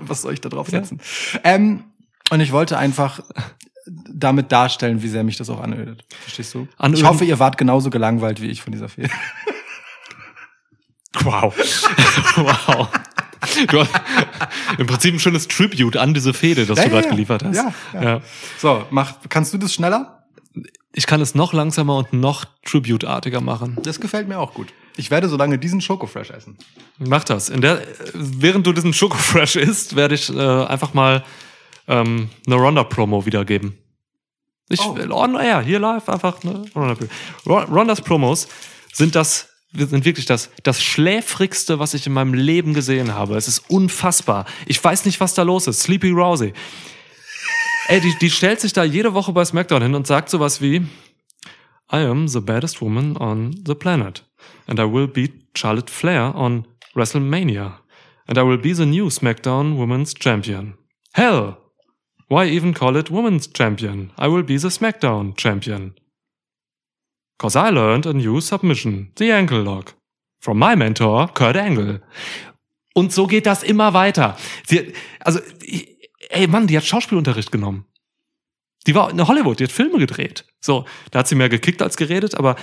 B: Was soll ich da drauf setzen? Ähm, und ich wollte einfach damit darstellen, wie sehr mich das auch anödet. Verstehst du?
A: Anöden-
B: Ich hoffe, ihr wart genauso gelangweilt wie ich von dieser Fehde.
A: Wow. wow. Du hast im Prinzip ein schönes Tribute an diese Fehde, das
B: Ja,
A: du
B: ja,
A: gerade
B: ja.
A: geliefert hast.
B: Ja, ja. So, mach, kannst du das schneller?
A: Ich kann es noch langsamer und noch Tribute-artiger machen.
B: Das gefällt mir auch gut. Ich werde so lange diesen Schokofresh essen.
A: Mach das. In der, während du diesen Schokofresh isst, werde ich äh, einfach mal ähm, eine Ronda-Promo wiedergeben. Ich
B: Oh.
A: on air, hier live einfach eine Ronda Ron- Rondas Promos sind das sind wirklich das, das schläfrigste, was ich in meinem Leben gesehen habe. Es ist unfassbar. Ich weiß nicht, was da los ist. Sleepy Rousey. Ey, die, die stellt sich da jede Woche bei SmackDown hin und sagt sowas wie, I am the baddest woman on the planet. And I will beat Charlotte Flair on WrestleMania. And I will be the new SmackDown Women's Champion. Hell! Why even call it Women's Champion? I will be the SmackDown Champion. Cause I learned a new submission, the ankle lock. From my mentor, Kurt Angle. Und so geht das immer weiter. Sie, also, ich- ey Mann, die hat Schauspielunterricht genommen. Die war in Hollywood, die hat Filme gedreht. So, da hat sie mehr gekickt als geredet, aber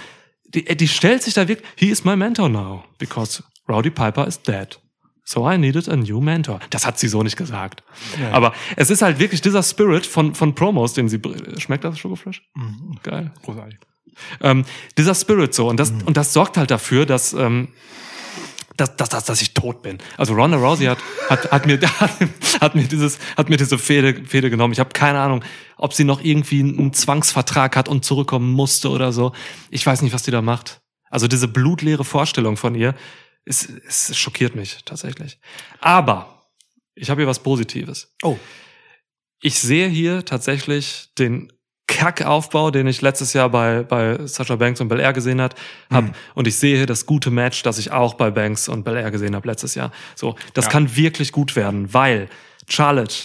A: die, die stellt sich da wirklich, he is my mentor now, because Rowdy Piper is dead. So I needed a new mentor. Das hat sie so nicht gesagt. Aber es ist halt wirklich dieser Spirit von, von Promos, den sie, schmeckt das Schokoflash? Geil.
B: Großartig.
A: Ähm, dieser Spirit so. Und das, und das sorgt halt dafür, dass, ähm, dass, dass, dass, dass ich tot bin. Also Ronda Rousey hat, hat, hat, mir, hat, hat mir dieses, hat mir diese Fehde, Fehde genommen. Ich habe keine Ahnung, ob sie noch irgendwie einen Zwangsvertrag hat und zurückkommen musste oder so. Ich weiß nicht, was die da macht. Also diese blutleere Vorstellung von ihr, es, es schockiert mich tatsächlich. Aber ich habe hier was Positives.
B: Oh.
A: Ich sehe hier tatsächlich den Kackaufbau, den ich letztes Jahr bei, bei Sasha Banks und Belair gesehen hat, hab.
B: Hm.
A: Und ich sehe das gute Match, das ich auch bei Banks und Belair gesehen habe letztes Jahr. So, das
B: Ja.
A: kann wirklich gut werden, weil Charlotte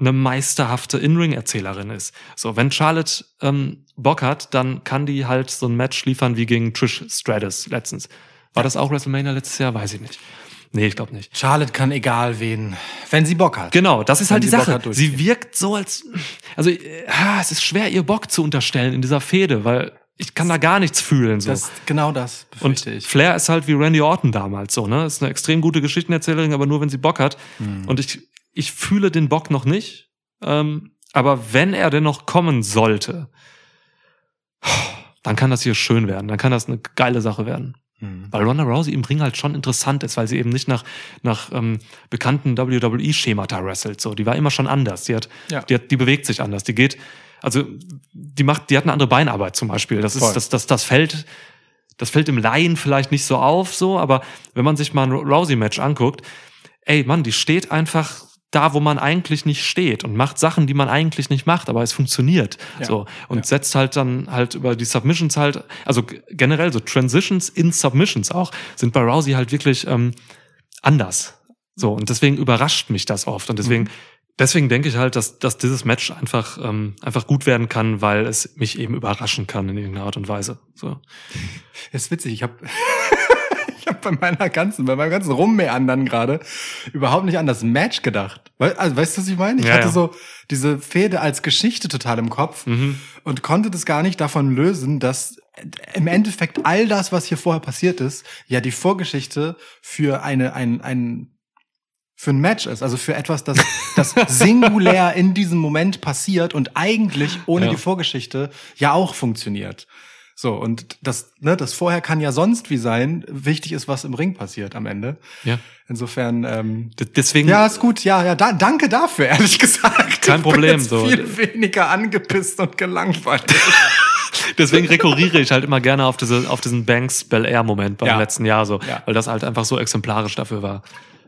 A: eine meisterhafte In-Ring-Erzählerin ist. So, wenn Charlotte ähm, Bock hat, dann kann die halt so ein Match liefern wie gegen Trish Stratus letztens. War das auch WrestleMania letztes Jahr? Weiß ich nicht. Nee, ich glaube nicht.
B: Charlotte kann egal wen, wenn sie Bock hat.
A: Genau, das ist
B: Wenn
A: halt die Sache. Sie wirkt so als, also ah, es ist schwer, ihr Bock zu unterstellen in dieser Fehde, weil ich kann da gar nichts fühlen. So.
B: Das, genau das
A: und
B: ich.
A: Flair ist halt wie Randy Orton damals so, ne? Ist eine extrem gute Geschichtenerzählerin, aber nur wenn sie Bock hat.
B: Hm.
A: Und ich, ich fühle den Bock noch nicht. Ähm, aber wenn er denn noch kommen sollte, dann kann das hier schön werden. Dann kann das eine geile Sache werden.
B: Hm.
A: Weil Ronda Rousey im Ring halt schon interessant ist, weil sie eben nicht nach, nach ähm, bekannten WWE-Schemata wrestelt. So, die war immer schon anders. Die hat,
B: Ja.
A: die hat, die bewegt sich anders. Die geht, also die macht, die hat eine andere Beinarbeit zum Beispiel. Das ist,
B: Voll.
A: das, das, das fällt, das fällt im Laien vielleicht nicht so auf, so, aber wenn man sich mal ein Rousey-Match anguckt, ey Mann, die steht einfach da, wo man eigentlich nicht steht und macht Sachen, die man eigentlich nicht macht, aber es funktioniert.
B: Ja.
A: So. Und
B: Ja.
A: setzt halt dann halt über die Submissions halt, also generell so Transitions in Submissions auch, sind bei Rousey halt wirklich ähm, anders. So, und deswegen überrascht mich das oft. Und deswegen, deswegen denke ich halt, dass, dass dieses Match einfach, ähm, einfach gut werden kann, weil es mich eben überraschen kann in irgendeiner Art und Weise. So.
B: Das ist witzig, ich habe ich hab bei meiner ganzen, bei meinem ganzen Rummeandern gerade überhaupt nicht an das Match gedacht. Wei- Also, weißt du, was ich meine? Ich
A: Ja,
B: hatte
A: ja.
B: so diese Fehde als Geschichte total im Kopf
A: Mhm.
B: und konnte das gar nicht davon lösen, dass im Endeffekt all das, was hier vorher passiert ist, ja die Vorgeschichte für eine, ein, ein, für ein Match ist, also für etwas, das, das singulär in diesem Moment passiert und eigentlich ohne
A: Ja.
B: die Vorgeschichte ja auch funktioniert. So, und das, ne, das vorher kann ja sonst wie sein. Wichtig ist, was im Ring passiert am Ende.
A: Ja.
B: Insofern, ähm,
A: D- Deswegen,
B: ja, ist gut. Ja, ja, da, danke dafür, ehrlich gesagt.
A: Kein
B: Ich bin
A: Problem, so.
B: Viel weniger angepisst und gelangweilt.
A: deswegen rekurriere ich halt immer gerne auf diese, auf diesen Banks Bel Air Moment beim
B: Ja.
A: letzten Jahr so,
B: Ja.
A: weil das halt einfach so exemplarisch dafür war,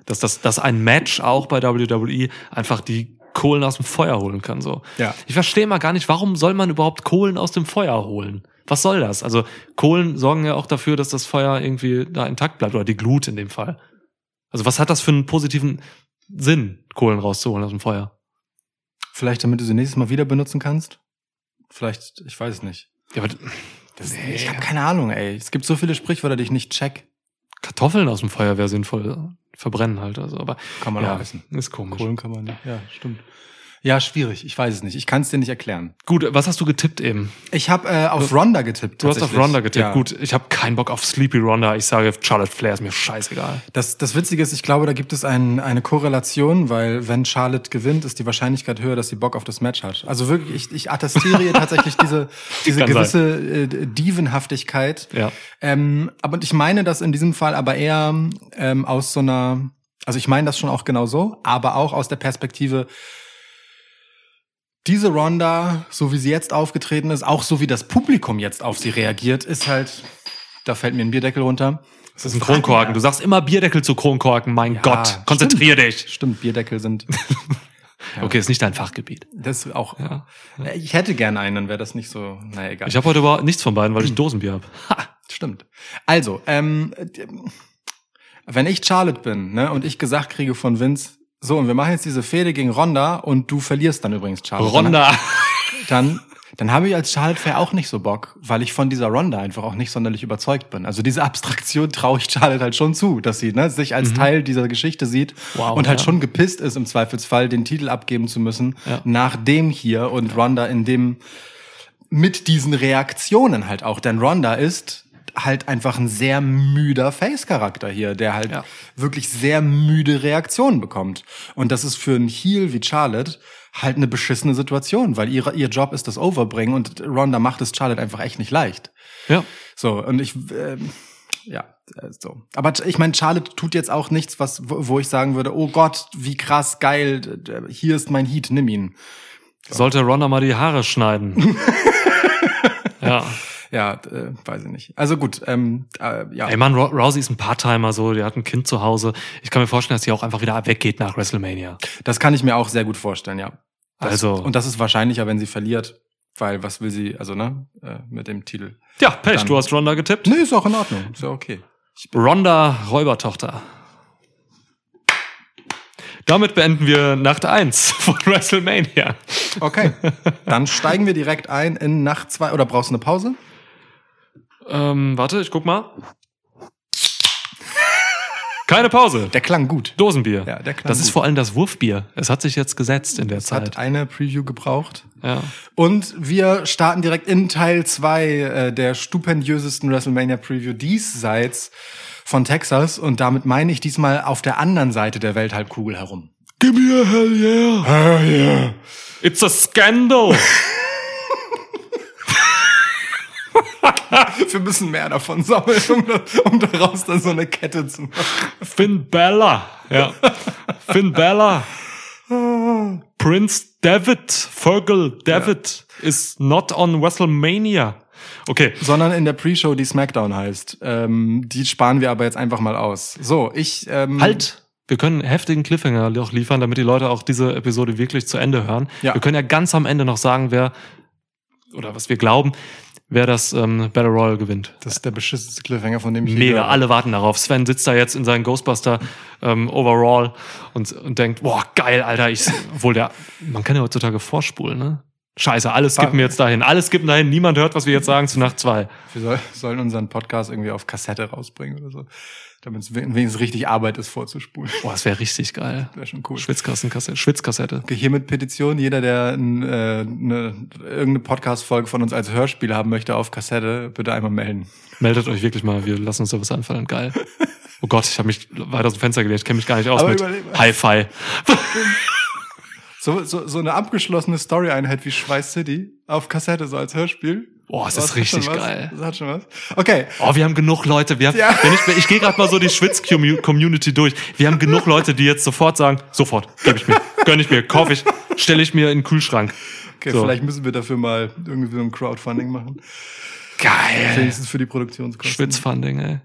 A: dass das, dass ein Match auch bei WWE einfach die Kohlen aus dem Feuer holen kann, so.
B: Ja.
A: Ich verstehe mal gar nicht, warum soll man überhaupt Kohlen aus dem Feuer holen? Was soll das? Also Kohlen sorgen ja auch dafür, dass das Feuer irgendwie da intakt bleibt oder die Glut in dem Fall. Also was hat das für einen positiven Sinn, Kohlen rauszuholen aus dem Feuer?
B: Vielleicht, damit du sie nächstes Mal wieder benutzen kannst? Vielleicht, ich weiß es nicht.
A: Ja, aber
B: Das, Ich habe keine Ahnung, ey. Es gibt so viele Sprichwörter, die ich nicht check.
A: Kartoffeln aus dem Feuer wäre sinnvoll. Verbrennen halt, also, aber
B: Kann man
A: ja,
B: auch essen.
A: ist komisch.
B: Kohlen kann man nicht. Ja, stimmt. Ja, schwierig. Ich weiß es nicht. Ich kann es dir nicht erklären.
A: Gut, was hast du getippt eben?
B: Ich habe äh, auf Ronda getippt.
A: Du hast auf. Ronda getippt.
B: Ja.
A: Gut, ich habe keinen Bock auf Sleepy Ronda. Ich sage, Charlotte Flair ist mir scheißegal.
B: Das, das Witzige ist, ich glaube, da gibt es ein, eine Korrelation, weil wenn Charlotte gewinnt, ist die Wahrscheinlichkeit höher, dass sie Bock auf das Match hat. Also wirklich, ich, ich attestiere tatsächlich diese, diese
A: Kann
B: gewisse äh, Dievenhaftigkeit.
A: Ja.
B: Ähm, aber ich meine das in diesem Fall aber eher ähm, aus so einer, also ich meine das schon auch genau so, aber auch aus der Perspektive, diese Ronda, so wie sie jetzt aufgetreten ist, auch so wie das Publikum jetzt auf sie reagiert, ist halt, da fällt mir ein Bierdeckel runter.
A: Das ist ein Kronkorken. Du sagst immer Bierdeckel zu Kronkorken. Mein Gott, konzentrier dich.
B: Stimmt, Bierdeckel sind.
A: Okay, ist nicht dein Fachgebiet.
B: Das ist auch.
A: Ja.
B: Ich hätte gern einen, dann wäre das nicht so. Naja, egal.
A: Ich habe heute überhaupt nichts von beiden, weil ich ein Dosenbier habe.
B: Stimmt. Also, ähm, wenn ich Charlotte bin, ne, und ich gesagt kriege von Vince, so, und wir machen jetzt diese Fehde gegen Ronda und du verlierst dann übrigens Charlotte.
A: Ronda.
B: Dann, dann habe ich als Charlotte-Fair auch nicht so Bock, weil ich von dieser Ronda einfach auch nicht sonderlich überzeugt bin. Also diese Abstraktion traue ich Charlotte halt schon zu, dass sie ne, sich als Teil dieser Geschichte sieht
A: Mhm. Wow,
B: und halt
A: ja.
B: schon gepisst ist, im Zweifelsfall den Titel abgeben zu müssen,
A: Ja.
B: nach dem hier und Ronda in dem mit diesen Reaktionen halt auch. Denn Ronda ist halt einfach ein sehr müder Face-Charakter hier, der halt
A: Ja.
B: wirklich sehr müde Reaktionen bekommt. Und das ist für einen Heel wie Charlotte halt eine beschissene Situation, weil ihre, ihr Job ist das Overbringen und Ronda macht es Charlotte einfach echt nicht leicht.
A: Ja.
B: So, und ich, ähm, ja, äh, so. Aber ich meine, Charlotte tut jetzt auch nichts, was, wo ich sagen würde, oh Gott, wie krass, geil, hier ist mein Heat, nimm ihn.
A: Sollte Ronda mal die Haare schneiden. ja.
B: Ja, äh, weiß ich nicht. Also gut, ähm, äh, ja.
A: Ey Mann, Ro- Rousey ist ein Part-Timer, so, der hat ein Kind zu Hause. Ich kann mir vorstellen, dass sie auch einfach wieder weggeht nach WrestleMania.
B: Das kann ich mir auch sehr gut vorstellen, ja. Das,
A: Also-
B: Und das ist wahrscheinlicher, wenn sie verliert, weil was will sie, also ne, äh, mit dem Titel.
A: Ja, Pech,
B: Dann-
A: du hast Ronda getippt.
B: Nee, ist auch in Ordnung, ist ja okay.
A: Ronda Räubertochter. Damit beenden wir Nacht 1 von WrestleMania.
B: Okay, dann steigen wir direkt ein in Nacht zwei. Oder brauchst du eine Pause?
A: Ähm, warte, ich guck mal. Keine Pause.
B: Der klang gut.
A: Dosenbier.
B: Ja, der klang
A: das ist
B: gut.
A: vor allem das Wurfbier. Es hat sich jetzt gesetzt in der
B: Es hat
A: Zeit.
B: eine Preview gebraucht.
A: Ja.
B: Und wir starten direkt in Teil zwei äh, der stupendiösesten WrestleMania Preview diesseits von Texas. Und damit meine ich diesmal auf der anderen Seite der Welthalbkugel herum.
A: Give me a hell yeah.
B: Ah, yeah.
A: It's a scandal.
B: Wir müssen mehr davon sammeln, um, da- um daraus dann so eine Kette zu machen.
A: Finn Bella. Ja. Finn Bella. Prince David. Fergal David is not on WrestleMania. Okay.
B: Sondern in der Pre-Show, die SmackDown heißt. Ähm, die sparen wir aber jetzt einfach mal aus. So, ich... Ähm,
A: Halt! Wir können einen heftigen Cliffhanger noch liefern, damit die Leute auch diese Episode wirklich zu Ende hören.
B: Ja.
A: Wir können ja ganz am Ende noch sagen, wer, oder was wir glauben, wer das ähm, Battle Royal gewinnt.
B: Das ist der beschissenste Cliffhanger, von dem ich
A: Mega,
B: gehört
A: alle warten darauf. Sven sitzt da jetzt in seinem Ghostbuster ähm, Overall und, und denkt, boah, geil, Alter, ich, obwohl der, man kann ja heutzutage vorspulen, ne? Scheiße, alles skippen wir jetzt dahin. Alles skippen dahin. Niemand hört, was wir jetzt sagen zu Nacht zwei.
B: Wir soll, sollen unseren Podcast irgendwie auf Kassette rausbringen oder so. Damit es wenigstens richtig Arbeit ist, vorzuspulen.
A: Boah, das wäre richtig geil.
B: Wäre schon cool.
A: Schwitzkassenkassette. Schwitzkassette.
B: Okay, hiermit Petition. Jeder, der ein, äh, eine, irgendeine Podcast-Folge von uns als Hörspiel haben möchte auf Kassette, bitte einmal melden.
A: Meldet euch wirklich mal, wir lassen uns da was einfallen. Geil. Oh Gott, ich habe mich weiter aus dem Fenster gelegt, ich kenne mich gar nicht aus
B: Aber
A: mit. Hi-Fi.
B: So, so, so eine abgeschlossene Story-Einheit wie Schweiß City auf Kassette, so als Hörspiel.
A: Boah, das
B: Das
A: ist richtig geil.
B: Das hat schon was. Okay.
A: Oh, wir haben genug Leute. Wir haben,
B: Ja.
A: wenn ich, ich gehe gerade mal so die Schwitz-Community durch. Wir haben genug Leute, die jetzt sofort sagen, sofort, gebe ich mir, gönn ich mir, kaufe ich, stelle ich mir in den Kühlschrank.
B: Okay,
A: So.
B: vielleicht müssen wir dafür mal irgendwie so ein Crowdfunding machen.
A: Geil.
B: Wenigstens für die Produktionskosten.
A: Schwitzfunding, ey.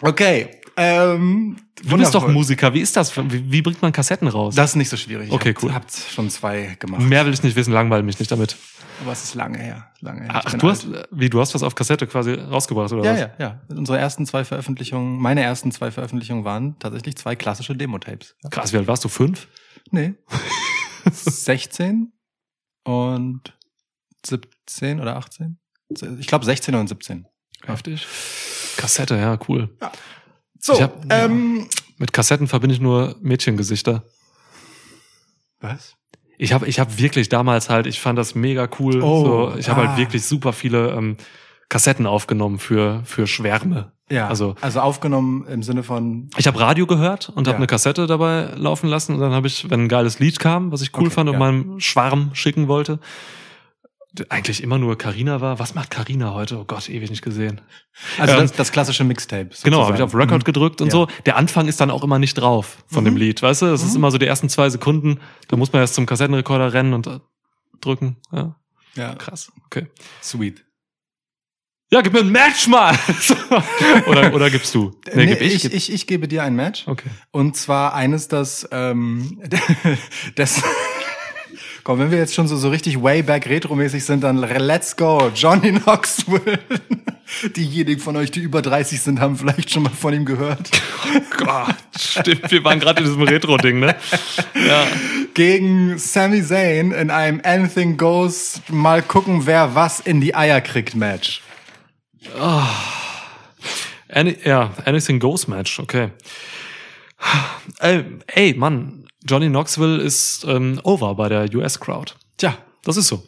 B: Okay. Ähm,
A: Du bist doch. Musiker. Wie ist das? Wie, wie bringt man Kassetten raus?
B: Das ist nicht so schwierig.
A: Okay,
B: ich hab,
A: cool.
B: Habt schon zwei gemacht.
A: Mehr will ich nicht wissen, langweil mich nicht damit.
B: Aber es ist lange her. Lange her.
A: Ach, du
B: alt.
A: hast, wie, du hast was auf Kassette quasi rausgebracht, oder
B: Ja,
A: was?
B: ja, ja. Unsere ersten zwei Veröffentlichungen, meine ersten zwei Veröffentlichungen waren tatsächlich zwei klassische Demo-Tapes. Ja.
A: Krass, wie alt warst du? Fünf?
B: Nee. 16 und 17 oder 18? Ich glaube 16 und 17.
A: Heftig. Kassette, ja, cool.
B: So,
A: hab-
B: ähm,
A: Mit Kassetten verbinde ich nur Mädchengesichter.
B: was?
A: Ich habe ich hab wirklich damals halt, ich fand das mega cool.
B: Oh,
A: so, ich habe
B: ah.
A: halt wirklich super viele ähm, Kassetten aufgenommen für, für Schwärme.
B: Ja,
A: Also-
B: also aufgenommen im Sinne von
A: Ich habe Radio gehört und
B: Ja.
A: habe eine Kassette dabei laufen lassen und dann habe ich, wenn ein geiles Lied kam, was ich cool
B: Okay,
A: fand und
B: ja.
A: meinem Schwarm schicken wollte, eigentlich immer nur Carina war. Was macht Carina heute? Oh Gott, ewig nicht gesehen.
B: also
A: Ähm,
B: das, das klassische Mixtape.
A: Genau, habe ich
B: sozusagen.
A: auf Record gedrückt und
B: Ja.
A: so. Der Anfang ist dann auch immer nicht drauf von dem
B: Mhm.
A: Lied, weißt du? Das ist
B: Mhm.
A: immer so die ersten zwei Sekunden. Da muss man erst zum Kassettenrekorder rennen und äh, drücken. Ja,
B: Ja,
A: krass. Okay.
B: sweet.
A: Ja, gib mir ein Match mal. oder, oder gibst du?
B: Nee,
A: gib
B: ich,
A: Gib-
B: ich, ich, gebe dir ein Match.
A: Okay.
B: Und zwar eines, das, ähm, das, Komm, wenn wir jetzt schon so, so richtig way back retromäßig sind, dann let's go. Johnny Knoxville. Diejenigen von euch, die über 30 sind, haben vielleicht schon mal von ihm gehört.
A: Gott, stimmt, wir waren gerade in diesem Retro-Ding, ne? Ja.
B: Gegen Sami Zayn in einem Anything Goes, mal gucken, wer was in die Eier kriegt Match.
A: Any, ja, Anything Goes Match, okay. Ey, ey, Mann, Johnny Knoxville ist ähm, over bei der US-Crowd.
B: Tja,
A: Das ist so.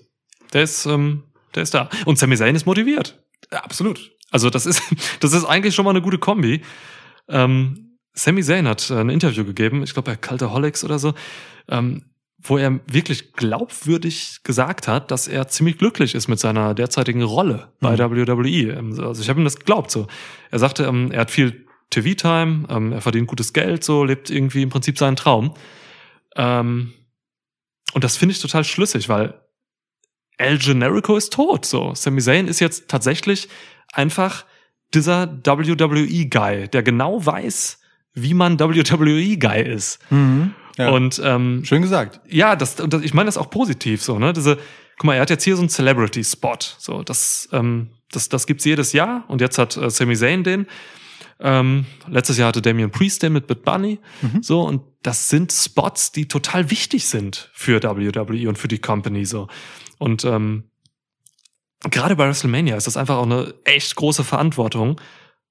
A: Der ist, ähm, der ist da. Und Sami Zayn ist motiviert.
B: absolut.
A: Also das ist, das ist eigentlich schon mal eine gute Kombi. Ähm, Sami Zayn hat äh, ein Interview gegeben, ich glaube bei Cultaholics oder so, ähm, wo er wirklich glaubwürdig gesagt hat, dass er ziemlich glücklich ist mit seiner derzeitigen Rolle bei WWE. Ähm, Also ich habe ihm das geglaubt so. Er sagte, ähm, er hat viel TV-Time, ähm, er verdient gutes Geld, so lebt irgendwie im Prinzip seinen Traum. Ähm, und das finde ich total schlüssig, weil El Generico ist tot. So, Sami Zayn ist jetzt tatsächlich einfach dieser WWE-Guy, der genau weiß, wie man WWE-Guy ist.
B: Mhm. Ja.
A: Und ähm,
B: Schön gesagt.
A: ja, das, das, ich meine das auch positiv so, ne? Diese, guck mal, er hat jetzt hier so einen Celebrity-Spot. So, das, ähm, das, das gibt's jedes Jahr und jetzt hat äh, Sami Zayn den. Ähm, letztes Jahr hatte Damian Priest den mit Bit Bunny. So, und das sind Spots, die total wichtig sind für WWE und für die Company. so. Und ähm, gerade bei WrestleMania ist das einfach auch eine echt große Verantwortung.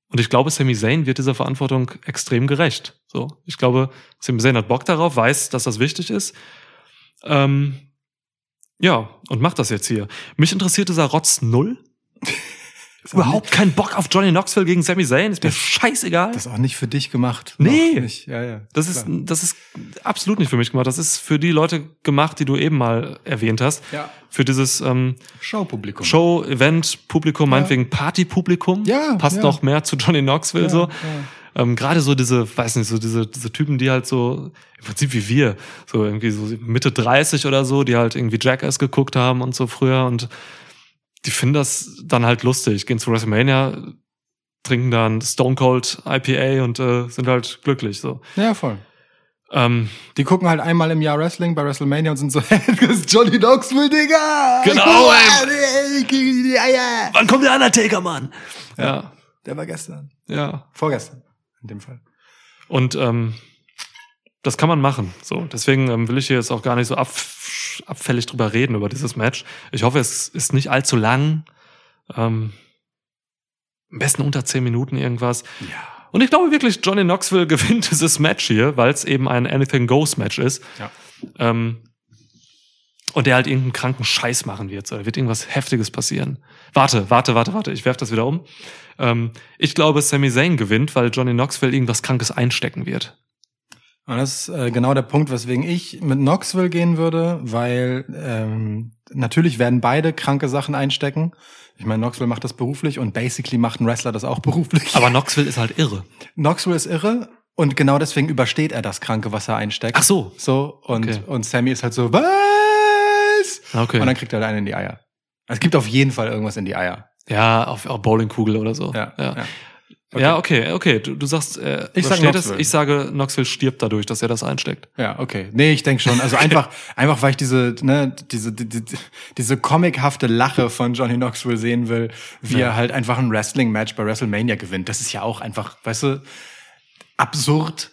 A: Und ich glaube, Sami Zayn wird dieser Verantwortung extrem gerecht. So, ich glaube, Sami Zayn hat Bock darauf, weiß, dass das wichtig ist. Ähm, ja, und macht das jetzt hier. Mich interessiert dieser Rotz null. Überhaupt keinen Bock auf Johnny Knoxville gegen Sami Zayn. Ist mir scheißegal.
B: Das ist auch nicht für dich gemacht.
A: Nee.
B: Ja, ja.
A: Das ist, das ist absolut nicht für mich gemacht. Das ist für die Leute gemacht, die du eben mal erwähnt hast.
B: Ja.
A: Für dieses ähm,
B: Showpublikum.
A: Show, Event, Publikum, meinetwegen Party-Publikum.
B: Ja,
A: Passt
B: ja.
A: noch mehr zu Johnny Knoxville
B: Ja,
A: so.
B: ja.
A: Ähm, Gerade so diese, weiß nicht, so diese, diese Typen, die halt so, im Prinzip wie wir, so irgendwie so Mitte 30 oder so, die halt irgendwie Jackass geguckt haben und so früher und die finden das dann halt lustig, gehen zu WrestleMania, trinken dann Stone Cold IPA und äh, sind halt glücklich so.
B: Ja, voll.
A: Ähm,
B: Die gucken halt einmal im Jahr Wrestling bei WrestleMania und sind so, das ist Johnny Knoxville, Digga!
A: Genau,
B: ey!
A: Wann kommt der Undertaker, Mann? Ja,
B: Der war gestern.
A: ja.
B: Vorgestern, in dem Fall.
A: Und ähm, das kann man machen. So, deswegen ähm, will ich hier jetzt auch gar nicht so ab, abfällig drüber reden über dieses Match. Ich hoffe, es ist nicht allzu lang. Ähm, am besten unter zehn Minuten irgendwas.
B: Ja.
A: Und ich glaube wirklich, Johnny Knoxville gewinnt dieses Match hier, weil es eben ein Anything Goes Match ist.
B: Ja.
A: Ähm, und der halt irgendeinen kranken Scheiß machen wird. Da wird irgendwas Heftiges passieren. Warte, warte, warte, warte. Ich werf das wieder um. Ähm, ich glaube, Sami Zayn gewinnt, weil Johnny Knoxville irgendwas Krankes einstecken wird.
B: Und das ist äh, genau der Punkt, weswegen ich mit Knoxville gehen würde, weil ähm, natürlich werden beide kranke Sachen einstecken. Ich meine, Knoxville macht das beruflich und basically macht ein Wrestler das auch beruflich.
A: Aber Knoxville ist halt irre.
B: Knoxville ist irre und genau deswegen übersteht er das Kranke, was er einsteckt.
A: Ach so.
B: So, und,
A: Okay.
B: und Sammy ist halt so, was?
A: Okay.
B: Und dann kriegt er halt einen in die Eier. Es gibt auf jeden Fall irgendwas in die Eier.
A: ja, auf, auf Bowlingkugel oder so.
B: Ja,
A: ja.
B: ja.
A: Ja, okay, okay. Du, du sagst, äh,
B: Ich sag. Knoxville.
A: ich sage, Knoxville stirbt dadurch, dass er das einsteckt.
B: Ja, okay. Nee, ich denke schon. Also einfach, einfach weil ich diese, ne, diese, die, die, diese comichafte Lache von Johnny Knoxville sehen will, wie
A: Ja.
B: er halt einfach ein Wrestling-Match bei WrestleMania gewinnt. Das ist ja auch einfach, weißt du, absurd.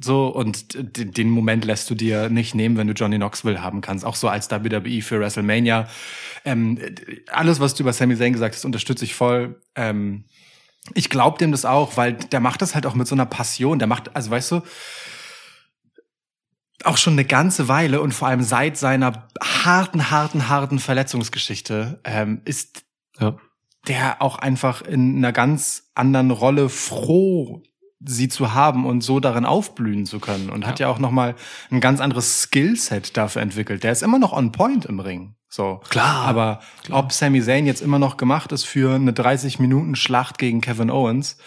B: So, und den Moment lässt du dir nicht nehmen, wenn du Johnny Knoxville haben kannst. Auch so als WWE für WrestleMania. Ähm, alles, was du über Sami Zayn gesagt hast, unterstütze ich voll. Ähm, ich glaube dem das auch, weil der macht das halt auch mit so einer Passion. Der macht, also weißt du, auch schon eine ganze Weile und vor allem seit seiner harten, harten, harten Verletzungsgeschichte ähm, ist
A: Ja.
B: der auch einfach in einer ganz anderen Rolle froh, sie zu haben und so darin aufblühen zu können und hat ja auch noch mal ein ganz anderes Skillset dafür entwickelt. Der ist immer noch on point im Ring. So.
A: Klar,
B: Aber ob Sami Zayn jetzt immer noch gemacht ist für eine 30 Minuten Schlacht gegen Kevin Owens,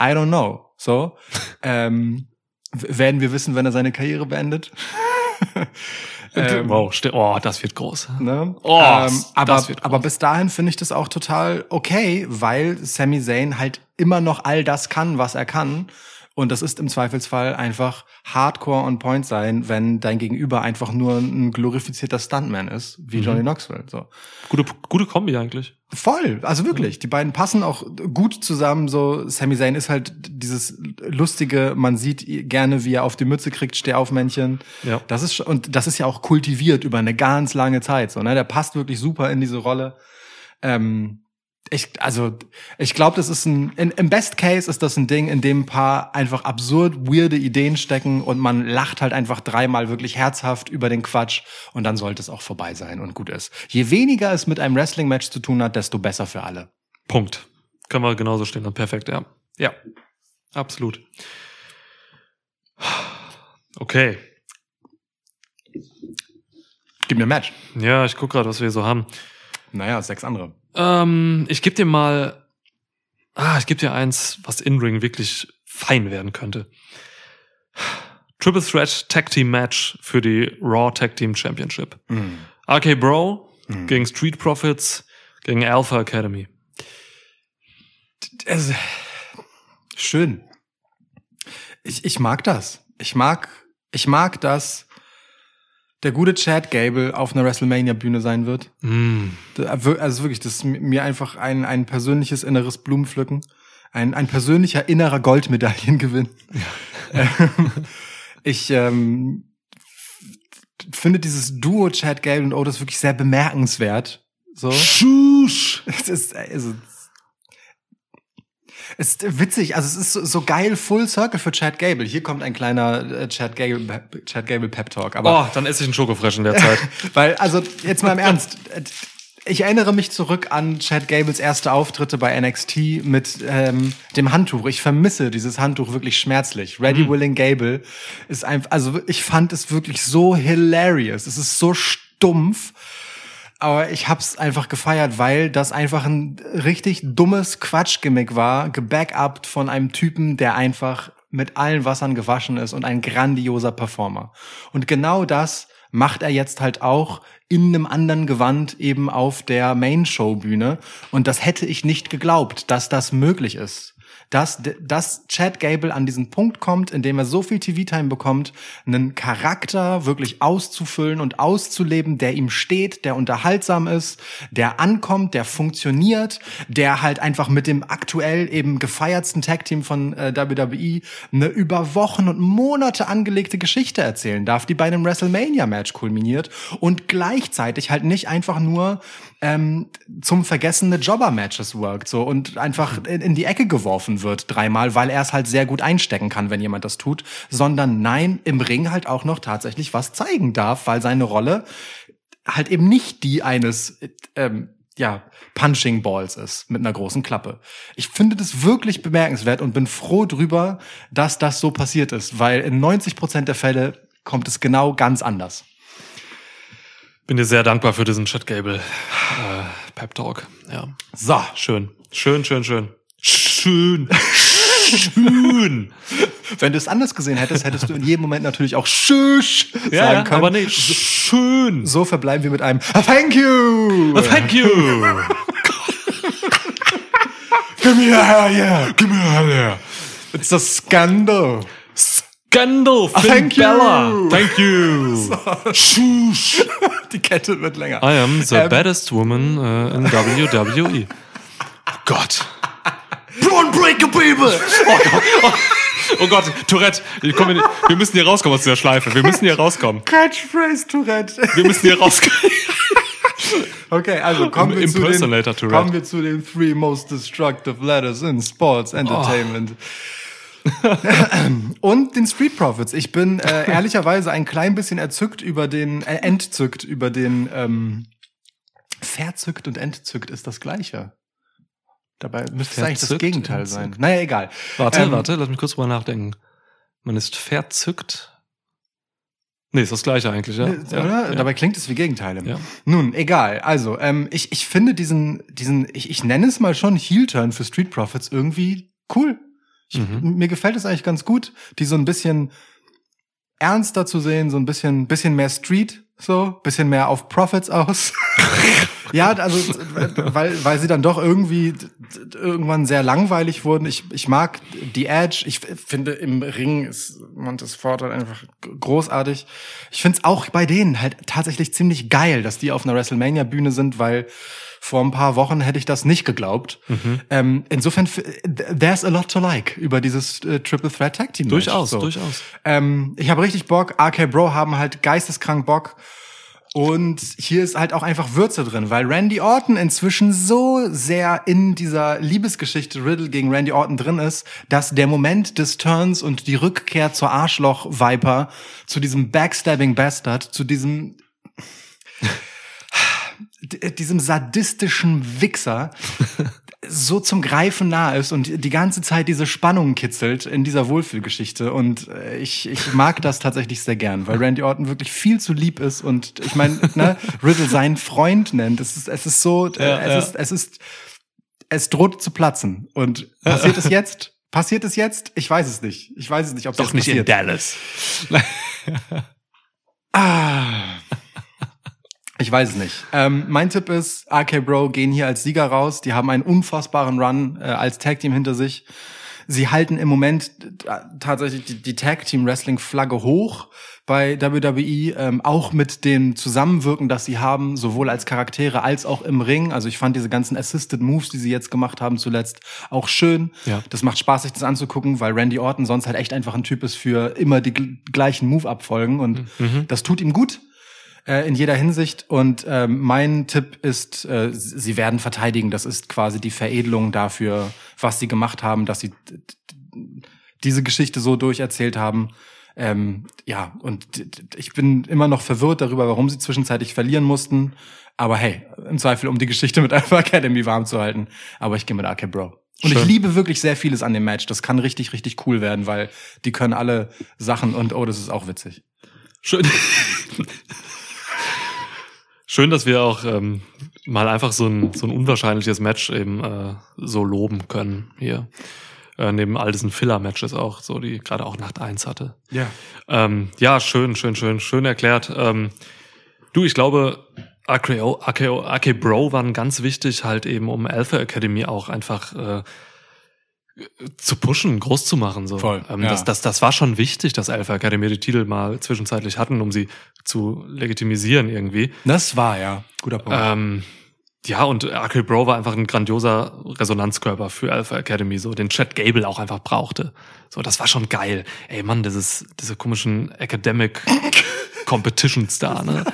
B: I don't know. So. ähm, werden wir wissen, wenn er seine Karriere beendet. Ähm,
A: wow, oh, das wird groß.
B: Ne?
A: Oh,
B: ähm, aber,
A: das wird groß.
B: aber bis dahin finde ich das auch total okay, weil Sami Zayn halt immer noch all das kann, was er kann Und das ist im Zweifelsfall einfach hardcore on point sein, wenn dein Gegenüber einfach nur ein glorifizierter Stuntman ist, wie Johnny Knoxville. So.
A: Gute, gute Kombi eigentlich.
B: Voll, also wirklich. Die beiden passen auch gut zusammen. So, Sami Zayn ist halt dieses lustige, man sieht gerne, wie er auf die Mütze kriegt, steh auf Männchen.
A: Ja.
B: Das ist, und das ist ja auch kultiviert über eine ganz lange Zeit. So, ne? Der passt wirklich super in diese Rolle. Ähm, ich, also, ich glaube, das ist ein, in, im Best Case ist das ein Ding, in dem ein paar einfach absurd weirde Ideen stecken und man lacht halt einfach dreimal wirklich herzhaft über den Quatsch und dann sollte es auch vorbei sein und gut ist. Je weniger es mit einem Wrestling-Match zu tun hat, desto besser für alle.
A: Punkt. Können wir genauso stehen dann. Perfekt, ja. Ja. Absolut. Okay.
B: Gib mir ein Match.
A: Ja, ich guck gerade, was wir so haben.
B: Naja, sechs andere.
A: Ähm, ich gebe dir mal. Ah, ich gebe dir eins, was In-Ring wirklich fein werden könnte. Triple Threat Tag Team Match für die Raw Tag Team Championship. RK Bro gegen Street Profits gegen Alpha Academy.
B: Also, schön. Ich, ich mag das. Ich mag, ich mag, dass der gute Chad Gable auf einer WrestleMania-Bühne sein wird.
A: Mm.
B: Also wirklich, das ist mir einfach ein, ein persönliches inneres Blumenpflücken. Ein, ein persönlicher innerer Goldmedaillengewinn. Ähm, ich ähm, finde dieses Duo Chad Gable und Otis wirklich sehr bemerkenswert. So.
A: Schusch!
B: Es ist, also, ist witzig, also es ist so, so geil Full Circle für Chad Gable. Hier kommt ein kleiner äh, Chad Gable, Chad Gable Pep Talk. Aber
A: Oh, dann esse ich einen Schokofresh in der Zeit.
B: weil, also jetzt mal im Ernst. Ich erinnere mich zurück an Chad Gables erste Auftritte bei NXT mit ähm, dem Handtuch. Ich vermisse dieses Handtuch wirklich schmerzlich. Ready Willing Gable ist einfach, also ich fand es wirklich so hilarious. Es ist so stumpf. Aber ich hab's einfach gefeiert, weil das einfach ein richtig dummes Quatschgimmick war, gebackupt von einem Typen, der einfach mit allen Wassern gewaschen ist und ein grandioser Performer. Und genau das macht er jetzt halt auch in einem anderen Gewand eben auf der Main-Show-Bühne. Und das hätte ich nicht geglaubt, dass das möglich ist. Dass, dass Chad Gable an diesen Punkt kommt, in dem er so viel TV-Time bekommt, einen Charakter wirklich auszufüllen und auszuleben, der ihm steht, der unterhaltsam ist, der ankommt, der funktioniert, der halt einfach mit dem aktuell eben gefeiertsten Tag-Team von äh, WWE eine über Wochen und Monate angelegte Geschichte erzählen darf, die bei einem WrestleMania-Match kulminiert und gleichzeitig halt nicht einfach nur ähm, zum vergessene Jobber-Matches workt so und einfach in, in die Ecke geworfen wird dreimal, weil er es halt sehr gut einstecken kann, wenn jemand das tut, sondern nein, im Ring halt auch noch tatsächlich was zeigen darf, weil seine Rolle halt eben nicht die eines ähm, ja, Punching Balls ist mit einer großen Klappe. Ich finde das wirklich bemerkenswert und bin froh drüber, dass das so passiert ist, weil in 90 Prozent der Fälle kommt es genau ganz anders.
A: Bin dir sehr dankbar für diesen Chad Gable äh, Pep Talk. Ja.
B: So,
A: Schön. Schön, schön, schön. Schön. Schön.
B: wenn du es anders gesehen hättest, hättest du in jedem Moment natürlich auch Schüsch sagen
A: Ja, ja,
B: können.
A: aber nee, schön.
B: So verbleiben wir mit einem "Ah, Thank you!
A: Thank you.
B: Give me a hell yeah!
A: Gib mir alle.
B: It's a scandal!
A: Scandal, Finn
B: thank you.
A: Bella. Thank you. Schusch.
B: Die Kette wird länger.
A: I am the
B: Ähm,
A: baddest woman äh, in WWE. Oh Gott.
B: Unbreakable!
A: Oh Gott. Oh, oh Gott, Tourette. Nicht, wir müssen hier rauskommen aus dieser Schleife. Wir müssen hier rauskommen.
B: Catchphrase Tourette.
A: Wir müssen hier rauskommen.
B: Okay, also kommen wir, zu den, kommen wir zu den three most destructive letters in Sports Entertainment. Und den Street Profits. Ich bin äh, ehrlicherweise ein klein bisschen erzückt über den, äh, entzückt über den, ähm, verzückt und entzückt ist das Gleiche. Dabei müsste es eigentlich das Gegenteil sein.
A: entzückt.
B: Naja, egal.
A: Warte,
B: Ähm,
A: warte, lass mich kurz drüber nachdenken. Man ist verzückt. Nee, ist das gleiche eigentlich, ja. Ja,
B: Oder?
A: ja.
B: Dabei klingt es wie Gegenteile.
A: Ja.
B: Nun, egal. Also, ähm, ich, ich finde diesen, diesen, ich, ich nenne es mal schon Heel-Turn für Street Profits irgendwie cool. Ich,
A: Mhm.
B: Mir gefällt es eigentlich ganz gut, die so ein bisschen ernster zu sehen, so ein bisschen, bisschen mehr Street, so, bisschen mehr auf Profits aus. ja, also, weil, weil sie dann doch irgendwie irgendwann sehr langweilig wurden. Ich, ich mag die Edge. Ich finde, im Ring ist Montes Ford halt einfach großartig. Ich finde es auch bei denen halt tatsächlich ziemlich geil, dass die auf einer WrestleMania-Bühne sind, weil vor ein paar Wochen hätte ich das nicht geglaubt.
A: Mhm.
B: Ähm, insofern, there's a lot to like über dieses äh, Triple Threat Tag Team.
A: Durchaus,
B: So.
A: durchaus.
B: Ähm, ich habe richtig Bock. RK Bro haben halt geisteskrank Bock. Und hier ist halt auch einfach Würze drin, weil Randy Orton inzwischen so sehr in dieser Liebesgeschichte Riddle gegen Randy Orton drin ist, dass der Moment des Turns und die Rückkehr zur Arschloch-Viper, zu diesem Backstabbing Bastard, zu diesem diesem sadistischen Wichser so zum Greifen nah ist und die ganze Zeit diese Spannung kitzelt in dieser Wohlfühlgeschichte. Und äh, ich, ich mag das tatsächlich sehr gern, weil Randy Orton wirklich viel zu lieb ist und ich meine, ne, Riddle seinen Freund nennt. Es ist, es ist so, äh,
A: Ja,
B: es
A: ja.
B: ist, es ist, es droht zu platzen. Und passiert es jetzt? Passiert es jetzt? Ich weiß es nicht. Ich weiß es nicht, ob es
A: Doch nicht in. Dallas.
B: Ah. Ich weiß es nicht. Ähm, mein Tipp ist, RK Bro gehen hier als Sieger raus. Die haben einen unfassbaren Run äh, als Tag Team hinter sich. Sie halten im Moment tatsächlich die, die Tag Team Wrestling Flagge hoch bei WWE, ähm, auch mit dem Zusammenwirken, das sie haben, sowohl als Charaktere als auch im Ring. Also ich fand diese ganzen Assisted Moves, die sie jetzt gemacht haben zuletzt, auch schön.
A: Ja.
B: Das macht Spaß, sich das anzugucken, weil Randy Orton sonst halt echt einfach ein Typ ist für immer die gl- gleichen Move-Abfolgen und das tut ihm gut äh, in jeder Hinsicht. Und ähm, mein Tipp ist, äh, sie werden verteidigen. Das ist quasi die Veredelung dafür, was sie gemacht haben, dass sie diese Geschichte so durcherzählt haben. Ähm, ja, und ich bin immer noch verwirrt darüber, warum sie zwischenzeitlich verlieren mussten. Aber hey, im Zweifel, um die Geschichte mit Alpha Academy warm zu halten. Aber ich gehe mit AK Bro. Und ich
A: Schön.
B: liebe wirklich sehr vieles an dem Match. Das kann richtig, richtig cool werden, weil die können alle Sachen und oh, das ist auch witzig.
A: Schön. Schön, dass wir auch ähm, mal einfach so ein, so ein unwahrscheinliches Match eben äh, so loben können hier. Äh, neben all diesen Filler-Matches auch, so die gerade auch Nacht eins hatte.
B: Ja.
A: Ähm, ja, schön, schön, schön, schön erklärt. Ähm, du, ich glaube, RKO, RKO, RK Bro waren ganz wichtig, halt eben um Alpha Academy auch einfach äh, zu pushen, groß zu machen. So.
B: Voll,
A: ähm,
B: ja.
A: das, das, das war schon wichtig, dass Alpha Academy die Titel mal zwischenzeitlich hatten, um sie zu legitimisieren irgendwie.
B: Das war ja guter Punkt.
A: Ähm, ja, und RK Bro war einfach ein grandioser Resonanzkörper für Alpha Academy, so den Chad Gable auch einfach brauchte. So, das war schon geil. Ey, Mann, dieses, diese komischen Academic Competitions da, ne?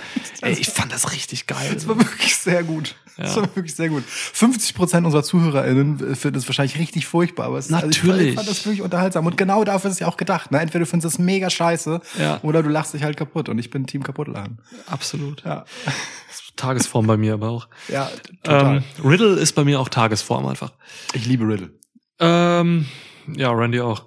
A: Ey, ich fand das richtig geil.
B: Das war wirklich sehr gut. Das war wirklich sehr gut. 50 Prozent unserer ZuhörerInnen finden es wahrscheinlich richtig furchtbar, aber es Also ich,
A: Natürlich.
B: ich fand das wirklich unterhaltsam. Und genau dafür ist es ja auch gedacht. Ne? Entweder du findest es mega scheiße
A: Ja.
B: oder du lachst dich halt kaputt. Und ich bin Team Kaputtlachen.
A: Absolut.
B: Ja,
A: Tagesform bei mir aber auch.
B: ja total.
A: Ähm, Riddle ist bei mir auch Tagesform einfach.
B: ich liebe Riddle.
A: Ähm, ja, Randy auch.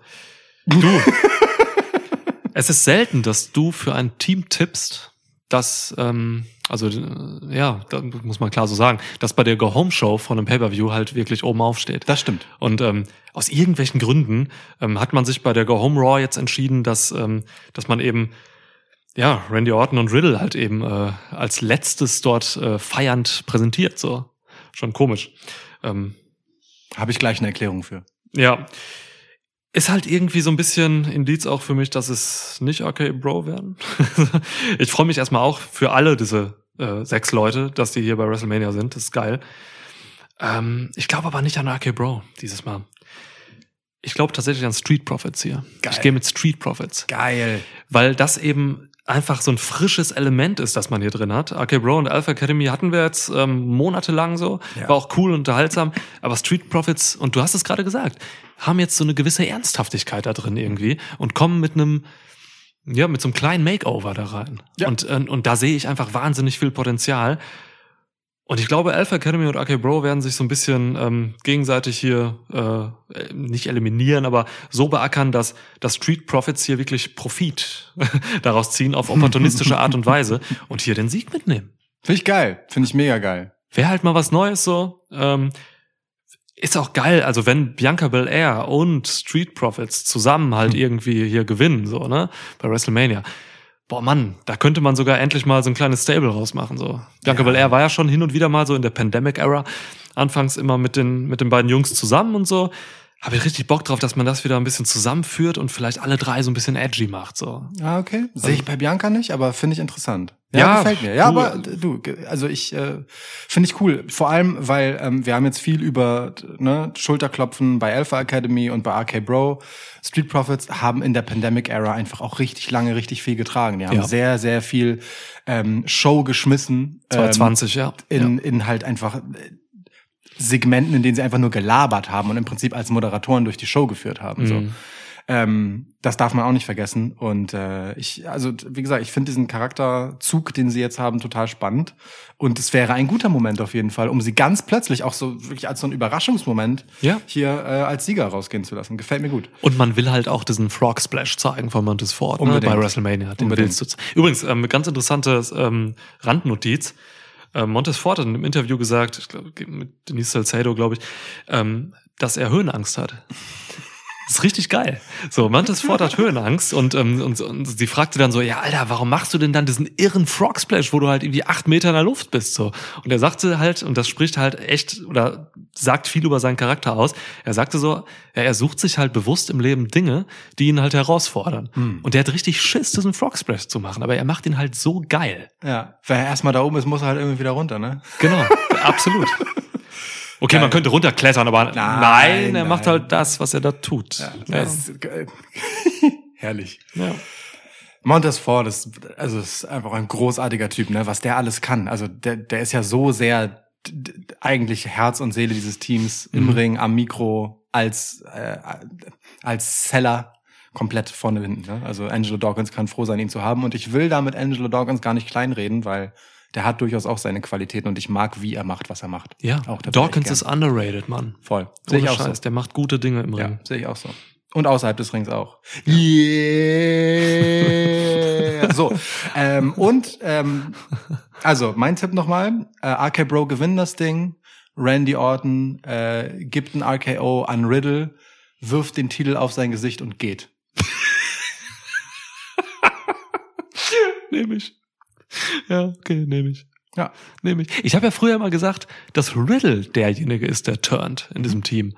A: Du. es ist selten, dass du für ein Team tippst, das, ähm, also äh, ja, da muss man klar so sagen, dass bei der Go-Home-Show von einem Pay-Per-View halt wirklich oben aufsteht.
B: Das stimmt.
A: Und ähm, aus irgendwelchen Gründen ähm, hat man sich bei der Go Home Raw jetzt entschieden, dass, ähm, dass man eben ja Randy Orton und Riddle halt eben äh, als letztes dort äh, feiernd präsentiert. So schon komisch. Ähm,
B: Habe ich gleich eine Erklärung für.
A: ja, ist halt irgendwie so ein bisschen Indiz auch für mich, dass es nicht okay Bro werden. ich freue mich erstmal auch für alle diese äh, sechs Leute, dass die hier bei WrestleMania sind. Das ist geil. Ähm, ich glaube aber nicht an RK Bro dieses Mal. Ich glaube tatsächlich an Street Profits hier.
B: Geil.
A: Ich gehe mit Street Profits,
B: Geil.
A: weil das eben einfach so ein frisches Element ist, das man hier drin hat. RK Bro und Alpha Academy hatten wir jetzt ähm, monatelang so,
B: Ja.
A: war auch cool und unterhaltsam, aber Street Profits, und du hast es gerade gesagt, haben jetzt so eine gewisse Ernsthaftigkeit da drin irgendwie und kommen mit einem ja, mit so einem kleinen Makeover da rein.
B: Ja.
A: Und, äh, und da sehe ich einfach wahnsinnig viel Potenzial. Und ich glaube, Alpha Academy und AK Bro werden sich so ein bisschen ähm, gegenseitig hier äh, nicht eliminieren, aber so beackern, dass, dass Street Profits hier wirklich Profit daraus ziehen auf opportunistische Art und Weise und hier den Sieg mitnehmen.
B: Finde ich geil. Finde ich mega geil.
A: Wäre halt mal was Neues so. Ähm, ist auch geil, also wenn Bianca Belair und Street Profits zusammen halt
B: Hm.
A: irgendwie hier gewinnen, so, ne, bei WrestleMania. Boah, Mann, da könnte man sogar endlich mal so ein kleines Stable rausmachen, so. Bianca
B: Ja.
A: Belair war ja schon hin und wieder mal so in der Pandemic-Era, anfangs immer mit den, mit den beiden Jungs zusammen und so. Habe ich richtig Bock drauf, dass man das wieder ein bisschen zusammenführt und vielleicht alle drei so ein bisschen edgy macht, so.
B: Ah, okay. Sehe ich bei Bianca nicht, aber finde ich interessant. Ja,
A: Ja,
B: gefällt mir. Ja,
A: du-
B: aber äh, du, also ich äh, finde ich cool. Vor allem, weil ähm, wir haben jetzt viel über ne, Schulterklopfen bei Alpha Academy und bei RK Bro. Street Profits haben in der Pandemic Era einfach auch richtig lange richtig viel getragen. Die haben
A: Ja.
B: sehr, sehr viel ähm, Show geschmissen. ähm,
A: 2020, ja.
B: in, in halt einfach äh, Segmenten, in denen sie einfach nur gelabert haben und im Prinzip als Moderatoren durch die Show geführt haben. So.
A: Mhm.
B: Ähm, das darf man auch nicht vergessen. Und äh, ich, also wie gesagt, ich finde diesen Charakterzug, den sie jetzt haben, total spannend. Und es wäre ein guter Moment auf jeden Fall, um sie ganz plötzlich auch so wirklich als so ein Überraschungsmoment
A: Ja.
B: hier äh, als Sieger rausgehen zu lassen. Gefällt mir gut.
A: Und man will halt auch diesen Frog Splash zeigen von Montez Ford ne, bei WrestleMania. Den
B: Unbedingt.
A: Übrigens, ähm, ganz interessante ähm, Randnotiz. Montez Ford hat in einem Interview gesagt, ich glaube, mit Denise Salcedo, glaube ich, ähm, dass er Höhenangst hat. Das ist richtig geil. So, Montez Ford hat Höhenangst und, ähm, und, und sie fragte dann so, ja, Alter, warum machst du denn dann diesen irren Frog Splash, wo du halt irgendwie acht Meter in der Luft bist? So. Und er sagte halt, und das spricht halt echt oder sagt viel über seinen Charakter aus, er sagte so, ja, er sucht sich halt bewusst im Leben Dinge, die ihn halt herausfordern.
B: Hm.
A: Und der hat richtig Schiss, diesen Frog Splash zu machen, aber er macht ihn halt so geil.
B: Ja. Wer erstmal da oben ist, muss er halt irgendwie wieder runter, ne?
A: Genau, absolut. Okay,
B: Geil.
A: man könnte runterklettern, aber nein,
B: Nein,
A: er macht
B: nein.
A: halt das, was er da tut.
B: Ja.
A: Ja.
B: Das ist, äh, herrlich.
A: Ja.
B: Montez Ford ist, also ist einfach ein großartiger Typ, ne, was der alles kann. Also der, der ist ja so sehr eigentlich Herz und Seele dieses Teams im
A: Mhm.
B: Ring, am Mikro, als, äh, als Seller komplett vorne hinten. Ne? Also Angelo Dawkins kann froh sein, ihn zu haben. Und ich will da mit Angelo Dawkins gar nicht kleinreden, weil der hat durchaus auch seine Qualitäten und ich mag, wie er macht, was er macht.
A: Ja,
B: Auch
A: Dawkins ist underrated, Mann.
B: voll. Sehe ich auch so.
A: Scheiß, der macht gute Dinge im
B: Ja,
A: Ring.
B: sehe ich auch so. Und außerhalb des Rings auch. Yeah. so. Ähm, und ähm, also mein Tipp nochmal: äh, RK Bro gewinnen das Ding. Randy Orton äh, gibt ein RKO an Riddle, wirft den Titel auf sein Gesicht und geht.
A: Nehme ich. Ja, okay, nehme ich.
B: Ja.
A: Nehme ich. Ich habe ja früher immer gesagt, dass Riddle derjenige ist, der turnt in diesem Team.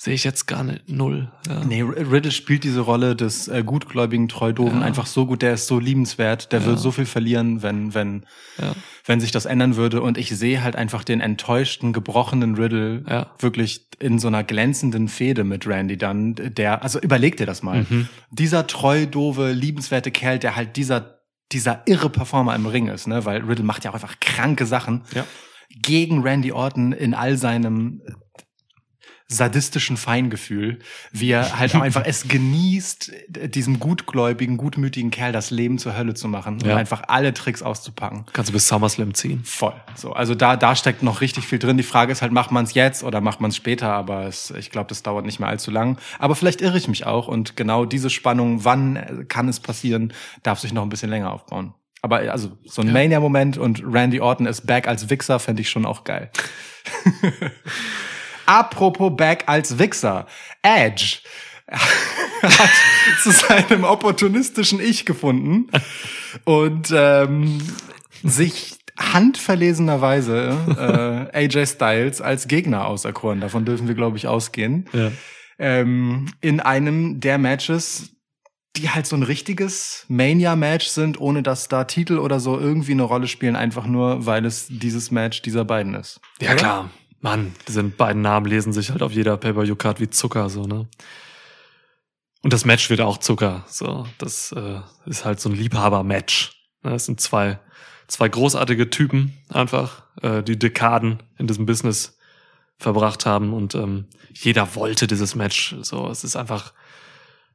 A: Sehe ich jetzt gar nicht. Null. Ja.
B: Nee, Riddle spielt diese Rolle des äh, gutgläubigen Treudoven
A: Ja.
B: einfach so gut, der ist so liebenswert, der
A: Ja.
B: wird so viel verlieren, wenn, wenn,
A: Ja.
B: wenn sich das ändern würde. Und ich sehe halt einfach den enttäuschten, gebrochenen Riddle
A: Ja.
B: wirklich in so einer glänzenden Fehde mit Randy dann, der, also überleg dir das mal.
A: Mhm.
B: Dieser treu, doofe, liebenswerte Kerl, der halt dieser, dieser irre Performer im Ring ist, ne, weil Riddle macht ja auch einfach kranke Sachen.
A: Ja.
B: Gegen Randy Orton in all seinem sadistischen Feingefühl, wie er halt einfach es genießt, diesem gutgläubigen, gutmütigen Kerl das Leben zur Hölle zu machen und
A: Ja.
B: einfach alle Tricks auszupacken.
A: Kannst du bis SummerSlam ziehen.
B: Voll. So, also da, da steckt noch richtig viel drin. Die Frage ist halt, macht man es jetzt oder macht man es später? Aber es, ich glaube, das dauert nicht mehr allzu lang. Aber vielleicht irre ich mich auch und genau diese Spannung, wann kann es passieren, darf sich noch ein bisschen länger aufbauen. Aber also so ein
A: Ja.
B: Mania-Moment und Randy Orton ist back als Wichser, fände ich schon auch geil. Apropos back als Wichser. Edge hat zu seinem opportunistischen Ich gefunden und ähm, sich handverlesenerweise äh, AJ Styles als Gegner auserkoren. Davon dürfen wir, glaube ich, ausgehen.
A: Ja.
B: Ähm, in einem der Matches, die halt so ein richtiges Mania-Match sind, ohne dass da Titel oder so irgendwie eine Rolle spielen, einfach nur, weil es dieses Match dieser beiden ist.
A: Ja, klar. Mann, diese beiden Namen lesen sich halt auf jeder Pay-Per-View-Card wie Zucker, so, ne? Und das Match wird auch Zucker, so. Das äh, ist halt so ein Liebhaber-Match. Ne? Das sind zwei, zwei großartige Typen, einfach, äh, die Dekaden in diesem Business verbracht haben und ähm, jeder wollte dieses Match. So, es ist einfach,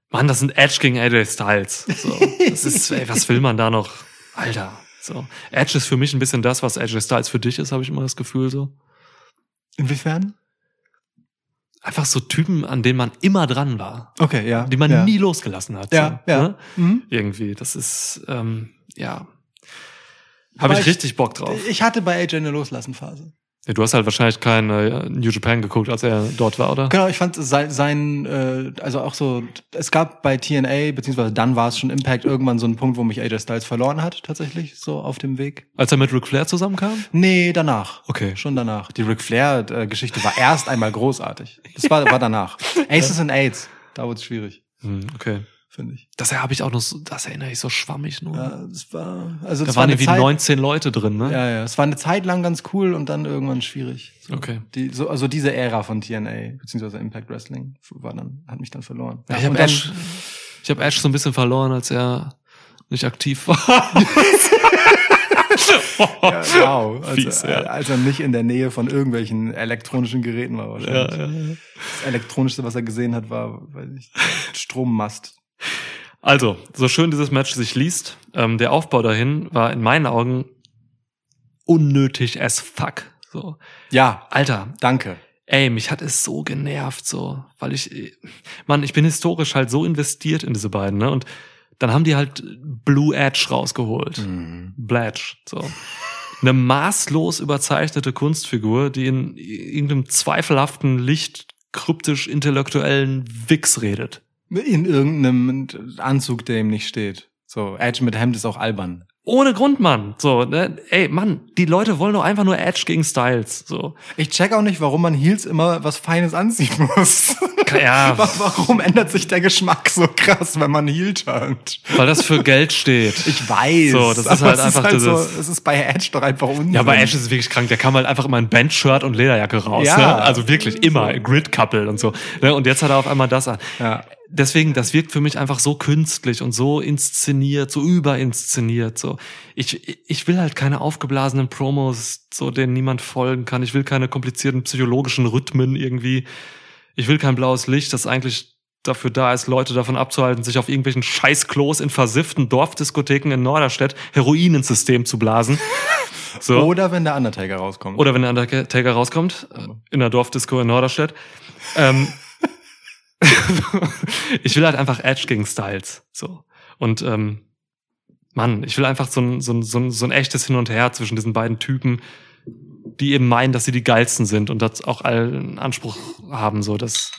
A: Mann, das sind Edge gegen AJ Styles. So, das ist, ey, was will man da noch? Alter, so. Edge ist für mich ein bisschen das, was AJ Styles für dich ist, habe ich immer das Gefühl so.
B: Inwiefern?
A: einfach so Typen, an denen man immer dran war,
B: Okay, ja.
A: die man
B: ja.
A: nie losgelassen hat.
B: Ja,
A: so,
B: ja.
A: Ne?
B: Mhm.
A: Irgendwie, das ist, ähm, ja, habe ich
B: ich-
A: richtig Bock drauf.
B: Ich hatte bei AJ eine Loslassenphase.
A: Ja, du hast halt wahrscheinlich kein äh, New Japan geguckt, als er dort war, oder?
B: Genau, ich fand sein, sein äh, also auch so, es gab bei TNA, beziehungsweise dann war es schon Impact, irgendwann so ein Punkt, wo mich AJ Styles verloren hat, tatsächlich, so auf dem Weg.
A: Als er mit Ric Flair zusammenkam?
B: Nee, danach.
A: Okay.
B: Schon danach. Die Ric Flair-Geschichte war erst einmal großartig. Das war, war danach. Aces and Aids, da wurde es schwierig,
A: Hm, okay.
B: Finde ich.
A: Das habe ich auch noch so, das erinnere ich so schwammig nur.
B: Ja, das war, also
A: da
B: das war
A: waren
B: eine
A: irgendwie
B: Zeit,
A: 19 Leute drin, ne?
B: Ja, ja, es war eine Zeit lang ganz cool und dann irgendwann schwierig. So,
A: Okay.
B: Die, so, also diese Ära von TNA, beziehungsweise Impact Wrestling, war dann, hat mich dann verloren.
A: Ja, ich habe Ash, ich hab Ash so ein bisschen verloren, als er nicht aktiv war.
B: Ja, wow. Also,
A: Fies, ja.
B: äh, als er nicht in der Nähe von irgendwelchen elektronischen Geräten war wahrscheinlich.
A: ja.
B: Das elektronischste, was er gesehen hat, war, weiß ich, Strommast.
A: Also, so schön dieses Match sich liest, ähm, der Aufbau dahin war in meinen Augen unnötig as fuck. So,
B: Ja,
A: Alter,
B: danke.
A: ey, mich hat es so genervt, so, weil ich, äh, Mann, ich bin historisch halt so investiert in diese beiden, ne? Und dann haben die halt Blue Edge rausgeholt.
B: Mhm.
A: Blatch, so. Eine maßlos überzeichnete Kunstfigur, die in irgendeinem zweifelhaften Licht kryptisch intellektuellen Wix redet.
B: In irgendeinem Anzug, der ihm nicht steht. So, Edge mit Hemd ist auch albern.
A: Ohne Grund, Mann. So, ne? Ey, Mann, die Leute wollen doch einfach nur Edge gegen Styles. So.
B: Ich check auch nicht, warum man Heels immer was Feines anziehen muss.
A: Ja,
B: Wa- Warum ändert sich der Geschmack so krass, wenn man Heel turnt?
A: weil das für Geld steht.
B: Ich weiß.
A: So, das ist halt
B: es
A: einfach
B: ist so,
A: dieses-
B: Es ist bei Edge doch einfach Unsinn.
A: Ja, aber Edge ist wirklich krank. Der kam halt einfach immer in Bandshirt und Lederjacke raus.
B: Ja.
A: Ne? Also wirklich immer. Grid-Couple und so. Ne? Und jetzt hat er auf einmal das an.
B: Ja.
A: Deswegen, das wirkt für mich einfach so künstlich und so inszeniert, so überinszeniert. So, ich, ich will halt keine aufgeblasenen Promos, so denen niemand folgen kann. Ich will keine komplizierten psychologischen Rhythmen irgendwie. Ich will kein blaues Licht, das eigentlich dafür da ist, Leute davon abzuhalten, sich auf irgendwelchen Scheißklos in versifften Dorfdiskotheken in Norderstedt Heroin ins System zu blasen. So.
B: Oder wenn der Undertaker rauskommt.
A: Oder wenn der Undertaker rauskommt, äh, in der Dorfdisco in Norderstedt. Ähm, ich will halt einfach Edge gegen Styles. So. Und ähm, Mann, ich will einfach so ein, so, ein, so, ein, so ein echtes Hin und Her zwischen diesen beiden Typen, die eben meinen, dass sie die geilsten sind und das auch allen Anspruch haben, so das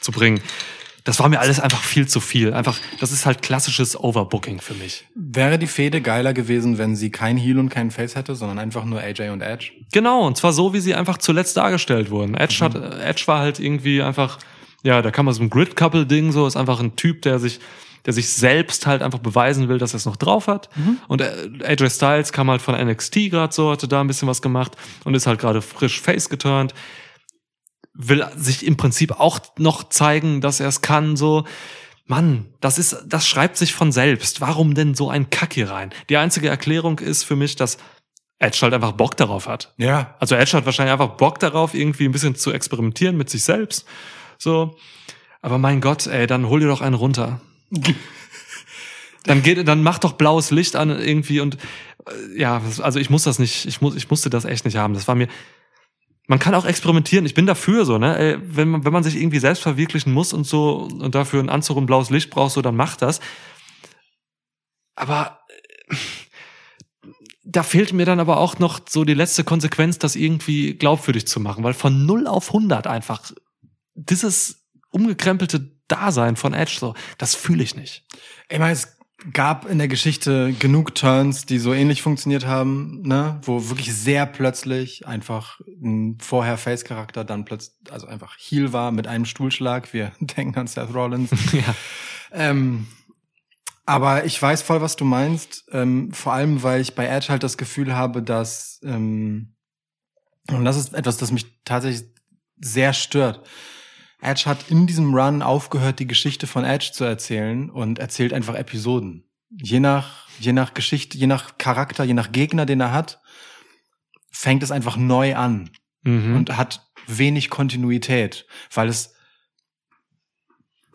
A: zu bringen. Das war mir alles einfach viel zu viel. Einfach, das ist halt klassisches Overbooking für mich.
B: Wäre die Fehde geiler gewesen, wenn sie kein Heel und kein Face hätte, sondern einfach nur AJ und Edge?
A: Genau, und zwar so, wie sie einfach zuletzt dargestellt wurden. Edge, hat,
B: Mhm.
A: äh, Edge war halt irgendwie einfach, ja, da kann man so ein Grid-Couple-Ding, so, ist einfach ein Typ, der sich, der sich selbst halt einfach beweisen will, dass er es noch drauf hat.
B: Mhm.
A: Und äh, AJ Styles kam halt von NXT gerade so, hatte da ein bisschen was gemacht und ist halt gerade frisch Face geturnt. Will sich im Prinzip auch noch zeigen, dass er es kann, so. Mann, das ist, das schreibt sich von selbst. Warum denn so ein Kack hier rein? Die einzige Erklärung ist für mich, dass Edge halt einfach Bock darauf hat.
B: Ja.
A: Also Edge hat wahrscheinlich einfach Bock darauf, irgendwie ein bisschen zu experimentieren mit sich selbst. So. Aber mein Gott, ey, dann hol dir doch einen runter. Dann geht, dann mach doch blaues Licht an irgendwie und äh, ja, also ich muss das nicht, ich muss, ich musste das echt nicht haben. Das war mir. Man kann auch experimentieren. Ich bin dafür so, ne? Wenn man, wenn man sich irgendwie selbst verwirklichen muss und so und dafür einen Anzug und blaues Licht braucht, so dann macht das. Aber da fehlt mir dann aber auch noch so die letzte Konsequenz, das irgendwie glaubwürdig zu machen, weil von 0 auf 100 einfach dieses umgekrempelte Dasein von Edge so, das fühle ich nicht.
B: Ich meine, es gab in der Geschichte genug Turns, die so ähnlich funktioniert haben, ne, wo wirklich sehr plötzlich einfach ein vorher Face-Charakter dann plötzlich, also einfach Heel war mit einem Stuhlschlag. Wir denken an Seth Rollins.
A: ja.
B: Ähm, aber ich weiß voll, was du meinst. Ähm, vor allem, weil ich bei Edge halt das Gefühl habe, dass ähm, und das ist etwas, das mich tatsächlich sehr stört. Edge hat in diesem Run aufgehört, die Geschichte von Edge zu erzählen und erzählt einfach Episoden. Je nach, je nach Geschichte, je nach Charakter, je nach Gegner, den er hat, fängt es einfach neu an
A: Mhm.
B: und hat wenig Kontinuität, weil es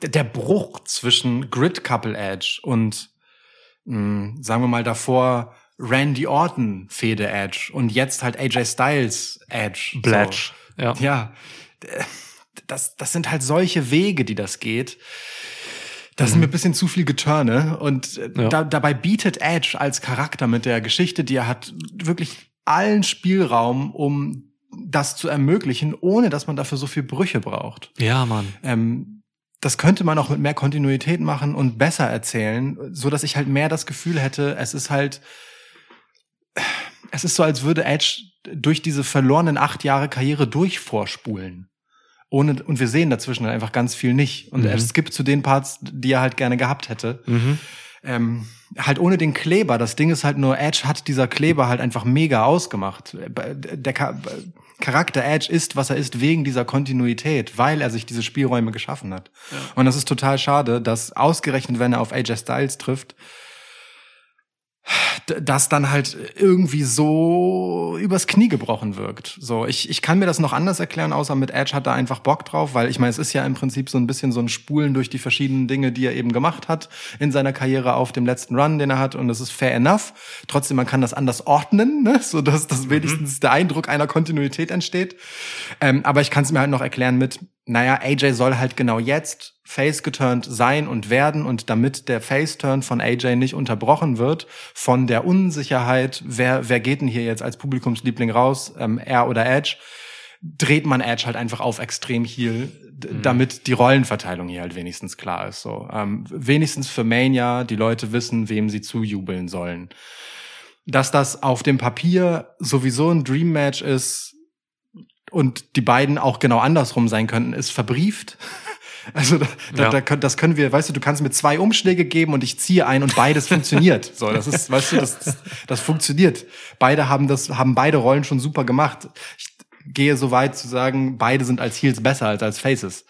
B: der Bruch zwischen Grid Couple Edge und mh, sagen wir mal davor Randy Orton Fehde Edge und jetzt halt AJ Styles Edge.
A: Blatch. Ja.
B: So. Ja, äh, das, das sind halt solche Wege, die das geht. Das ist mir ein bisschen zu viel Geturne. Und äh,
A: Ja.
B: da, dabei bietet Edge als Charakter mit der Geschichte, die er hat, wirklich allen Spielraum, um das zu ermöglichen, ohne dass man dafür so viel Brüche braucht.
A: Ja, Mann.
B: Ähm, das könnte man auch mit mehr Kontinuität machen und besser erzählen, so dass ich halt mehr das Gefühl hätte, es ist halt, es ist so, als würde Edge durch diese verlorenen acht Jahre Karriere durchvorspulen. Ohne, und wir sehen dazwischen halt einfach ganz viel nicht. Und
A: Mhm.
B: es gibt zu den Parts, die er halt gerne gehabt hätte.
A: Mhm.
B: Ähm, halt ohne den Kleber. Das Ding ist halt nur, Edge hat dieser Kleber halt einfach mega ausgemacht. Der Cha- Charakter Edge ist, was er ist, wegen dieser Kontinuität, weil er sich diese Spielräume geschaffen hat. Und das ist total schade, dass ausgerechnet, wenn er auf AJ Styles trifft, das dann halt irgendwie so übers Knie gebrochen wirkt. So, ich, ich kann mir das noch anders erklären, außer mit Edge hat er einfach Bock drauf, weil ich meine, es ist ja im Prinzip so ein bisschen so ein Spulen durch die verschiedenen Dinge, die er eben gemacht hat in seiner Karriere auf dem letzten Run, den er hat, und das ist fair enough. Trotzdem, man kann das anders ordnen, ne? so dass das wenigstens der Eindruck einer Kontinuität entsteht. Ähm, aber ich kann es mir halt noch erklären mit, naja, AJ soll halt genau jetzt face geturnt sein und werden und damit der Face-Turn von AJ nicht unterbrochen wird von der Unsicherheit, wer, wer geht denn hier jetzt als Publikumsliebling raus, ähm, er oder Edge, dreht man Edge halt einfach auf extrem heel, d- damit die Rollenverteilung hier halt wenigstens klar ist. So, ähm, wenigstens für Mania die Leute wissen, wem sie zujubeln sollen. Dass das auf dem Papier sowieso ein Dream Match ist und die beiden auch genau andersrum sein könnten, ist verbrieft. Also da,
A: Ja.
B: da, das können wir, weißt du, du kannst mir zwei Umschläge geben und ich ziehe ein und beides funktioniert. So, das ist, weißt du, das, das, das funktioniert. Beide haben das, haben beide Rollen schon super gemacht. Ich gehe so weit zu sagen, beide sind als Heels besser als als Faces.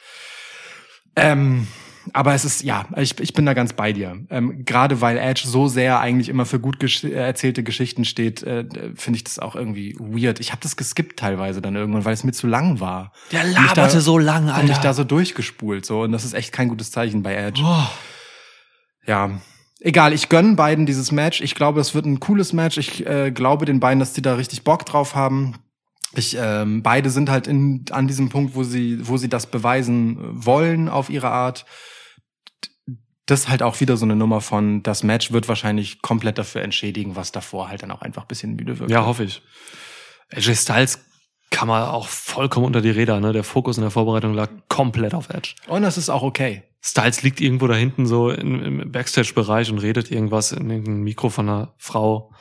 B: Ähm, aber es ist, ja, ich, ich bin da ganz bei dir. Ähm, Gerade weil Edge so sehr eigentlich immer für gut gesch erzählte Geschichten steht, äh, finde ich das auch irgendwie weird. Ich habe das geskippt teilweise dann irgendwann, weil es mir zu lang war.
A: Der
B: Und
A: laberte so lang,
B: Und mich
A: Alter.
B: da so durchgespult. So, und das ist echt kein gutes Zeichen bei Edge.
A: Oh.
B: Ja. Egal, ich gönn beiden dieses Match. Ich glaube, es wird ein cooles Match. Ich äh, glaube den beiden, dass die da richtig Bock drauf haben. Ich, ähm, beide sind halt in, an diesem Punkt, wo sie, wo sie das beweisen wollen auf ihre Art. Das ist halt auch wieder so eine Nummer von, das Match wird wahrscheinlich komplett dafür entschädigen, was davor halt dann auch einfach ein bisschen müde wirkt.
A: Ja, hoffe ich. AJ Styles kann man auch vollkommen unter die Räder, ne? Der Fokus in der Vorbereitung lag komplett auf Edge.
B: Und das ist auch okay.
A: Styles liegt irgendwo da hinten so im, im Backstage-Bereich und redet irgendwas in irgendeinem Mikro von einer Frau.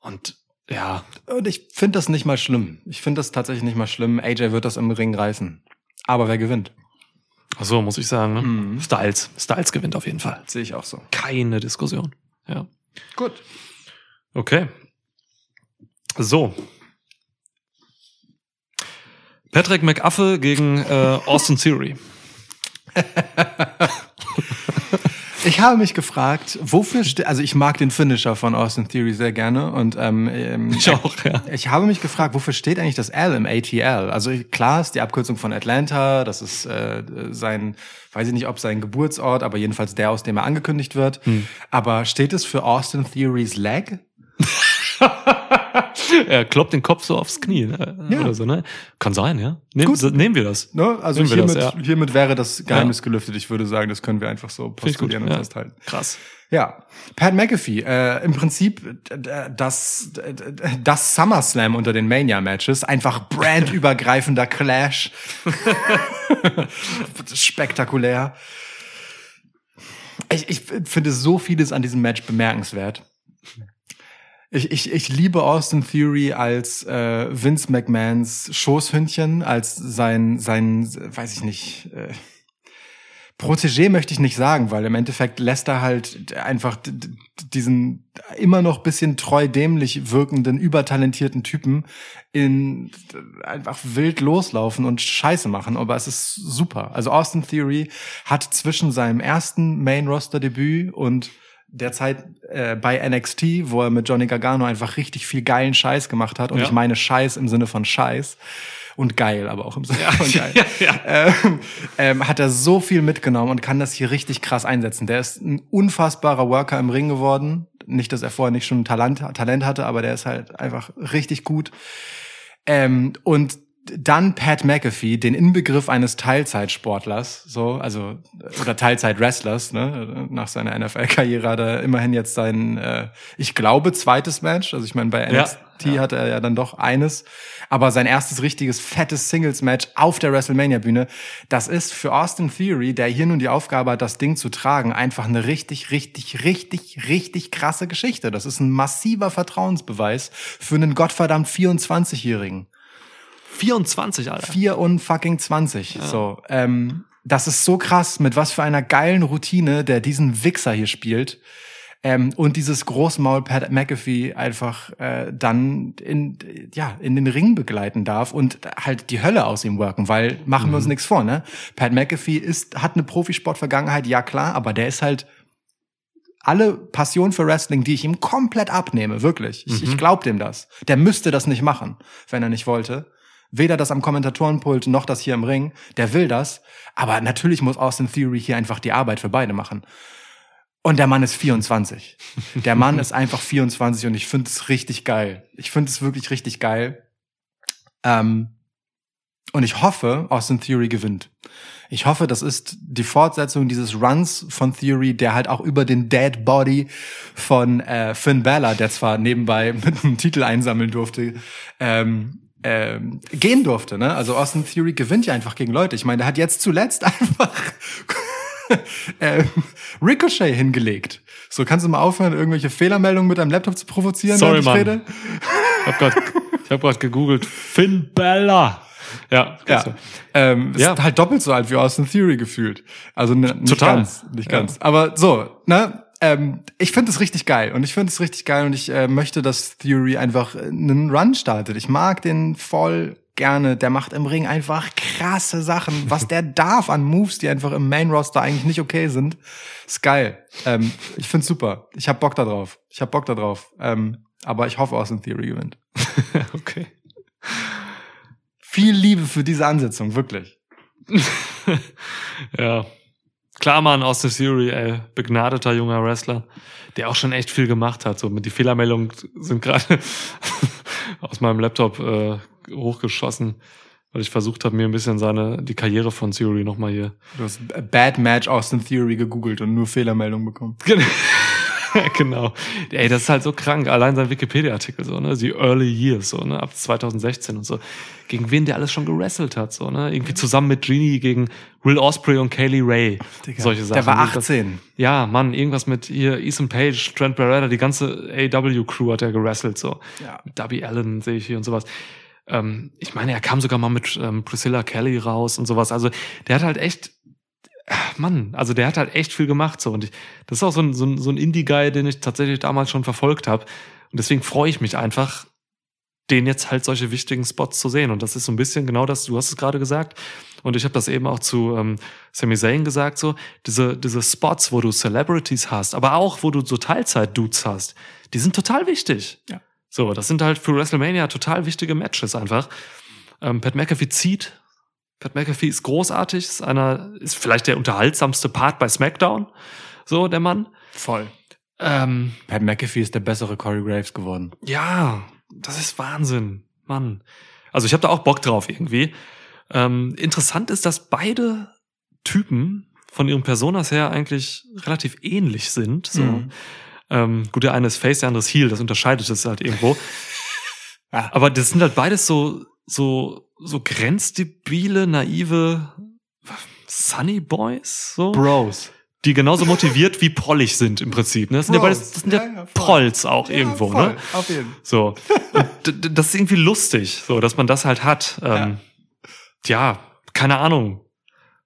A: Und ja,
B: Und ich finde das nicht mal schlimm. Ich finde das tatsächlich nicht mal schlimm. AJ wird das im Ring reißen. Aber wer gewinnt?
A: Ach so muss ich sagen, ne?
B: Mhm.
A: Styles. Styles gewinnt auf jeden Fall.
B: Sehe ich auch so.
A: Keine Diskussion. Ja.
B: Gut.
A: Okay. So. Patrick McAfee gegen äh, Austin Theory.
B: Ich habe mich gefragt, wofür steht, also ich mag den Finisher von Austin Theory sehr gerne und ähm, ähm,
A: Ich auch, ja.
B: Ich habe mich gefragt, wofür steht eigentlich das L im ATL? Also klar ist die Abkürzung von Atlanta, das ist äh, sein, weiß ich nicht, ob sein Geburtsort, aber jedenfalls der, aus dem er angekündigt wird. Aber steht es für Austin Theories Leg?
A: er kloppt den Kopf so aufs Knie ne?
B: Ja.
A: oder so, ne? Kann sein, ja. Nehm,
B: Gut.
A: so, nehmen wir das.
B: Ne? Also
A: Nehmen
B: hiermit,
A: das, ja.
B: hiermit wäre das Geheimnis gelüftet. Ich würde sagen, das können wir einfach so postulieren und
A: Ja.
B: festhalten.
A: Krass.
B: Ja, Pat McAfee, äh, im Prinzip d- das, das SummerSlam unter den Mania-Matches, einfach brandübergreifender Clash. Spektakulär. Ich, ich finde so vieles an diesem Match bemerkenswert. Ich, ich, ich liebe Austin Theory als äh, Vince McMahons Schoßhündchen, als sein, sein, weiß ich nicht, äh, Protégé möchte ich nicht sagen, weil im Endeffekt lässt er halt einfach diesen immer noch bisschen treu dämlich wirkenden, übertalentierten Typen in einfach wild loslaufen und Scheiße machen, aber es ist super. Also Austin Theory hat zwischen seinem ersten Main-Roster-Debüt und der Zeit äh, bei NXT, wo er mit Johnny Gargano einfach richtig viel geilen Scheiß gemacht hat. Und
A: Ja.
B: ich meine Scheiß im Sinne von Scheiß. Und geil, aber auch im Sinne von geil.
A: ja, ja.
B: Ähm, ähm, hat er so viel mitgenommen und kann das hier richtig krass einsetzen. Der ist ein unfassbarer Worker im Ring geworden. Nicht, dass er vorher nicht schon Talent, Talent hatte, aber der ist halt einfach richtig gut. Ähm, und dann Pat McAfee, den Inbegriff eines Teilzeitsportlers, so, also, oder Teilzeit-Wrestlers, ne, nach seiner NFL-Karriere hat er immerhin jetzt sein, äh, ich glaube, zweites Match, also ich meine, bei
A: Ja,
B: NXT, ja. hatte er ja dann doch eines. Aber sein erstes richtiges fettes Singles-Match auf der WrestleMania-Bühne, das ist für Austin Theory, der hier nun die Aufgabe hat, das Ding zu tragen, einfach eine richtig, richtig, richtig, richtig krasse Geschichte. Das ist ein massiver Vertrauensbeweis für einen gottverdammt 24-Jährigen.
A: 24, Alter.
B: 4 und fucking 20. So, ähm, das ist so krass, mit was für einer geilen Routine der diesen Wichser hier spielt. Ähm, und dieses Großmaul Pat McAfee einfach äh, dann in, ja, in den Ring begleiten darf und halt die Hölle aus ihm worken, weil machen wir uns nichts vor, ne? Pat McAfee ist, hat eine Profisport-Vergangenheit, ja klar, aber der ist halt alle Passion für Wrestling, die ich ihm komplett abnehme, wirklich. Ich, ich glaub dem das. Der müsste das nicht machen, wenn er nicht wollte. Weder das am Kommentatorenpult noch das hier im Ring. Der will das. Aber natürlich muss Austin Theory hier einfach die Arbeit für beide machen. Und der Mann ist 24. Der Mann ist einfach 24 und ich finde es richtig geil. Ich finde es wirklich richtig geil. Ähm, und ich hoffe, Austin Theory gewinnt. Ich hoffe, das ist die Fortsetzung dieses Runs von Theory, der halt auch über den Dead Body von äh, Finn Balor, der zwar nebenbei mit einem Titel einsammeln durfte, ähm, ähm, gehen durfte. Ne? Also Austin Theory gewinnt ja einfach gegen Leute. Ich meine, der hat jetzt zuletzt einfach ähm, Ricochet hingelegt. So, kannst du mal aufhören, irgendwelche Fehlermeldungen mit deinem Laptop zu provozieren?
A: Sorry,
B: während ich
A: Mann. Ich hab grad, ich hab grad gegoogelt. Finn Bella. Ja,
B: Ja,
A: so.
B: ähm,
A: Ja.
B: ist halt doppelt so alt wie Austin Theory gefühlt. Also ne, nicht
A: Total.
B: ganz, nicht
A: Ja.
B: ganz. Aber so, ne? Ähm, ich finde es richtig geil und ich finde es richtig geil und ich äh, möchte, dass Theory einfach äh, einen Run startet. Ich mag den voll gerne. Der macht im Ring einfach krasse Sachen. Was der darf an Moves, die einfach im Main Roster eigentlich nicht okay sind, ist geil. Ähm, ich find's super. Ich hab Bock da drauf. Ich hab Bock da drauf. Ähm, aber ich hoffe, Austin Theory gewinnt.
A: Okay.
B: Viel Liebe für diese Ansetzung, wirklich.
A: Ja. Klar, Mann, Austin Theory, ey, begnadeter junger Wrestler, der auch schon echt viel gemacht hat. So mit die Fehlermeldungen sind gerade aus meinem Laptop äh, hochgeschossen, weil ich versucht habe, mir ein bisschen seine die Karriere von Theory nochmal hier.
B: Du hast Bad Match Austin Theory gegoogelt und nur Fehlermeldungen bekommen.
A: genau. Ey, das ist halt so krank. Allein sein Wikipedia-Artikel, so, ne? Die Early Years, so, ne? Ab 2016 und so. Gegen wen der alles schon gewrestelt hat, so, ne? Irgendwie zusammen mit Genie gegen Will Osprey und Kaylee Ray. Solche Sachen.
B: Der war
A: Das-
B: 18.
A: Ja, Mann, irgendwas mit hier Ethan Page, Trent Barretta, die ganze AW-Crew hat er gewrestelt, so.
B: Ja.
A: Mit Darby Allen sehe ich hier und sowas. Ähm, ich meine, er kam sogar mal mit ähm, Priscilla Kelly raus und sowas. Also, der hat halt echt, Mann, also der hat halt echt viel gemacht, so. Und ich, das ist auch so ein, so ein, so ein Indie-Guy, den ich tatsächlich damals schon verfolgt habe. Und deswegen freue ich mich einfach, den jetzt halt solche wichtigen Spots zu sehen. Und das ist so ein bisschen genau das, du hast es gerade gesagt. Und ich habe das eben auch zu ähm, Sami Zayn gesagt, so, diese, diese Spots, wo du Celebrities hast, aber auch, wo du so Teilzeit-Dudes hast, die sind total wichtig.
B: Ja.
A: So, das sind halt für WrestleMania total wichtige Matches einfach. Ähm, Pat McAfee zieht. Pat McAfee ist großartig, ist einer, ist vielleicht der unterhaltsamste Part bei SmackDown. So, der Mann.
B: Voll.
A: Ähm,
B: Pat McAfee ist der bessere Corey Graves geworden.
A: ja, das ist Wahnsinn, Mann. Also ich habe da auch Bock drauf irgendwie. Ähm, interessant ist, dass beide Typen von ihren Personas her eigentlich relativ ähnlich sind. So.
B: Mhm.
A: Ähm, gut, der eine ist Face, der andere ist Heel, das unterscheidet es halt irgendwo.
B: Ja.
A: Aber das sind halt beides so, so, so grenzdebile, naive Sunny Boys, so
B: Bros.
A: die genauso motiviert wie prollig sind im Prinzip. Ne? Das sind ja, beides, das sind ja,
B: Ja, ja.
A: Prolls auch irgendwo.
B: voll,
A: Ne?
B: Auf jeden.
A: So. Und d- d- das ist irgendwie lustig, so, dass man das halt hat. Ähm, ja. keine Ahnung.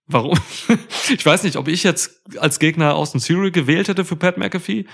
A: Warum? ich weiß nicht, ob ich jetzt als Gegner aus dem Theory gewählt hätte für Pat McAfee.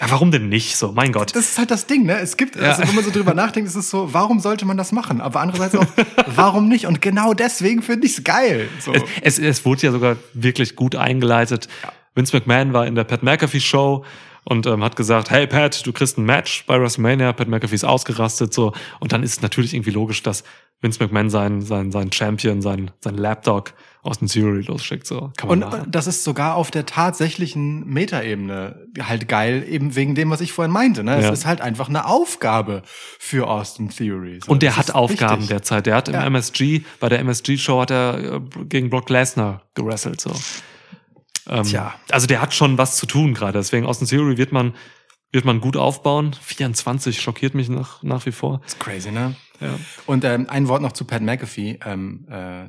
A: Ja, warum denn nicht? So, mein Gott.
B: Das ist halt das Ding, ne? Es gibt, also wenn man so drüber nachdenkt, ist es so, warum sollte man das machen? Aber andererseits auch, warum nicht? Und genau deswegen finde ich es geil. So.
A: Es, es, es wurde ja sogar wirklich gut eingeleitet. Vince McMahon war in der Pat McAfee Show und ähm, hat gesagt, hey Pat, du kriegst ein Match bei WrestleMania. Pat McAfee ist ausgerastet so und dann ist natürlich irgendwie logisch, dass Vince McMahon seinen seinen seinen Champion, seinen seinen Lapdog aus dem Theory losschickt. So kann man
B: Und
A: machen.
B: das ist sogar auf der tatsächlichen Metaebene halt geil, eben wegen dem, was ich vorhin meinte. Ne? Es
A: Ja.
B: ist halt einfach eine Aufgabe für Austin Theory. So,
A: Und der hat Aufgaben
B: wichtig.
A: derzeit. Der hat im
B: Ja.
A: MSG, bei der MSG-Show hat er äh, gegen Brock Lesnar gewrestelt. So. Ähm,
B: Tja.
A: Also der hat schon was zu tun gerade. Deswegen aus dem Theory wird man wird man gut aufbauen. 24 schockiert mich nach, nach wie vor.
B: ist crazy, ne?
A: Ja.
B: Und ähm, ein Wort noch zu Pat McAfee. Ähm, äh,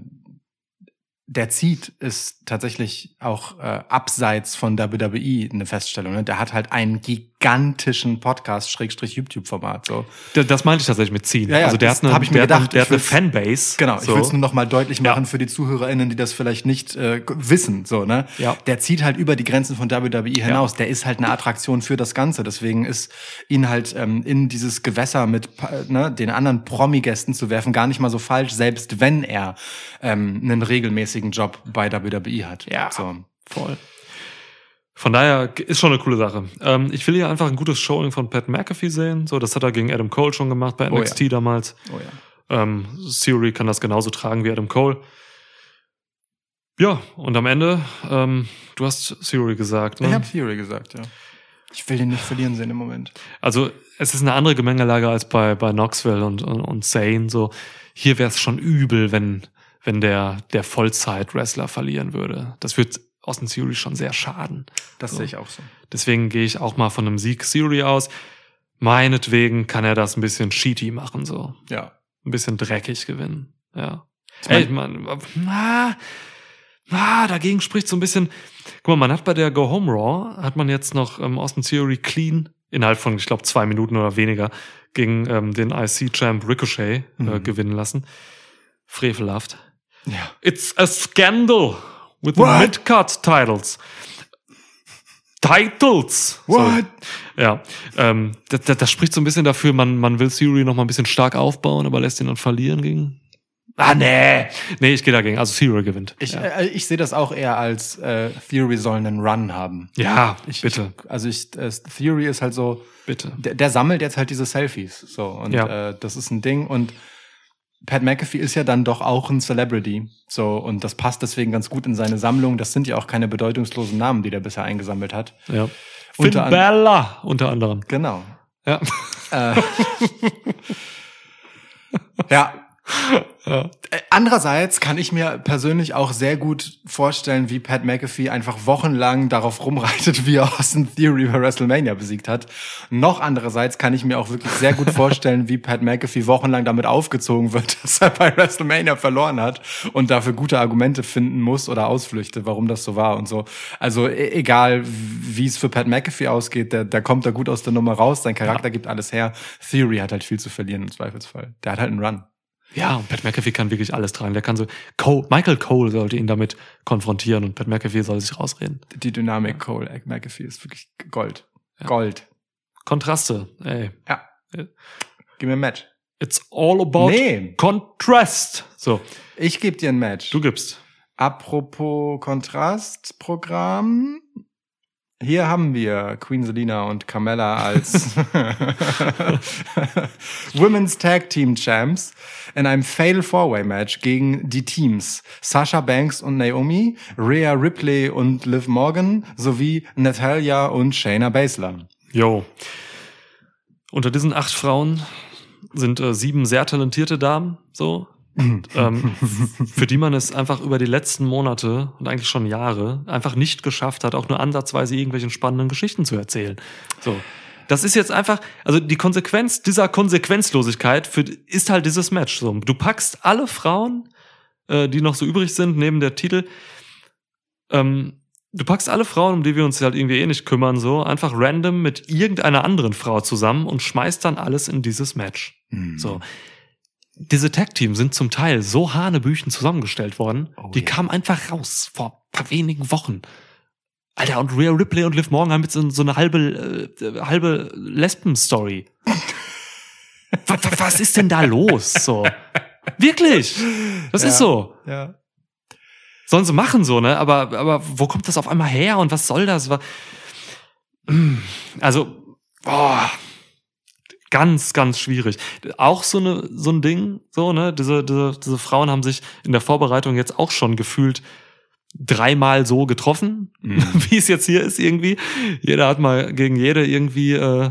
B: der zieht ist tatsächlich auch äh, abseits von WWE eine Feststellung. Ne? Der hat halt einen gigantischen Podcast, Schrägstrich YouTube-Format. So.
A: D- Das meinte ich tatsächlich mit ziehen.
B: Ja, ja,
A: also der
B: das
A: hat eine,
B: hab ich mir
A: der hat,
B: gedacht.
A: eine- der
B: Ich
A: hat eine Fanbase.
B: Genau, ich
A: so.
B: will es nur noch mal deutlich machen
A: Ja.
B: für die ZuhörerInnen, die das vielleicht nicht äh, wissen. So, ne?
A: Ja.
B: Der zieht halt über die Grenzen von WWE hinaus. Der ist halt eine Attraktion für das Ganze. Deswegen ist ihn halt ähm, in dieses Gewässer mit ne, den anderen Promi-Gästen zu werfen gar nicht mal so falsch, selbst wenn er ähm, einen regelmäßigen Job bei WWE hat.
A: Ja.
B: So.
A: Voll. Von daher ist schon eine coole Sache. Ähm, ich will hier einfach ein gutes Showing von Pat McAfee sehen. So, das hat er gegen Adam Cole schon gemacht bei
B: Oh
A: NXT
B: ja.
A: damals.
B: Oh ja.
A: Ähm, Theory kann das genauso tragen wie Adam Cole. Ja, und am Ende, ähm, du hast Theory gesagt,
B: Ich
A: ne?
B: habe Theory gesagt, ja. Ich will den nicht verlieren sehen im Moment.
A: Also es ist eine andere Gemengelage als bei, bei Knoxville und, und, und Zane. So, hier wäre es schon übel, wenn, wenn der, der Vollzeit-Wrestler verlieren würde. Das wird Austin Theory schon sehr schaden.
B: Das
A: So.
B: sehe ich auch so.
A: Deswegen gehe ich auch mal von einem Sieg Theory aus. Meinetwegen kann er das ein bisschen cheaty machen, so.
B: Ja.
A: Ein bisschen dreckig gewinnen. Ja.
B: Ich
A: Ey, man, na, na, dagegen spricht so ein bisschen. Guck mal, man hat bei der Go Home Raw, hat man jetzt noch ähm, Austin Theory clean innerhalb von, ich glaube, zwei Minuten oder weniger gegen ähm, den IC-Champ Ricochet äh,
B: Mhm.
A: gewinnen lassen. Frevelhaft.
B: Ja.
A: It's a scandal with the
B: What?
A: mid-card titles. Titles! Sorry.
B: What?
A: Ja, ähm, das, das, das spricht so ein bisschen dafür, man, man will Theory noch mal ein bisschen stark aufbauen, aber lässt ihn dann verlieren gegen. Ah, nee. Nee, ich gehe dagegen. Also Theory gewinnt.
B: Ich,
A: ja,
B: äh, ich sehe das auch eher als äh, Theory soll einen Run haben.
A: ja
B: Ich,
A: bitte,
B: Ich, also ich, äh, Theory ist halt so,
A: bitte.
B: der, der sammelt jetzt halt diese Selfies. So, und
A: Ja.
B: äh, das ist ein Ding. Und Pat McAfee ist ja dann doch auch ein Celebrity. So, und das passt deswegen ganz gut in seine Sammlung. Das sind ja auch keine bedeutungslosen Namen, die der bisher eingesammelt hat.
A: Ja. Finn
B: Unter
A: Bella unter anderem.
B: Genau.
A: Ja.
B: Äh, ja.
A: ja.
B: Äh, Andererseits kann ich mir persönlich auch sehr gut vorstellen, wie Pat McAfee einfach wochenlang darauf rumreitet, wie er Austin Theory bei WrestleMania besiegt hat. Noch andererseits kann ich mir auch wirklich sehr gut vorstellen, wie Pat McAfee wochenlang damit aufgezogen wird, dass er bei WrestleMania verloren hat und dafür gute Argumente finden muss oder Ausflüchte, warum das so war und so. Also e- egal, wie es für Pat McAfee ausgeht, der, der kommt da gut aus der Nummer raus, sein Charakter gibt alles her. Theory hat halt viel zu verlieren im Zweifelsfall. Der hat halt einen Run.
A: Ja, und Pat McAfee kann wirklich alles tragen. Der kann so, Cole, Michael Cole sollte ihn damit konfrontieren und Pat McAfee soll sich rausreden.
B: Die Dynamik Cole McAfee ist wirklich Gold.
A: Ja.
B: Gold.
A: Kontraste, ey.
B: Ja.
A: Ja.
B: Gib mir ein Match.
A: It's all about
B: Nee.
A: Contrast. So,
B: Ich gebe dir ein Match.
A: du gibst.
B: Apropos Kontrastprogramm. Hier haben wir Queen Selina und Carmella als Women's Tag Team Champs in einem Fatal Four-Way Match gegen die Teams Sasha Banks und Naomi, Rhea Ripley und Liv Morgan sowie Natalia und Shayna Baszler.
A: Jo. Unter diesen acht Frauen sind äh, sieben sehr talentierte Damen, so. Und, ähm, für die man es einfach über die letzten Monate und eigentlich schon Jahre einfach nicht geschafft hat, auch nur ansatzweise irgendwelchen spannenden Geschichten zu erzählen. So. Das ist jetzt einfach, also die Konsequenz dieser Konsequenzlosigkeit für, ist halt dieses Match. So. Du packst alle Frauen, äh, die noch so übrig sind, neben der Titel, ähm, du packst alle Frauen, um die wir uns halt irgendwie eh nicht kümmern, so einfach random mit irgendeiner anderen Frau zusammen und schmeißt dann alles in dieses Match. So. Diese Tag-Teams sind zum Teil so hanebüchen zusammengestellt worden,
B: Oh
A: die
B: ja.
A: kamen einfach raus vor paar wenigen Wochen. Alter, und Rhea Ripley und Liv Morgan haben jetzt so, so eine halbe, äh, halbe Lesben-Story. was, was ist denn da los? So. Wirklich. Das
B: Ja.
A: ist so.
B: Ja.
A: Sollen sie machen so, ne? Aber, aber wo kommt das auf einmal her und was soll das? Mm, Also, boah, ganz, ganz schwierig. Auch so eine, so ein Ding, so, ne? Diese, diese, diese Frauen haben sich in der Vorbereitung jetzt auch schon gefühlt dreimal so getroffen,
B: Mhm.
A: wie es jetzt hier ist irgendwie. Jeder hat mal gegen jede irgendwie äh,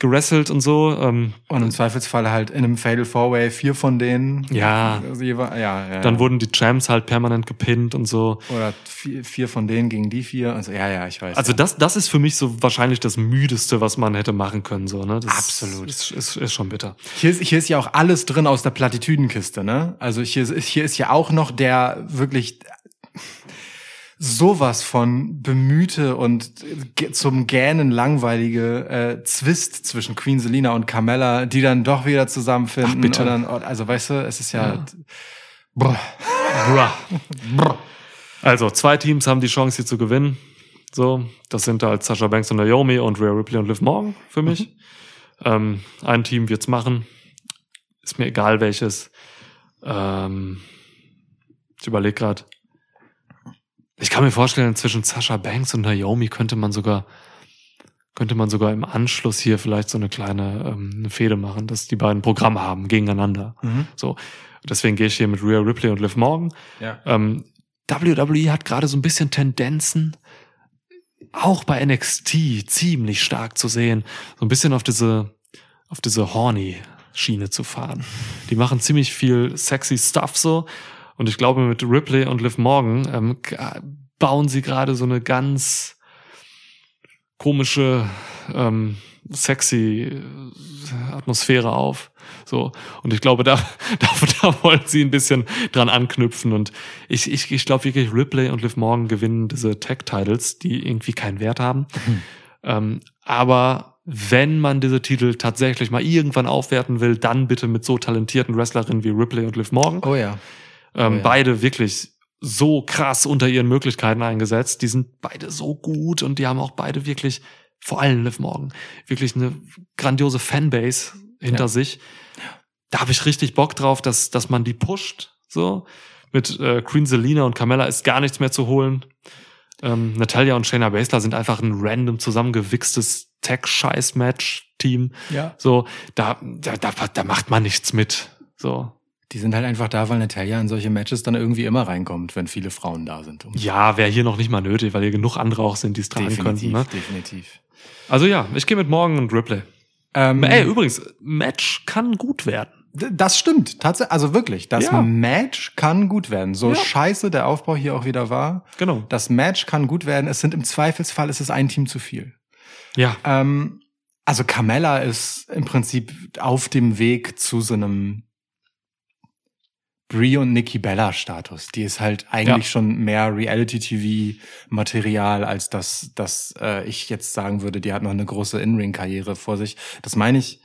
A: gerasselt und so. Ähm,
B: Und im Zweifelsfall halt in einem Fatal Four Way vier von denen.
A: ja,
B: Also ja, ja.
A: dann
B: ja.
A: wurden die Champs halt permanent gepinnt und so.
B: Oder vier, vier von denen gegen die vier. Also, ja, ja, ich weiß.
A: Also
B: ja.
A: das, das ist für mich so wahrscheinlich das müdeste, was man hätte machen können. So, ne? das
B: Absolut.
A: Ist, ist, ist schon bitter.
B: Hier ist, hier ist ja auch alles drin aus der Plattitüdenkiste, ne? Also hier ist, hier ist ja auch noch der wirklich sowas von bemühte und zum Gähnen langweilige äh, Zwist zwischen Queen Selina und Carmella, die dann doch wieder zusammenfinden.
A: Ach, bitte.
B: Dann, also weißt du, es ist ja, Brr.
A: Bruh. Also, zwei Teams haben die Chance, hier zu gewinnen. So, das sind halt Sasha Banks und Naomi und Rhea Ripley und Liv Morgan für mich. Ähm, ein Team wird's machen. Ist mir egal welches. Ähm, ich überlege gerade. Ich kann mir vorstellen, zwischen Sasha Banks und Naomi könnte man sogar könnte man sogar im Anschluss hier vielleicht so eine kleine ähm, eine Fehde machen, dass die beiden Programme haben gegeneinander.
B: Mhm.
A: So, deswegen gehe ich hier mit Rhea Ripley und Liv Morgan.
B: Ja.
A: Ähm, WWE hat gerade so ein bisschen Tendenzen, auch bei NXT ziemlich stark zu sehen, so ein bisschen auf diese, auf diese horny Schiene zu fahren. Die machen ziemlich viel sexy Stuff so. Und ich glaube, mit Ripley und Liv Morgan ähm, bauen sie gerade so eine ganz komische, ähm, sexy äh, Atmosphäre auf. So. Und ich glaube, da, da, da wollen sie ein bisschen dran anknüpfen. Und ich, ich, ich glaube wirklich, Ripley und Liv Morgan gewinnen diese Tag-Titles, die irgendwie keinen Wert haben. Ähm, aber wenn man diese Titel tatsächlich mal irgendwann aufwerten will, dann bitte mit so talentierten Wrestlerinnen wie Ripley und Liv Morgan.
B: Oh ja.
A: Ähm,
B: ja.
A: Beide wirklich so krass unter ihren Möglichkeiten eingesetzt. Die sind beide so gut und die haben auch beide wirklich, vor allem Liv Morgan, wirklich eine grandiose Fanbase hinter
B: Ja.
A: sich. Da habe ich richtig Bock drauf, dass, dass man die pusht. So mit äh, Queen Selina und Carmella ist gar nichts mehr zu holen. Ähm, Natalia und Shayna Baszler sind einfach ein random zusammengewichstes Tech-Scheiß-Match-Team.
B: Ja.
A: So, da, da, da, da macht man nichts mit. So,
B: Die sind halt einfach da, weil Natalia in solche Matches dann irgendwie immer reinkommt, wenn viele Frauen da sind. Um
A: Ja, wäre hier noch nicht mal nötig, weil hier genug andere auch sind, die es tragen
B: definitiv,
A: könnten. Ne?
B: definitiv.
A: Also ja, ich gehe mit Morgan und Ripley.
B: Ähm,
A: Ey, übrigens, Match kann gut werden.
B: Das stimmt, tatsächlich, also wirklich, das
A: Ja.
B: Match kann gut werden. So
A: Ja.
B: scheiße der Aufbau hier auch wieder war.
A: Genau.
B: Das Match kann gut werden. Es sind im Zweifelsfall, es ist ein Team zu viel.
A: Ja,
B: Ähm, also Carmella ist im Prinzip auf dem Weg zu so einem Brie und Nikki Bella Status. Die ist halt eigentlich
A: Ja.
B: schon mehr Reality-TV-Material, als dass, dass äh, ich jetzt sagen würde, die hat noch eine große In-Ring-Karriere vor sich. Das meine ich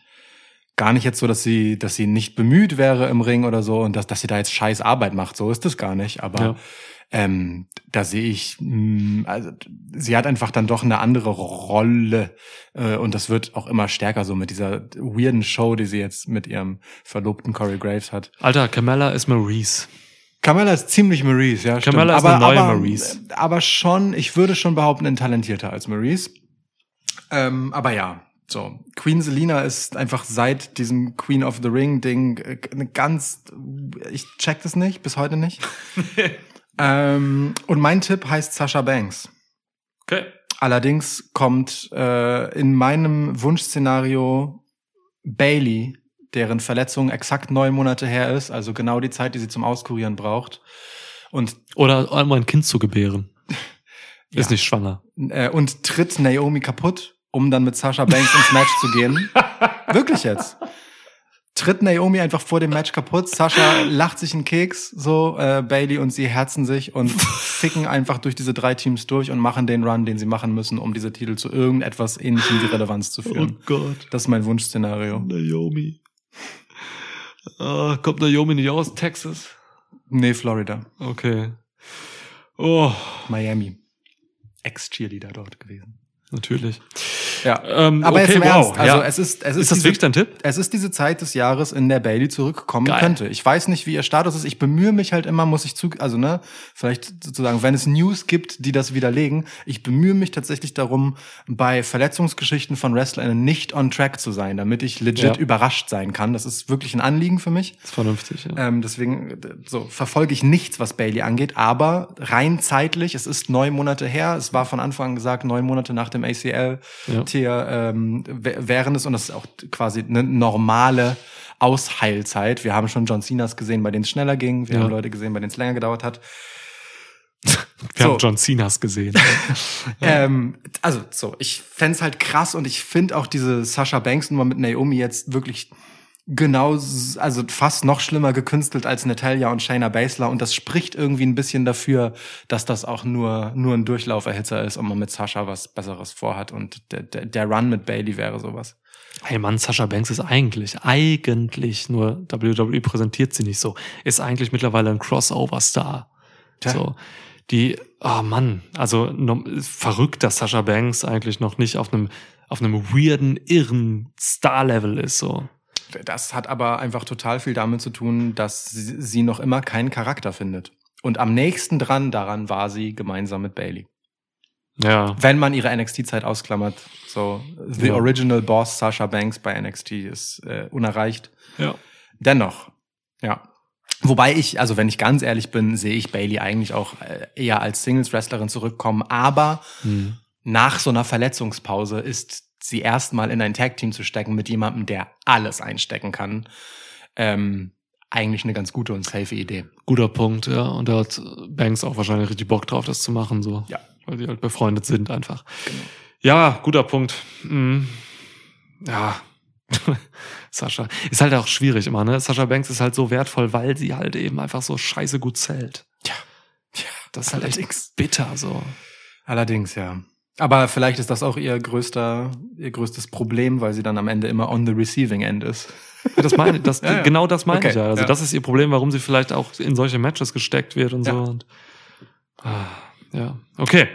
B: gar nicht jetzt so, dass sie, dass sie nicht bemüht wäre im Ring oder so und dass, dass sie da jetzt scheiß Arbeit macht. So ist es gar nicht. Aber
A: Ja.
B: Ähm, da sehe ich, mh, also sie hat einfach dann doch eine andere Rolle äh, und das wird auch immer stärker so mit dieser weirden Show, die sie jetzt mit ihrem Verlobten Corey Graves hat.
A: Alter, Camella ist Maurice.
B: Carmella ist ziemlich Maurice, ja. Stimmt.
A: ist eine neue
B: aber,
A: Maurice.
B: Aber schon, ich würde schon behaupten, ein talentierter als Maurice. Ähm, aber ja, so. Queen Selina ist einfach seit diesem Queen of the Ring Ding äh, eine ganz, ich check das nicht, bis heute nicht. ähm, und mein Tipp heißt Sasha Banks.
A: Okay.
B: Allerdings kommt äh, in meinem Wunschszenario Bailey, deren Verletzung exakt neun Monate her ist, also genau die Zeit, die sie zum Auskurieren braucht. Und,
A: Oder um ein Kind zu gebären. Ist
B: Ja.
A: nicht schwanger.
B: äh, und tritt Naomi kaputt, um dann mit Sasha Banks ins Match zu gehen. Wirklich jetzt. Tritt Naomi einfach vor dem Match kaputt. Sasha lacht sich einen Keks, so äh, Bailey und sie herzen sich und ficken einfach durch diese drei Teams durch und machen den Run, den sie machen müssen, um diese Titel zu irgendetwas ähnlichem wie Relevanz zu führen.
A: Gott.
B: Das ist mein Wunschszenario.
A: Naomi. Ah, kommt Naomi nicht aus Texas?
B: Nee, Florida.
A: Okay. Oh,
B: Miami. Ex-Cheerleader dort gewesen.
A: natürlich.
B: Ja.
A: Ähm,
B: Aber
A: okay,
B: jetzt im
A: wow.
B: Ernst, also
A: ja.
B: es ist, es ist,
A: ist das
B: diese,
A: wirklich dein Tipp?
B: es ist diese Zeit des Jahres, in der Bailey zurückkommen
A: Geil.
B: könnte. Ich weiß nicht, wie ihr Status ist. Ich bemühe mich halt immer, muss ich zu, also ne, vielleicht sozusagen, wenn es News gibt, die das widerlegen, ich bemühe mich tatsächlich darum, bei Verletzungsgeschichten von Wrestlern nicht on track zu sein, damit ich legit
A: Ja.
B: überrascht sein kann. Das ist wirklich ein Anliegen für mich.
A: ist vernünftig, ja.
B: Ähm, deswegen so verfolge ich nichts, was Bailey angeht, aber rein zeitlich, es ist neun Monate her, es war von Anfang an gesagt, neun Monate nach dem ACL
A: Ja.
B: Hier ähm, während es, und das ist auch quasi eine normale Ausheilzeit. Wir haben schon John Cenas gesehen, bei denen es schneller ging. Wir
A: Ja.
B: haben Leute gesehen, bei denen es länger gedauert hat.
A: Wir
B: So.
A: haben John Cenas gesehen.
B: Ähm, also so, ich fänd's halt krass und ich finde auch diese Sasha Banks Nummer mit Naomi jetzt wirklich genau, also fast noch schlimmer gekünstelt als Natalia und Shayna Baszler und das spricht irgendwie ein bisschen dafür, dass das auch nur nur ein Durchlauferhitzer ist und man mit Sasha was Besseres vorhat und der, der, der Run mit Bailey wäre sowas.
A: Hey Mann, Sasha Banks ist eigentlich, eigentlich nur WWE präsentiert sie nicht so, ist eigentlich mittlerweile ein Crossover-Star.
B: Tja.
A: So, die, oh Mann, also no, verrückt, dass Sasha Banks eigentlich noch nicht auf einem auf einem weirden, irren Star-Level ist. So,
B: Das hat aber einfach total viel damit zu tun, dass sie, noch immer keinen Charakter findet. Und am nächsten dran daran war sie gemeinsam mit Bailey.
A: ja,
B: wenn man ihre NXT-Zeit ausklammert. So, The
A: Ja.
B: Original Boss Sasha Banks bei NXT ist äh, unerreicht.
A: ja.
B: Dennoch, ja. Wobei ich, also wenn ich ganz ehrlich bin, sehe ich Bailey eigentlich auch äh, eher als Singles-Wrestlerin zurückkommen. Aber
A: Hm.
B: nach so einer Verletzungspause ist sie erstmal in ein Tag-Team zu stecken mit jemandem, der alles einstecken kann. Ähm, eigentlich eine ganz gute und safe Idee.
A: Guter Punkt, ja. Und da hat Banks auch wahrscheinlich richtig Bock drauf, das zu machen, so.
B: Ja.
A: Weil sie halt befreundet sind einfach. Ja, guter Punkt. Mhm. Ja. Sascha. Ist halt auch schwierig immer, ne? Sascha Banks ist halt so wertvoll, weil sie halt eben einfach so scheiße gut zählt.
B: Ja. Ja,
A: Das ist halt
B: allerdings.
A: echt bitter, so.
B: Allerdings, ja. Aber vielleicht ist das auch ihr größter, ihr größtes Problem, weil sie dann am Ende immer on the receiving end ist.
A: Das meine, das,
B: Ja, ja.
A: genau das meine
B: Okay,
A: ich ja. Also
B: ja.
A: das ist ihr Problem, warum sie vielleicht auch in solche Matches gesteckt wird und so. Und, ah, ja, okay.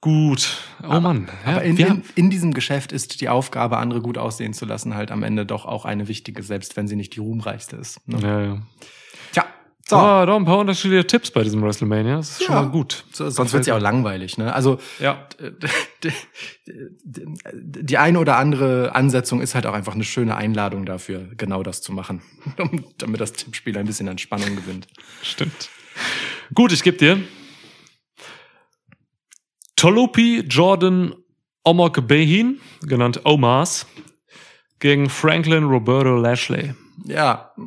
A: Gut. Oh
B: Aber-
A: Mann.
B: Aber in, in, in diesem Geschäft ist die Aufgabe, andere gut aussehen zu lassen, halt am Ende doch auch eine wichtige, selbst wenn sie nicht die ruhmreichste ist. Ne?
A: Ja, ja. So. Ah, doch ein paar unterschiedliche Tipps bei diesem WrestleMania. Das ist schon
B: Ja.
A: mal gut.
B: so sonst wird's ja auch langweilig. Ne? Also
A: Ja.
B: die, eine oder andere Ansetzung ist halt auch einfach eine schöne Einladung dafür, genau das zu machen, um, damit das Tippspiel ein bisschen an Spannung gewinnt.
A: Stimmt. Gut, ich gebe dir. Tolupi Jordan Omok Behin, genannt Omas, gegen Franklin Roberto Lashley.
B: Ja.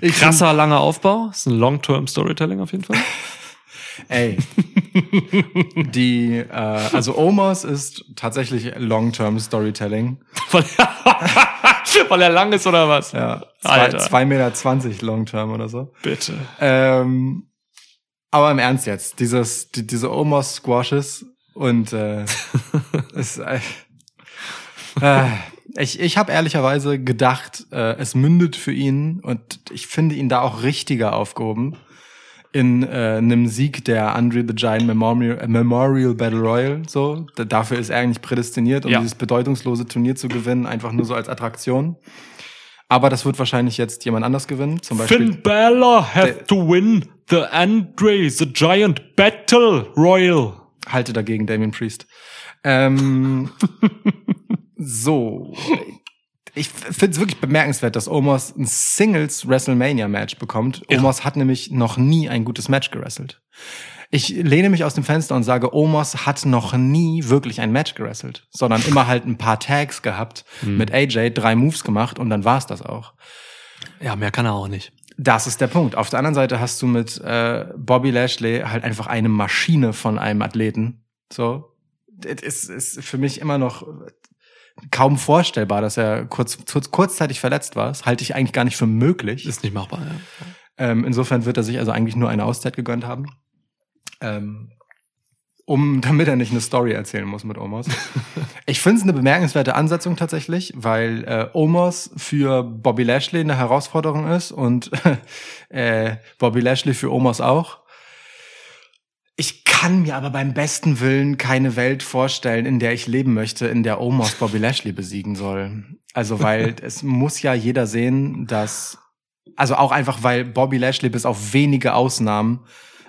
A: Krasser, langer Aufbau. Ist ein Long-Term Storytelling auf jeden Fall.
B: Ey. Die, äh, also Omos ist tatsächlich Long-Term Storytelling.
A: weil, weil er lang ist oder was?
B: Ja.
A: Alter.
B: 2,20 Meter zwanzig Long-Term oder so.
A: Bitte.
B: Ähm, aber im Ernst jetzt, dieses, die, diese Omos Squashes und äh, es, äh, äh, ich, ich habe ehrlicherweise gedacht, äh, es mündet für ihn und ich finde ihn da auch richtiger aufgehoben in äh, einem Sieg der Andre the Giant Memorial, äh, Memorial Battle Royal. So, Da- dafür ist er eigentlich prädestiniert, um
A: Ja.
B: dieses bedeutungslose Turnier zu gewinnen, einfach nur so als Attraktion. Aber das wird wahrscheinlich jetzt jemand anders gewinnen, zum Beispiel.
A: Finn Balor have
B: Der-
A: to win the Andre the Giant Battle Royal.
B: halte dagegen Damien Priest. Ähm, so. Ich finde es wirklich bemerkenswert, dass Omos ein Singles WrestleMania Match bekommt.
A: Ja.
B: Omos hat nämlich noch nie ein gutes Match gewrestelt. Ich lehne mich aus dem Fenster und sage, Omos hat noch nie wirklich ein Match gewrestelt, sondern immer halt ein paar Tags gehabt, mit AJ drei Moves gemacht und dann war's das auch.
A: Ja, mehr kann er auch nicht.
B: Das ist der Punkt. Auf der anderen Seite hast du mit äh, Bobby Lashley halt einfach eine Maschine von einem Athleten. So, es ist für mich immer noch kaum vorstellbar, dass er kurz, kurz kurzzeitig verletzt war. Das halte ich eigentlich gar nicht für möglich.
A: Ist nicht machbar, ja.
B: Ähm, insofern wird er sich also eigentlich nur eine Auszeit gegönnt haben. Ähm, um, damit er nicht eine Story erzählen muss mit Omos. ich finde es eine bemerkenswerte Ansetzung tatsächlich, weil äh, Omos für Bobby Lashley eine Herausforderung ist und äh, Bobby Lashley für Omos auch. Ich kann mir aber beim besten Willen keine Welt vorstellen, in der ich leben möchte, in der Omos Bobby Lashley besiegen soll. Also, weil es muss ja jeder sehen, dass, also auch einfach, weil Bobby Lashley bis auf wenige Ausnahmen,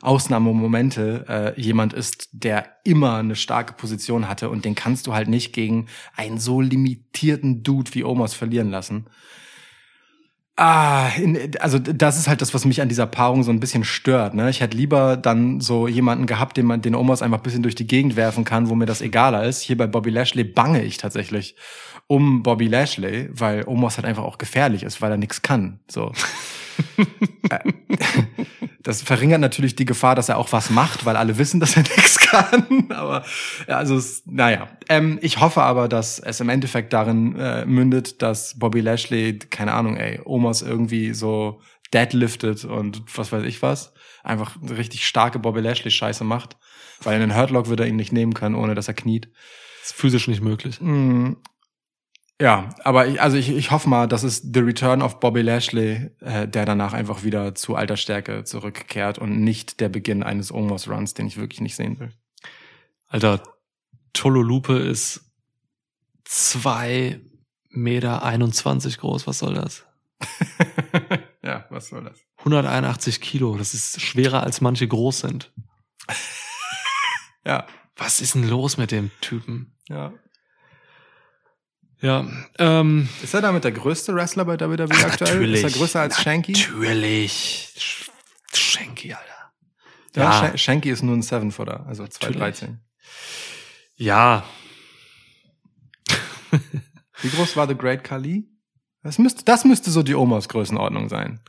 B: Ausnahmemomente, äh, jemand ist, der immer eine starke Position hatte und den kannst du halt nicht gegen einen so limitierten Dude wie Omos verlieren lassen. Ah, in, also das ist halt das, was mich an dieser Paarung so ein bisschen stört. Ne? Ich hätte lieber dann so jemanden gehabt, den man den Omos einfach ein bisschen durch die Gegend werfen kann, wo mir das egaler ist. Hier bei Bobby Lashley bange ich tatsächlich um Bobby Lashley, weil Omos halt einfach auch gefährlich ist, weil er nichts kann. So. Äh, das verringert natürlich die Gefahr, dass er auch was macht, weil alle wissen, dass er nichts kann. Aber ja, also es, naja. Ähm, ich hoffe aber, dass es im Endeffekt darin äh, mündet, dass Bobby Lashley, keine Ahnung, ey, Omos irgendwie so deadliftet und was weiß ich was. Einfach richtig starke Bobby Lashley-Scheiße macht. Weil einen Hurtlock würde er ihn nicht nehmen können, ohne dass er kniet.
A: ist physisch nicht möglich.
B: Mm, Ja, aber ich, also ich, ich hoffe mal, das ist the return of Bobby Lashley, äh, der danach einfach wieder zu alter Stärke zurückkehrt und nicht der Beginn eines Omos Runs, den ich wirklich nicht sehen will.
A: Alter, Tololupe ist zwei Meter 21 groß. Was soll das?
B: ja, was soll das?
A: 181 Kilo. Das ist schwerer als manche groß sind.
B: Ja,
A: Was ist denn los mit dem Typen?
B: ja.
A: Ja, ähm,
B: Ist er damit der größte Wrestler bei WWE aktuell? Ist er größer als Shanky?
A: Natürlich. Shanky, Alter.
B: Ja,
A: Ja.
B: Sha- Shanky ist nur ein Seven-Footer, also 213.
A: Ja,
B: Wie groß war The Great Khali? Das müsste, das müsste so die Omos Größenordnung sein.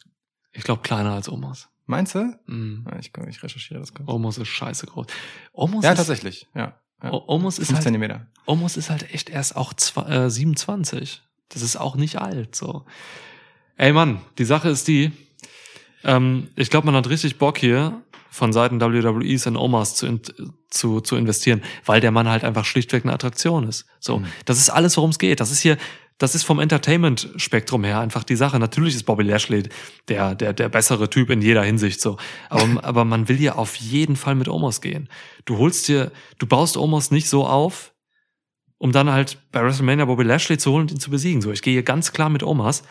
A: ich glaube kleiner als Omos.
B: Meinst du? Ja, ich, ich recherchiere das kurz.
A: Omos ist scheiße groß. Omos
B: Ja,
A: ist,
B: tatsächlich. Ja. Ja.
A: Omos ist halt,
B: Zentimeter.
A: Omos ist halt echt erst auch zwei, äh, 27. Das ist auch nicht alt, so. Ey Mann, die Sache ist die, ähm, ich glaube, man hat richtig Bock hier von Seiten WWEs in Omas zu, in, zu, zu investieren, weil der Mann halt einfach schlichtweg eine Attraktion ist. So,
B: Mhm.
A: das ist alles, worum es geht. Das ist hier, das ist vom Entertainment-Spektrum her einfach die Sache. Natürlich ist Bobby Lashley der, der, der bessere Typ in jeder Hinsicht so. Aber, aber man will ja auf jeden Fall mit Omos gehen. Du holst dir, du baust Omos nicht so auf, um dann halt bei WrestleMania Bobby Lashley zu holen und ihn zu besiegen. So, ich gehe hier ganz klar mit Omas.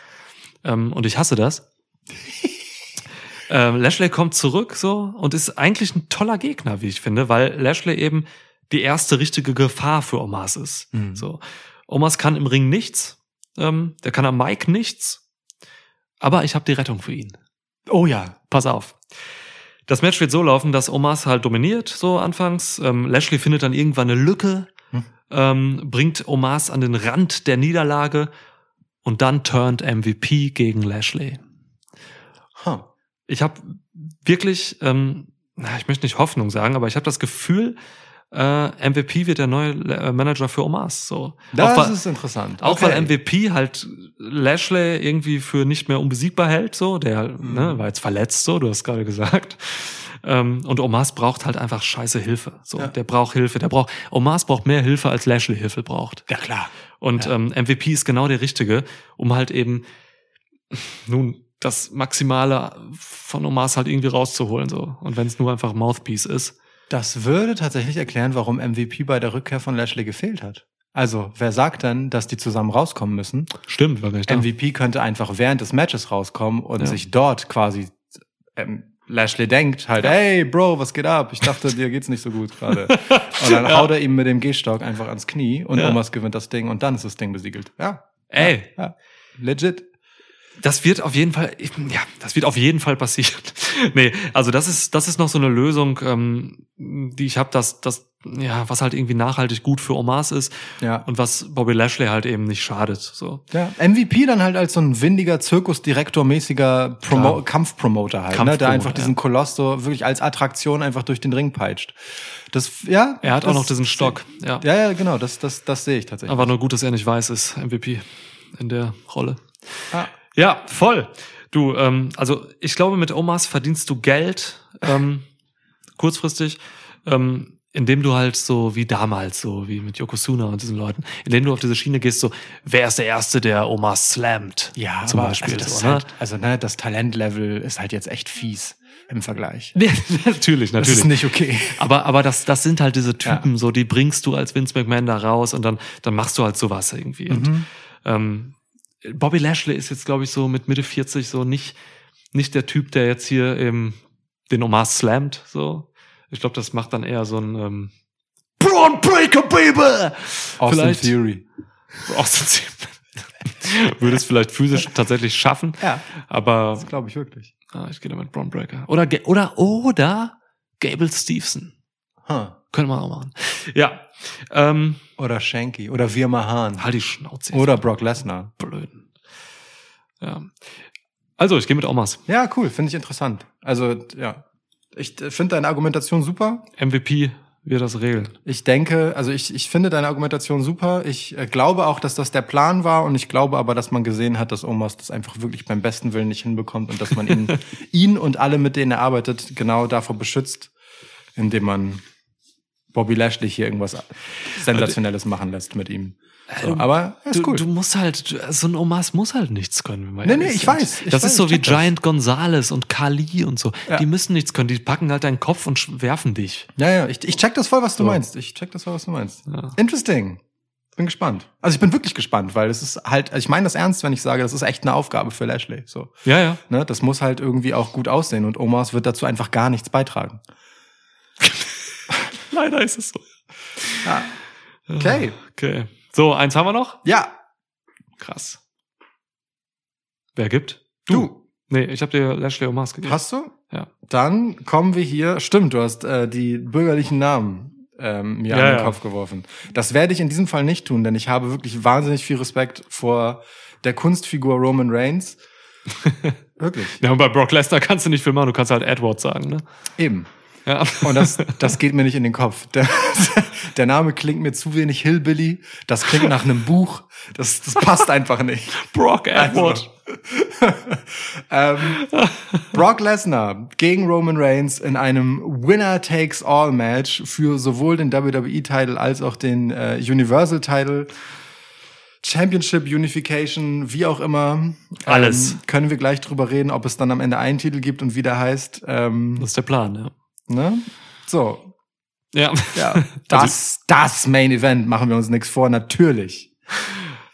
A: Ähm, und ich hasse das. ähm, Lashley kommt zurück so und ist eigentlich ein toller Gegner, wie ich finde, weil Lashley eben die erste richtige Gefahr für Omas ist.
B: Mhm.
A: So. Omas kann im Ring nichts, ähm, der kann am Mic nichts, aber ich habe die Rettung für ihn.
B: Oh ja.
A: Pass auf. Das Match wird so laufen, dass Omas halt dominiert, so anfangs. Ähm, Lashley findet dann irgendwann eine Lücke,
B: Hm.
A: ähm, bringt Omas an den Rand der Niederlage und dann turnt MVP gegen Lashley.
B: Huh.
A: Ich habe wirklich, ähm, ich möchte nicht Hoffnung sagen, aber ich habe das Gefühl, äh, MVP wird der neue äh, Manager für Omas. So.
B: Das
A: auch weil,
B: ist interessant.
A: auch weil
B: Okay.
A: MVP halt Lashley irgendwie für nicht mehr unbesiegbar hält, so, der
B: Mhm.
A: ne, war jetzt verletzt, so, du hast gerade gesagt. Ähm, und Omas braucht halt einfach scheiße Hilfe. So,
B: Ja.
A: der braucht Hilfe. Der braucht, Omas braucht mehr Hilfe, als Lashley Hilfe braucht.
B: Ja, klar.
A: Und
B: Ja.
A: ähm, MVP ist genau der Richtige, um halt eben nun das Maximale von Omas halt irgendwie rauszuholen. so Und wenn es nur einfach Mouthpiece ist.
B: Das würde tatsächlich erklären, warum MVP bei der Rückkehr von Lashley gefehlt hat. Also, wer sagt denn, dass die zusammen rauskommen müssen?
A: Stimmt, war gar nicht da.
B: MVP könnte einfach während des Matches rauskommen und
A: Ja.
B: sich dort quasi ähm, Lashley denkt halt, hey Bro, was geht ab? Ich dachte, dir geht's nicht so gut gerade. Und dann haut er ihm mit dem Gehstock einfach ans Knie und
A: Ja.
B: Omas gewinnt das Ding und dann ist das Ding besiegelt. Ja,
A: Ey,
B: ja. Legit.
A: Das wird auf jeden Fall, ja, das wird auf jeden Fall passieren. nee, also das ist, das ist noch so eine Lösung, ähm, die ich habe, dass, dass, ja, was halt irgendwie nachhaltig gut für Omas ist
B: Ja.
A: und was Bobby Lashley halt eben nicht schadet. So.
B: Ja, MVP dann halt als so ein windiger Zirkusdirektor-mäßiger Promo
A: Klar.
B: Kampfpromoter halt, ne?
A: Kampfpromoter,
B: der einfach
A: ja.
B: diesen Koloss so wirklich als Attraktion einfach durch den Ring peitscht. Das, ja.
A: Er hat auch noch diesen Stock, ja.
B: Ja, ja, genau, das, das, das sehe ich tatsächlich.
A: Aber nur gut, dass er nicht weiß ist, MVP in der Rolle.
B: Ah.
A: Ja, voll. Du, ähm, also ich glaube, mit Omas verdienst du Geld ähm, kurzfristig, ähm, indem du halt so wie damals, so wie mit Yokozuna und diesen Leuten, indem du auf diese Schiene gehst, so, wer ist der Erste, der Omas slammt?
B: ja,
A: zum
B: aber
A: Beispiel.
B: Also das,
A: so, ne?
B: halt, also ne, das Talentlevel ist halt jetzt echt fies im Vergleich.
A: Nee, natürlich,
B: Das
A: natürlich.
B: ist nicht okay.
A: Aber, aber das, das sind halt diese Typen,
B: Ja.
A: so, die bringst du als Vince McMahon da raus und dann, dann machst du halt sowas irgendwie. Und,
B: Mhm.
A: ähm, Bobby Lashley ist jetzt, glaube ich, so mit Mitte 40 so nicht, nicht der Typ, der jetzt hier eben den Omas slammt, so. Ich glaube, das macht dann eher so ein, ähm, Braun Breaker, Baby!
B: Austin
A: Vielleicht-
B: Theory.
A: Austin Theory. würde es vielleicht physisch tatsächlich schaffen.
B: Ja.
A: Aber
B: glaube ich wirklich.
A: ah, ich gehe da mit Braun Breaker. Oder, oder, oder Gable Stevenson.
B: Huh.
A: Können wir auch machen. Ja. Ähm,
B: Oder Shanky. Oder Wir Mahan.
A: halt die Schnauze.
B: Oder Brock Lesnar.
A: Blöden. Ja. Also, ich gehe mit Omas.
B: Ja, cool. Finde ich interessant. Also, ja. Ich äh, finde deine Argumentation super.
A: MVP wird das regeln.
B: Ich denke, also ich, ich finde deine Argumentation super. Ich äh, glaube auch, dass das der Plan war und ich glaube aber, dass man gesehen hat, dass Omos das einfach wirklich beim besten Willen nicht hinbekommt und dass man ihn, ihn und alle, mit denen er arbeitet, genau davor beschützt, indem man Bobby Lashley hier irgendwas Sensationelles machen lässt mit ihm. So, aber er ist
A: Du,
B: cool.
A: du musst halt, du- so ein Omas muss halt nichts können. wenn
B: Nee, nee, ich
A: sind.
B: weiß, ich
A: das
B: weiß,
A: ist so wie
B: check das.
A: Giant Gonzalez und Kali und so.
B: Ja.
A: Die müssen nichts können. Die packen halt deinen Kopf und werfen dich.
B: Ja, ja, ich, ich check das voll, was du
A: So.
B: meinst. Ich check das voll, was du meinst.
A: Ja.
B: Interesting. Bin gespannt. Also ich bin wirklich gespannt, weil es ist halt, also ich meine das ernst, wenn ich sage, das ist echt eine Aufgabe für Lashley. So,
A: Ja, ja.
B: ne, das muss halt irgendwie auch gut aussehen und Omas wird dazu einfach gar nichts beitragen.
A: Leider ist es so.
B: Ja. Okay.
A: Okay. So, eins haben wir noch.
B: Ja,
A: Krass. Wer gibt?
B: du.
A: Nee, ich habe dir Lashley Omas gegeben.
B: Hast du?
A: Ja.
B: Dann kommen wir hier. Stimmt, du hast äh, die bürgerlichen Namen ähm, mir
A: Ja,
B: an den
A: ja.
B: Kopf geworfen. Das werde ich in diesem Fall nicht tun, denn ich habe wirklich wahnsinnig viel Respekt vor der Kunstfigur Roman Reigns. wirklich.
A: Ja, und bei Brock Lesnar kannst du nicht viel machen. Du kannst halt Edward sagen, ne?
B: Eben.
A: Ja.
B: Und das, das geht mir nicht in den Kopf. Der, der Name klingt mir zu wenig Hillbilly. Das klingt nach einem Buch. Das, das passt einfach nicht.
A: Brock Edward.
B: ähm, Brock Lesnar gegen Roman Reigns in einem Winner-Takes-All-Match für sowohl den WWE-Title als auch den äh, Universal-Title. Championship, Unification, wie auch immer.
A: Alles.
B: Ähm, können wir gleich drüber reden, ob es dann am Ende einen Titel gibt und wie der heißt. Ähm,
A: Das ist der Plan, ja.
B: Ne? So,
A: Ja.
B: Ja, das, das Main Event, machen wir uns nichts vor, natürlich.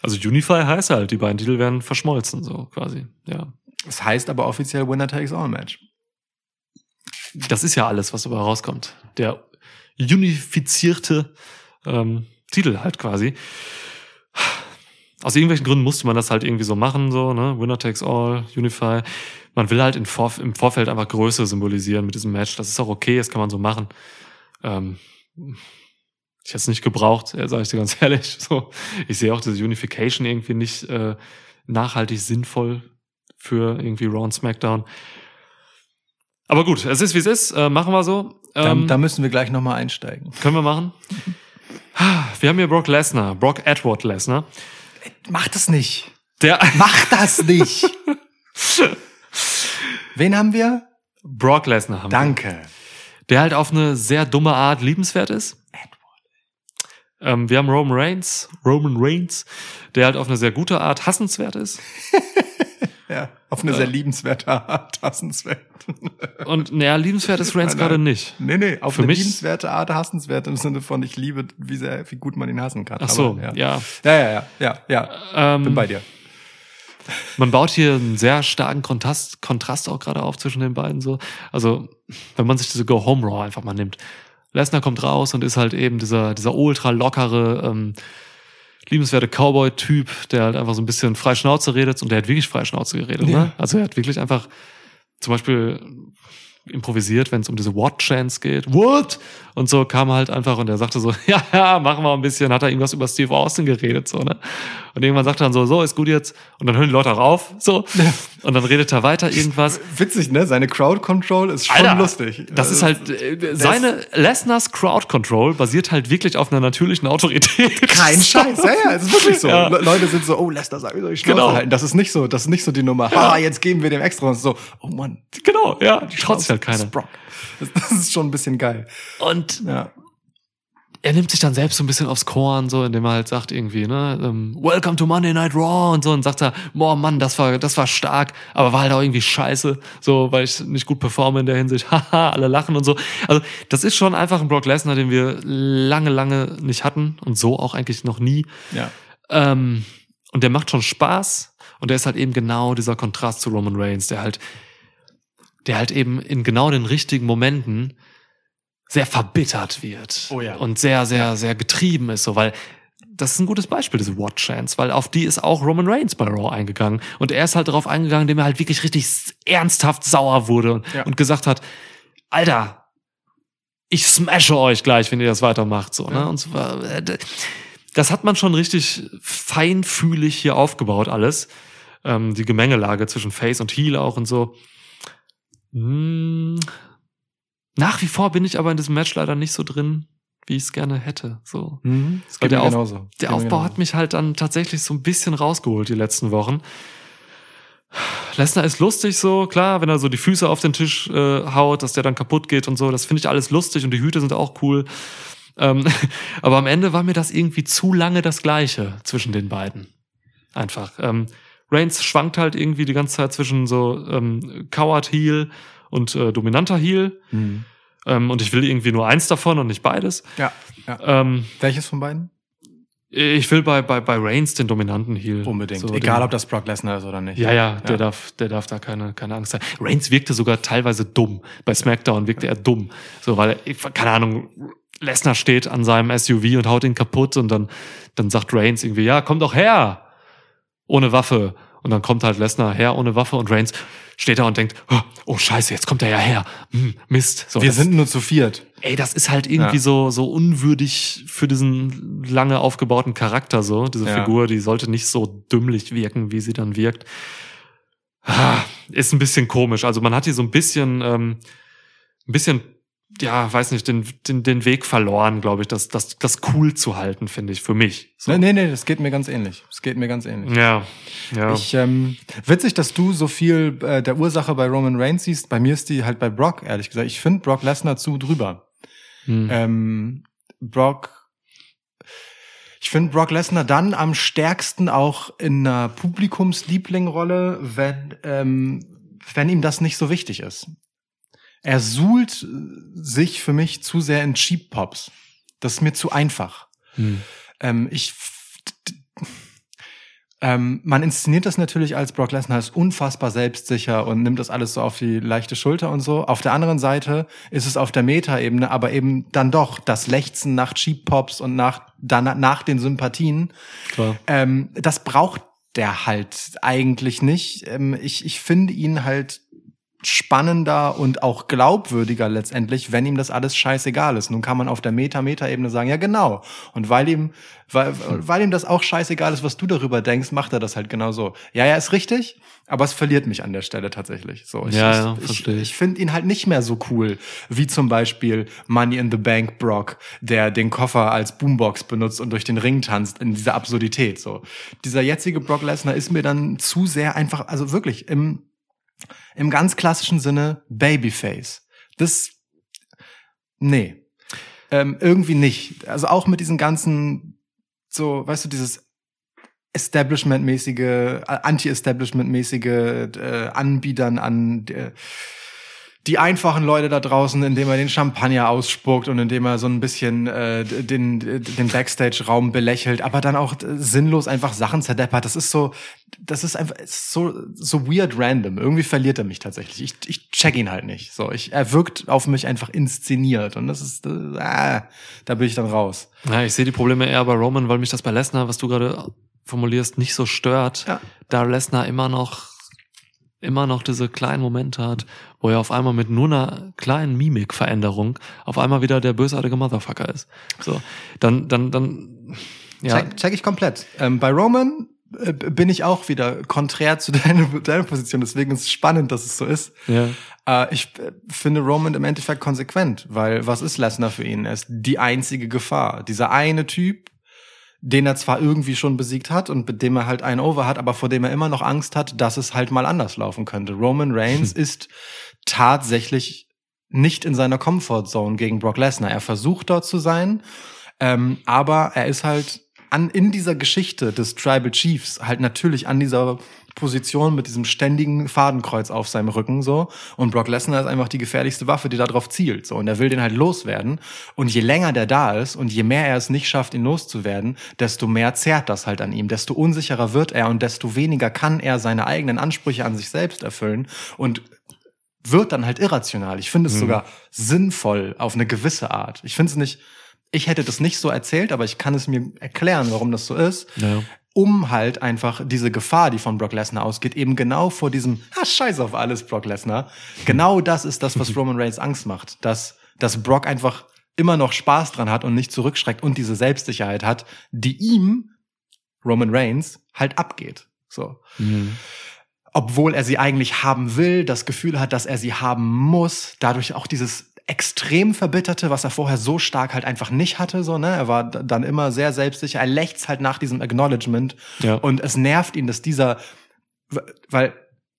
A: Also Unify heißt halt, die beiden Titel werden verschmolzen, so quasi. Ja.
B: Es heißt aber offiziell Winner Takes All Match.
A: Das ist ja alles, was dabei rauskommt. Der unifizierte ähm, Titel halt quasi. Aus irgendwelchen Gründen musste man das halt irgendwie so machen, so, ne? Winner takes all, Unify. Man will halt im Vorfeld einfach Größe symbolisieren mit diesem Match. Das ist auch okay, das kann man so machen. Ähm, ich hätte es nicht gebraucht, äh, sage ich dir ganz ehrlich. So, ich sehe auch diese Unification irgendwie nicht äh, nachhaltig sinnvoll für irgendwie Raw und SmackDown. Aber gut, es ist wie es ist. Äh, machen wir so.
B: Da,
A: Ähm,
B: da müssen wir gleich nochmal einsteigen.
A: können wir machen. Wir haben hier Brock Lesnar, Brock Edward Lesnar.
B: Mach das nicht.
A: Der
B: Mach das nicht. Wen haben wir?
A: Brock Lesnar haben wir.
B: Danke.
A: der halt auf eine sehr dumme Art liebenswert ist. Ähm, wir haben Roman Reigns, Roman Reigns, der halt auf eine sehr gute Art hassenswert ist.
B: Ja, auf eine sehr liebenswerte Art, hassenswert.
A: Und naja, liebenswert ist Reigns gerade nicht.
B: Nee, nee, auf
A: Für
B: eine
A: mich-
B: liebenswerte Art, hassenswert im Sinne von ich liebe, wie sehr, wie gut man ihn hassen kann.
A: Ach so,
B: Aber, ja.
A: ja.
B: Ja, ja, ja, ja, ja.
A: Ähm,
B: Bin bei dir.
A: Man baut hier einen sehr starken Kontrast, Kontrast auch gerade auf zwischen den beiden so. Also, wenn man sich diese Go Home Raw einfach mal nimmt. Lesnar kommt raus und ist halt eben dieser, dieser ultra lockere, ähm, liebenswerte Cowboy-Typ, der halt einfach so ein bisschen frei Schnauze redet und der hat wirklich frei Schnauze geredet,
B: Ja.
A: ne? Also er hat wirklich einfach zum Beispiel improvisiert, wenn es um diese What-Chance geht. What? Und so kam er halt einfach und er sagte so, ja, ja, machen wir ein bisschen, hat er irgendwas über Steve Austin geredet, so, ne? Und irgendwann sagt er dann so, so, ist gut jetzt. Und dann hören die Leute rauf, so. Und dann redet er weiter irgendwas.
B: Witzig, ne? Seine Crowd Control ist schon
A: Alter,
B: lustig.
A: Das ist halt, äh, seine, Lesners Crowd Control basiert halt wirklich auf einer natürlichen Autorität.
B: Kein Scheiß, ja, ja, es ist wirklich so.
A: Ja.
B: Le Leute sind so, oh, Lester, sag mir, soll ich
A: Genau.
B: halten. Das ist nicht so, das ist nicht so die Nummer. Ah, jetzt geben wir dem extra und so, oh Mann,
A: Genau, ja, traut sich halt keiner.
B: das ist schon ein bisschen geil.
A: Und
B: Ja.
A: Er nimmt sich dann selbst so ein bisschen aufs Korn, so, indem er halt sagt irgendwie, ne, ähm, Welcome to Monday Night Raw und so, und sagt er, boah, Mann, das war, das war stark, aber war halt auch irgendwie scheiße, so, weil ich nicht gut performe in der Hinsicht, haha, alle lachen und so. Also, das ist schon einfach ein Brock Lesnar, den wir lange, lange nicht hatten und so auch eigentlich noch nie.
B: Ja.
A: Ähm, und der macht schon Spaß. Und der ist halt eben genau dieser Kontrast zu Roman Reigns, der halt, der halt eben in genau den richtigen Momenten sehr verbittert wird.
B: Oh ja.
A: Und sehr, sehr, sehr getrieben ist, so, weil das ist ein gutes Beispiel, diese What Chance, weil auf die ist auch Roman Reigns bei Raw eingegangen. Und er ist halt darauf eingegangen, indem er halt wirklich richtig ernsthaft sauer wurde und,
B: Ja.
A: und gesagt hat, Alter, ich smashe euch gleich, wenn ihr das weitermacht. So, ne? Und so, äh, das hat man schon richtig feinfühlig hier aufgebaut, alles. Ähm, die Gemengelage zwischen Face und Heel auch und so. Hm, nach wie vor bin ich aber in diesem Match leider nicht so drin, wie ich es gerne hätte. So.
B: Mhm. Das
A: Weil der Auf-
B: genauso.
A: Der Aufbau
B: genauso.
A: hat mich halt dann tatsächlich so ein bisschen rausgeholt die letzten Wochen. Lesnar ist lustig so, klar, wenn er so die Füße auf den Tisch äh, haut, dass der dann kaputt geht und so, das finde ich alles lustig und die Hüte sind auch cool. Ähm, aber am Ende war mir das irgendwie zu lange das Gleiche zwischen den beiden. Einfach. Ähm, Reigns schwankt halt irgendwie die ganze Zeit zwischen so ähm, Coward Heel und äh, dominanter Heel.
B: Mhm.
A: Ähm, und ich will irgendwie nur eins davon und nicht beides.
B: Ja, ja.
A: Ähm,
B: Welches von beiden?
A: ich will bei, bei, bei Reigns den dominanten Heel.
B: Unbedingt.
A: So,
B: Egal,
A: den,
B: ob das Brock Lesnar ist oder nicht.
A: Ja, ja, der
B: Ja.
A: darf, der darf da keine, keine Angst haben. Reigns wirkte sogar teilweise dumm. Bei SmackDown wirkte er dumm. So, weil, er- keine Ahnung, Lesnar steht an seinem SUV und haut ihn kaputt und dann, dann sagt Reigns irgendwie, ja, komm doch her! Ohne Waffe. Und dann kommt halt Lesnar her ohne Waffe und Reigns steht da und denkt, oh, oh scheiße, jetzt kommt er ja her. Hm, Mist. So,
B: Wir
A: das-
B: sind nur zu viert.
A: Ey, das ist halt irgendwie
B: Ja.
A: so, so unwürdig für diesen lange aufgebauten Charakter so. Diese
B: Ja.
A: Figur, die sollte nicht so dümmlich wirken, wie sie dann wirkt. Ah, Ist ein bisschen komisch. Also man hat hier so ein bisschen, ähm, ein bisschen, ja, weiß nicht, den, den, den Weg verloren, glaube ich, das, das, das cool zu halten, finde ich, für mich. So.
B: Nee, nee, nee, das geht mir ganz ähnlich. Das geht mir ganz ähnlich.
A: Ja, ja.
B: Ich, ähm, witzig, dass du so viel äh, der Ursache bei Roman Reigns siehst. Bei mir ist die halt bei Brock, ehrlich gesagt. Ich finde Brock Lesnar zu drüber.
A: Hm.
B: Ähm, Brock, ich finde Brock Lesnar dann am stärksten auch in einer Publikumslieblingrolle, wenn, ähm, wenn ihm das nicht so wichtig ist. Er suhlt äh, sich für mich zu sehr in Cheap Pops. Das ist mir zu einfach.
A: Hm.
B: Ähm, ich ähm, man inszeniert das natürlich als Brock Lesnar als unfassbar selbstsicher und nimmt das alles so auf die leichte Schulter und so. Auf der anderen Seite ist es auf der Meta-Ebene aber eben dann doch das Lechzen nach Cheap Pops und nach, dann, nach den Sympathien.
A: Klar.
B: Ähm, das braucht der halt eigentlich nicht. Ähm, ich, ich finde ihn halt spannender und auch glaubwürdiger letztendlich, wenn ihm das alles scheißegal ist. Nun kann man auf der Meta-Meta-Ebene sagen, ja genau. Und weil ihm, weil, weil ihm das auch scheißegal ist, was du darüber denkst, macht er das halt genau so. Ja, ja, ist richtig, aber es verliert mich an der Stelle tatsächlich. So, ich,
A: Ja, ja,
B: ich,
A: verstehe ich.
B: ich finde ihn halt nicht mehr so cool, wie zum Beispiel Money in the Bank Brock, der den Koffer als Boombox benutzt und durch den Ring tanzt in dieser Absurdität. So, dieser jetzige Brock Lesnar ist mir dann zu sehr einfach, also wirklich im im ganz klassischen Sinne Babyface. Das, nee, ähm, irgendwie nicht. Also auch mit diesen ganzen, so, weißt du, dieses Establishment-mäßige, äh, Anti-Establishment-mäßige äh, Anbietern an äh, die einfachen Leute da draußen, indem er den Champagner ausspuckt und indem er so ein bisschen äh, den, den Backstage-Raum belächelt, aber dann auch sinnlos einfach Sachen zerdeppert. Das ist so, das ist einfach so, so weird random. Irgendwie verliert er mich tatsächlich. Ich, ich check ihn halt nicht. So, ich, er wirkt auf mich einfach inszeniert und das ist, äh, da bin ich dann raus.
A: Ja, ich sehe die Probleme eher bei Roman, weil mich das bei Lesnar, was du gerade formulierst, nicht so stört.
B: Ja.
A: Da Lesnar immer noch immer noch diese kleinen Momente hat, wo er auf einmal mit nur einer kleinen Mimikveränderung auf einmal wieder der bösartige Motherfucker ist. So, dann, dann, dann, ja,
B: Check, check ich komplett. Ähm, bei Roman äh, bin ich auch wieder konträr zu deiner, deiner Position, deswegen ist es spannend, dass es so ist.
A: ja,
B: Äh, ich äh, finde Roman im Endeffekt konsequent, weil was ist Lesnar für ihn? Er ist die einzige Gefahr. Dieser eine Typ, den er zwar irgendwie schon besiegt hat und mit dem er halt einen Over hat, aber vor dem er immer noch Angst hat, dass es halt mal anders laufen könnte. Roman Reigns ist tatsächlich nicht in seiner Comfortzone gegen Brock Lesnar. Er versucht dort zu sein, ähm, aber er ist halt an, in dieser Geschichte des Tribal Chiefs halt natürlich an dieser Position mit diesem ständigen Fadenkreuz auf seinem Rücken so. Und Brock Lesnar ist einfach die gefährlichste Waffe, die da drauf zielt so. Und er will den halt loswerden. Und je länger der da ist und je mehr er es nicht schafft, ihn loszuwerden, desto mehr zerrt das halt an ihm, desto unsicherer wird er und desto weniger kann er seine eigenen Ansprüche an sich selbst erfüllen. Und wird dann halt irrational. Ich finde es sogar sinnvoll auf eine gewisse Art. Ich finde es nicht ich hätte das nicht so erzählt, aber ich kann es mir erklären, warum das so ist.
A: Ja.
B: Um halt einfach diese Gefahr, die von Brock Lesnar ausgeht, eben genau vor diesem, ah, scheiß auf alles, Brock Lesnar. Genau das ist das, was Roman Reigns Angst macht. Dass, dass Brock einfach immer noch Spaß dran hat und nicht zurückschreckt und diese Selbstsicherheit hat, die ihm, Roman Reigns, halt abgeht. So.
A: Mhm.
B: Obwohl er sie eigentlich haben will, das Gefühl hat, dass er sie haben muss, dadurch auch dieses extrem verbitterte, was er vorher so stark halt einfach nicht hatte, so, ne? Er war dann immer sehr selbstsicher. Er lächzt halt nach diesem Acknowledgement.
A: Ja.
B: Und es nervt ihn, dass dieser, weil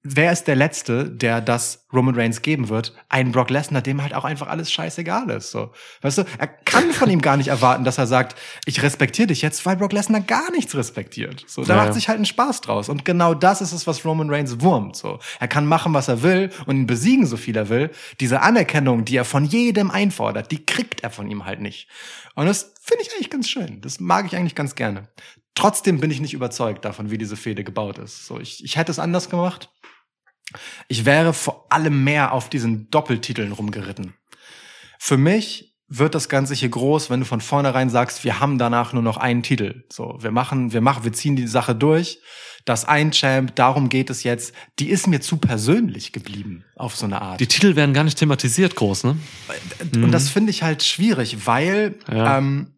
B: wer ist der Letzte, der das Roman Reigns geben wird? Ein Brock Lesnar, dem halt auch einfach alles scheißegal ist, so. Weißt du, er kann von ihm gar nicht erwarten, dass er sagt, ich respektiere dich jetzt, weil Brock Lesnar gar nichts respektiert. So, da
A: Ja,
B: macht
A: ja.
B: sich halt einen Spaß draus. Und genau das ist es, was Roman Reigns wurmt, so. Er kann machen, was er will und ihn besiegen, so viel er will. Diese Anerkennung, die er von jedem einfordert, die kriegt er von ihm halt nicht. Und das finde ich eigentlich ganz schön. Das mag ich eigentlich ganz gerne. Trotzdem bin ich nicht überzeugt davon, wie diese Fehde gebaut ist. So, ich, ich hätte es anders gemacht. Ich wäre vor allem mehr auf diesen Doppeltiteln rumgeritten. Für mich wird das Ganze hier groß, wenn du von vornherein sagst, wir haben danach nur noch einen Titel. So, wir machen, wir machen, wir ziehen die Sache durch. Das ein Champ, darum geht es jetzt. Die ist mir zu persönlich geblieben auf so eine Art.
A: Die Titel werden gar nicht thematisiert groß, ne?
B: Und das finde ich halt schwierig, weil
A: Ja.
B: ähm,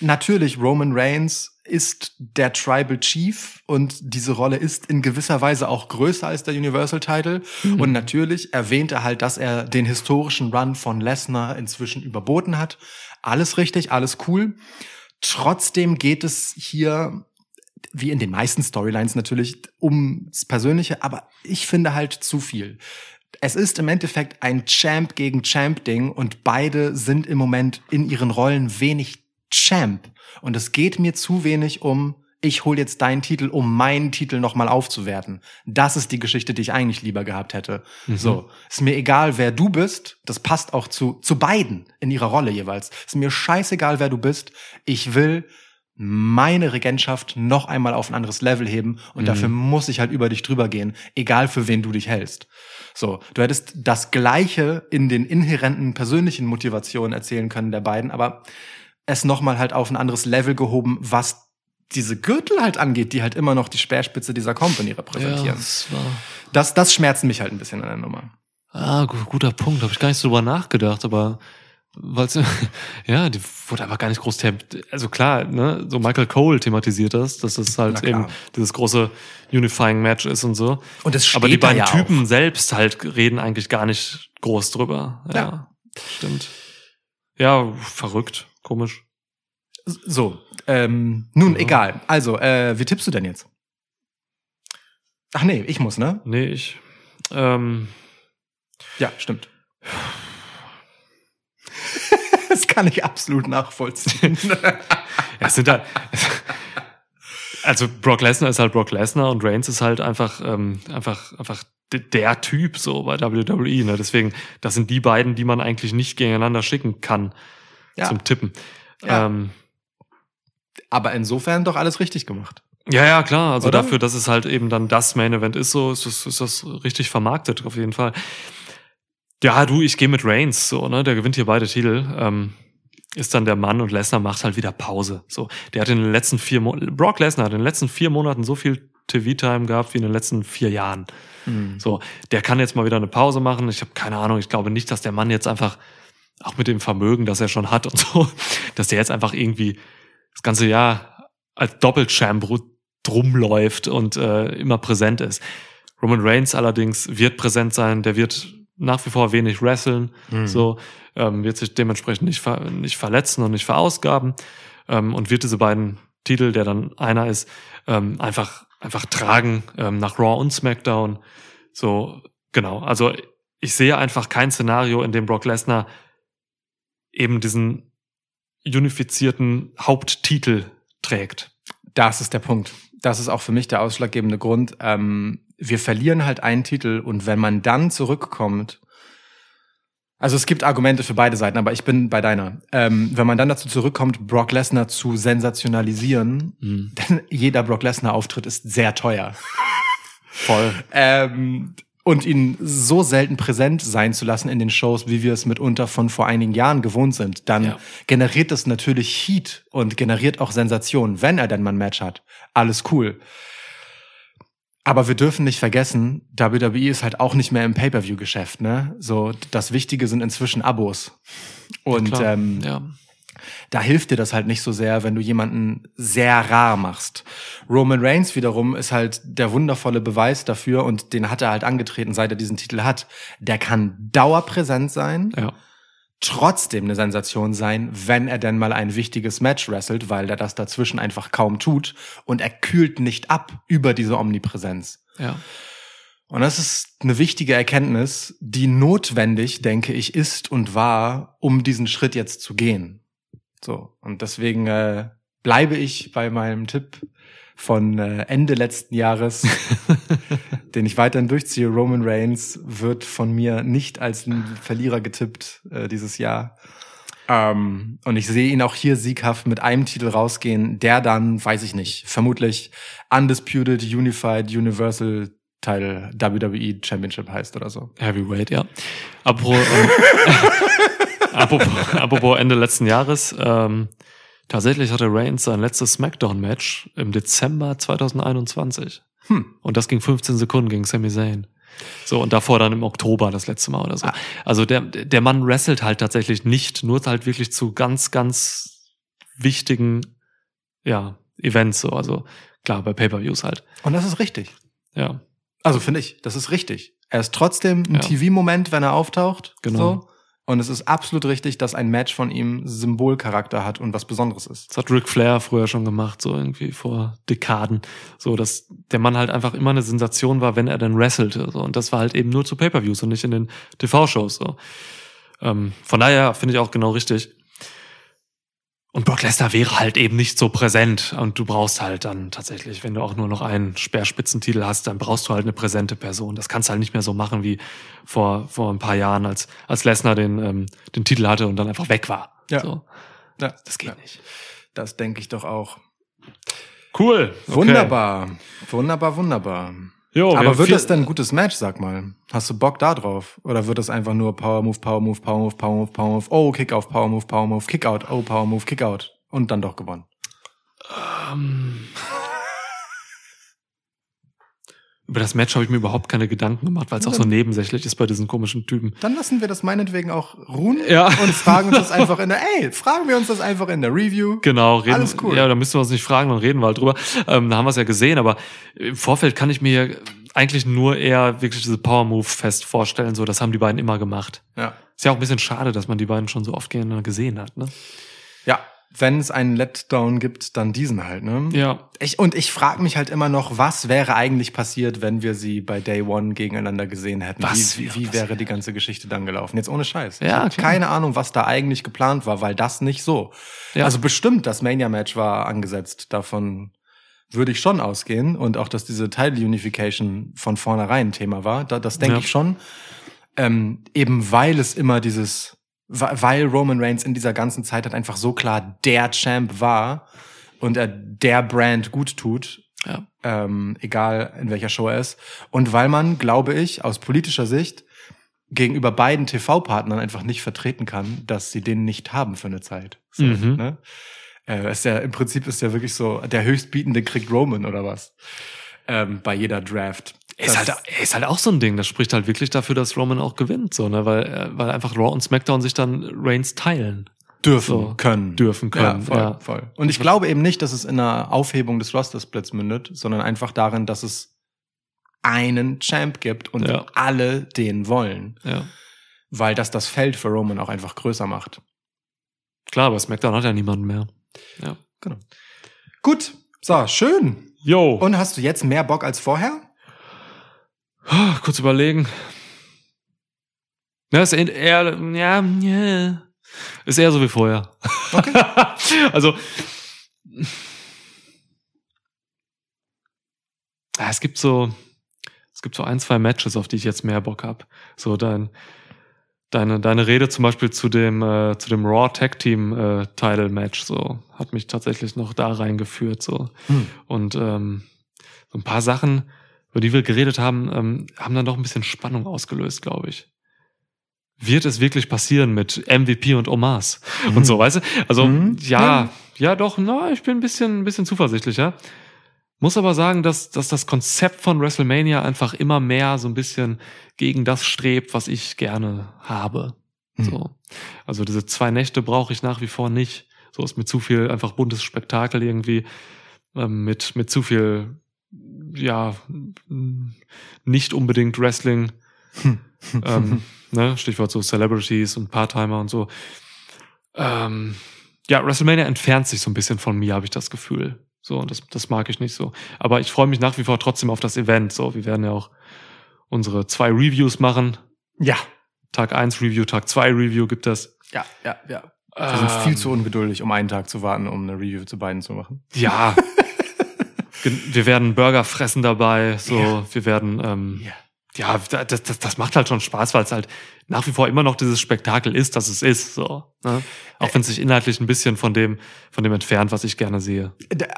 B: natürlich Roman Reigns ist der Tribal Chief und diese Rolle ist in gewisser Weise auch größer als der Universal Title. Und natürlich erwähnt er halt, dass er den historischen Run von Lesnar inzwischen überboten hat. Alles richtig, alles cool. Trotzdem geht es hier wie in den meisten Storylines natürlich ums Persönliche, aber ich finde halt zu viel. Es ist im Endeffekt ein Champ gegen Champ-Ding und beide sind im Moment in ihren Rollen wenig Champ. Und es geht mir zu wenig um, ich hol jetzt deinen Titel, um meinen Titel nochmal aufzuwerten. Das ist die Geschichte, die ich eigentlich lieber gehabt hätte. So, ist mir egal, wer du bist. Das passt auch zu, zu beiden in ihrer Rolle jeweils. Ist mir scheißegal, wer du bist. Ich will meine Regentschaft noch einmal auf ein anderes Level heben und dafür muss ich halt über dich drüber gehen, egal für wen du dich hältst. So, du hättest das Gleiche in den inhärenten persönlichen Motivationen erzählen können der beiden, aber es noch mal halt auf ein anderes Level gehoben, was diese Gürtel halt angeht, die halt immer noch die Speerspitze dieser Company repräsentieren.
A: das war.
B: Das, das schmerzt mich halt ein bisschen an der Nummer.
A: Ah, gu- guter Punkt. Habe ich gar nicht so drüber nachgedacht, aber weil's, ja, die wurde aber gar nicht groß Also klar, ne, so Michael Cole thematisiert das, dass es
B: Na
A: halt eben dieses große Unifying Match ist und so.
B: Und es
A: aber die beiden
B: ja
A: Typen selbst halt reden eigentlich gar nicht groß drüber. Ja,
B: Ja.
A: stimmt. Ja, verrückt, komisch.
B: So, ähm, nun
A: Ja.
B: egal. Also, äh, wie tippst du denn jetzt? Ach nee, ich muss, ne?
A: Nee, ich. Ähm,
B: Ja, stimmt. das kann ich absolut nachvollziehen.
A: Ja, es sind halt, also Brock Lesnar ist halt Brock Lesnar und Reigns ist halt einfach, ähm, einfach, einfach der Typ so bei WWE. Ne? Deswegen, das sind die beiden, die man eigentlich nicht gegeneinander schicken kann
B: Ja.
A: zum Tippen.
B: Ja.
A: Ähm,
B: Aber insofern doch alles richtig gemacht.
A: ja, ja, klar. Also
B: Oder?
A: dafür, dass es halt eben dann das Main Event ist, so ist das, ist das richtig vermarktet auf jeden Fall. Ja, du, ich gehe mit Reigns, so, ne? Der gewinnt hier beide Titel. Ähm, ist dann der Mann und Lesnar macht halt wieder Pause. So, der hat in den letzten vier Mo Brock Lesnar hat in den letzten vier Monaten so viel TV-Time gehabt wie in den letzten vier Jahren. So, der kann jetzt mal wieder eine Pause machen. Ich habe keine Ahnung. Ich glaube nicht, dass der Mann jetzt einfach auch mit dem Vermögen, das er schon hat und so, dass der jetzt einfach irgendwie das ganze Jahr als Doppelchamp ru- drumläuft und äh, immer präsent ist. Roman Reigns allerdings wird präsent sein. Der wird nach wie vor wenig wresteln. So ähm, wird sich dementsprechend nicht, ver nicht verletzen und nicht verausgaben ähm, und wird diese beiden Titel, der dann einer ist, ähm, einfach einfach tragen ähm, nach Raw und SmackDown. So genau. Also ich sehe einfach kein Szenario, in dem Brock Lesnar eben diesen unifizierten Haupttitel trägt.
B: Das ist der Punkt. Das ist auch für mich der ausschlaggebende Grund. Ähm, wir verlieren halt einen Titel und wenn man dann zurückkommt, also es gibt Argumente für beide Seiten, aber ich bin bei deiner. Ähm, wenn man dann dazu zurückkommt, Brock Lesnar zu sensationalisieren, denn jeder Brock Lesnar Auftritt ist sehr teuer.
A: Voll.
B: Ähm, und ihn so selten präsent sein zu lassen in den Shows, wie wir es mitunter von vor einigen Jahren gewohnt sind, dann
A: Ja.
B: generiert das natürlich Heat und generiert auch Sensation, wenn er denn mal ein Match hat. Alles cool. Aber wir dürfen nicht vergessen, WWE ist halt auch nicht mehr im Pay-per-view-Geschäft, ne? So, das Wichtige sind inzwischen Abos. Und
A: Klar,
B: ähm,
A: ja.
B: Da hilft dir das halt nicht so sehr, wenn du jemanden sehr rar machst. Roman Reigns wiederum ist halt der wundervolle Beweis dafür und den hat er halt angetreten, seit er diesen Titel hat. Der kann dauerpräsent sein,
A: ja.
B: trotzdem eine Sensation sein, wenn er denn mal ein wichtiges Match wrestelt, weil er das dazwischen einfach kaum tut und er kühlt nicht ab über diese Omnipräsenz.
A: Ja.
B: Und das ist eine wichtige Erkenntnis, die notwendig, denke ich, ist und war, um diesen Schritt jetzt zu gehen. So. Und deswegen äh, bleibe ich bei meinem Tipp von äh, Ende letzten Jahres, den ich weiterhin durchziehe. Roman Reigns wird von mir nicht als ein Verlierer getippt äh, dieses Jahr. Ähm, und ich sehe ihn auch hier sieghaft mit einem Titel rausgehen, der dann, weiß ich nicht, vermutlich Undisputed Unified Universal Title WWE Championship heißt oder so.
A: Heavyweight, ja. Apropos, ähm, apropos, apropos Ende letzten Jahres, ähm, tatsächlich hatte Reigns sein letztes Smackdown-Match im Dezember 2021.
B: Hm.
A: Und das ging 15 Sekunden gegen Sami Zayn. So, und davor dann im Oktober das letzte Mal oder so.
B: Ah.
A: Also der, der Mann wrestelt halt tatsächlich nicht, nur halt wirklich zu ganz, ganz wichtigen, ja, Events so. Also klar, bei Pay-Per-Views halt.
B: Und das ist richtig.
A: Ja.
B: Also finde ich, das ist richtig. Er ist trotzdem ein
A: Ja.
B: TV-Moment, wenn er auftaucht.
A: Genau.
B: So. Und es ist absolut richtig, dass ein Match von ihm Symbolcharakter hat und was Besonderes ist.
A: Das hat Ric Flair früher schon gemacht, so irgendwie vor Dekaden. So, dass der Mann halt einfach immer eine Sensation war, wenn er dann wrestelte. So. Und das war halt eben nur zu Pay-Per-Views und nicht in den TV-Shows. So. Ähm, von daher finde ich auch genau richtig. Und Brock Lesnar wäre halt eben nicht so präsent. Und du brauchst halt dann tatsächlich, wenn du auch nur noch einen Speerspitzentitel hast, dann brauchst du halt eine präsente Person. Das kannst du halt nicht mehr so machen wie vor, vor ein paar Jahren, als, als Lesnar den, ähm, den Titel hatte und dann einfach weg war.
B: Ja.
A: So.
B: Ja,
A: Das geht
B: Ja.
A: nicht.
B: Das denke ich doch auch.
A: Cool. Okay.
B: Wunderbar. Wunderbar, wunderbar.
A: Jo,
B: Aber wird das denn ein gutes Match, sag mal? Hast du Bock da drauf? Oder wird das einfach nur Power Move, Power Move, Power Move, Power Move, Power Move, oh, Kick auf, Power Move, Power Move, Kick out, oh, Power Move, Kick out. Und dann doch gewonnen.
A: Ähm, Über das Match habe ich mir überhaupt keine Gedanken gemacht, weil es auch so nebensächlich ist bei diesen komischen Typen.
B: Dann lassen wir das meinetwegen auch ruhen
A: Ja.
B: und fragen uns das einfach in der, ey, fragen wir uns das einfach in der Review.
A: Genau, reden.
B: Alles cool.
A: Ja, da müssen wir uns nicht fragen, dann reden wir halt drüber. Ähm, da haben wir es ja gesehen, aber im Vorfeld kann ich mir eigentlich nur eher wirklich diese Power Move fest vorstellen. So, das haben die beiden immer gemacht.
B: Ja.
A: Ist ja auch ein bisschen schade, dass man die beiden schon so oft gegeneinander gesehen hat. Ne?
B: Ja. Wenn es einen Letdown gibt, dann diesen halt, ne?
A: Ja,
B: Ich, und ich frage mich halt immer noch, was wäre eigentlich passiert, wenn wir sie bei Day One gegeneinander gesehen hätten?
A: Was
B: wie
A: wäre
B: wie wäre die ganze Geschichte dann gelaufen? Jetzt ohne Scheiß.
A: Ja,
B: ich keine Ahnung, was da eigentlich geplant war, weil das nicht so.
A: Ja.
B: Also bestimmt, das Mania-Match war angesetzt. Davon würde ich schon ausgehen. Und auch, dass diese Title Unification von vornherein ein Thema war. Da, das denke
A: Ja.
B: ich schon. Ähm, eben weil es immer dieses, weil Roman Reigns in dieser ganzen Zeit halt einfach so klar der Champ war und er der Brand gut tut,
A: ja.
B: ähm, egal in welcher Show er ist. Und weil man, glaube ich, aus politischer Sicht gegenüber beiden TV-Partnern einfach nicht vertreten kann, dass sie den nicht haben für eine Zeit. So,
A: Mhm.
B: ne? äh, ist ja, Im Prinzip ist ja wirklich so, der Höchstbietende kriegt Roman oder was. Ähm, bei jeder Draft.
A: Ist, halt, ist halt auch so ein Ding. Das spricht halt wirklich dafür, dass Roman auch gewinnt, so, ne? weil, äh, weil einfach Raw und SmackDown sich dann Reigns teilen.
B: dürfen
A: so,
B: können.
A: dürfen können,
B: Ja, voll,
A: ja.
B: voll. Und ich glaube eben nicht, dass es in einer Aufhebung des Roster-Splits mündet, sondern einfach darin, dass es einen Champ gibt und
A: Ja.
B: alle den wollen.
A: Ja.
B: Weil das das Feld für Roman auch einfach größer macht.
A: Klar, aber SmackDown hat ja niemanden mehr. Ja.
B: Genau. Gut, so, schön.
A: Yo.
B: Und hast du jetzt mehr Bock als vorher?
A: Ah, kurz überlegen. Ja, ist eher, ja, ist eher so wie vorher.
B: Okay.
A: also, ja, es gibt so, es gibt so ein, zwei Matches, auf die ich jetzt mehr Bock hab. So dein, deine, deine Rede zum Beispiel zu dem, äh, zu dem Raw Tag Team äh, Title Match, so, hat mich tatsächlich noch da reingeführt, so.
B: Hm.
A: Und ähm, so ein paar Sachen, über die wir geredet haben, ähm, haben dann doch ein bisschen Spannung ausgelöst, glaube ich. Wird es wirklich passieren mit MVP und Omas und so, weißt du? Also,
B: Mhm.
A: ja, ja, doch, na, ich bin ein bisschen, ein bisschen zuversichtlicher. Muss aber sagen, dass, dass das Konzept von WrestleMania einfach immer mehr so ein bisschen gegen das strebt, was ich gerne habe.
B: Mhm.
A: So. Also diese zwei Nächte brauche ich nach wie vor nicht. So ist mir zu viel einfach buntes Spektakel irgendwie ähm, mit mit zu viel ja nicht unbedingt Wrestling. ähm, ne? Stichwort so Celebrities und Part-Timer und so. Ähm, ja, WrestleMania entfernt sich so ein bisschen von mir, habe ich das Gefühl. So, und das, das mag ich nicht so. Aber ich freue mich nach wie vor trotzdem auf das Event. So, wir werden ja auch unsere zwei Reviews machen.
B: Ja,
A: Tag 1 Review, Tag 2 Review gibt es.
B: ja, ja, ja. Wir sind
A: Ähm,
B: viel zu ungeduldig, um einen Tag zu warten, um eine Review zu beiden zu machen.
A: Ja. Wir werden Burger fressen dabei. So,
B: Ja.
A: wir werden. Ähm,
B: Ja.
A: ja, da- das, das, das macht halt schon Spaß, weil es halt nach wie vor immer noch dieses Spektakel ist, dass es ist. So, ne? Auch wenn es sich inhaltlich ein bisschen von dem, von dem entfernt, was ich gerne sehe.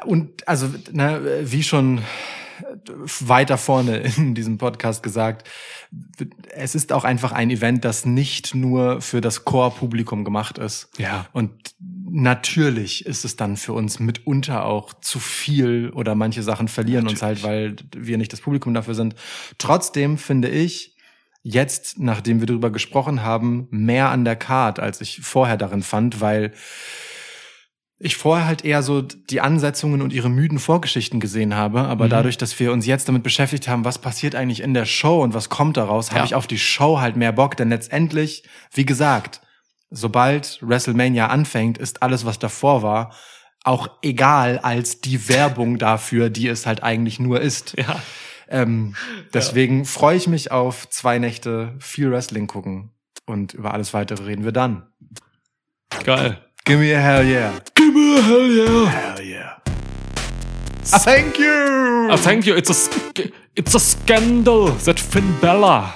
B: Und also, ne, wie schon weiter vorne in diesem Podcast gesagt, es ist auch einfach ein Event, das nicht nur für das Core-Publikum gemacht ist.
A: Ja.
B: Und natürlich ist es dann für uns mitunter auch zu viel oder manche Sachen verlieren uns halt, weil wir nicht das Publikum dafür sind. Trotzdem finde ich, jetzt, nachdem wir darüber gesprochen haben, mehr an der Card, als ich vorher darin fand, weil ich vorher halt eher so die Ansetzungen und ihre müden Vorgeschichten gesehen habe, aber
A: Mhm.
B: dadurch, dass wir uns jetzt damit beschäftigt haben, was passiert eigentlich in der Show und was kommt daraus, habe
A: Ja.
B: ich auf die Show halt mehr Bock, denn letztendlich, wie gesagt, sobald WrestleMania anfängt, ist alles, was davor war, auch egal als die Werbung dafür, die es halt eigentlich nur ist.
A: Ja.
B: Ähm, deswegen freue ich mich auf zwei Nächte viel Wrestling gucken und über alles weitere reden wir dann.
A: Geil.
B: Give me a hell yeah.
A: Give me a hell yeah.
B: Hell yeah. Ah, thank you.
A: Ah, thank you. It's a, sc- it's a scandal that Finn Bella.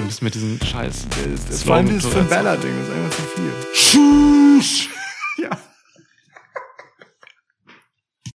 A: Wir müssen mit diesem Scheiß.
B: Vor allem dieses Finn Bella-Ding ist einfach zu viel.
A: Tschüss.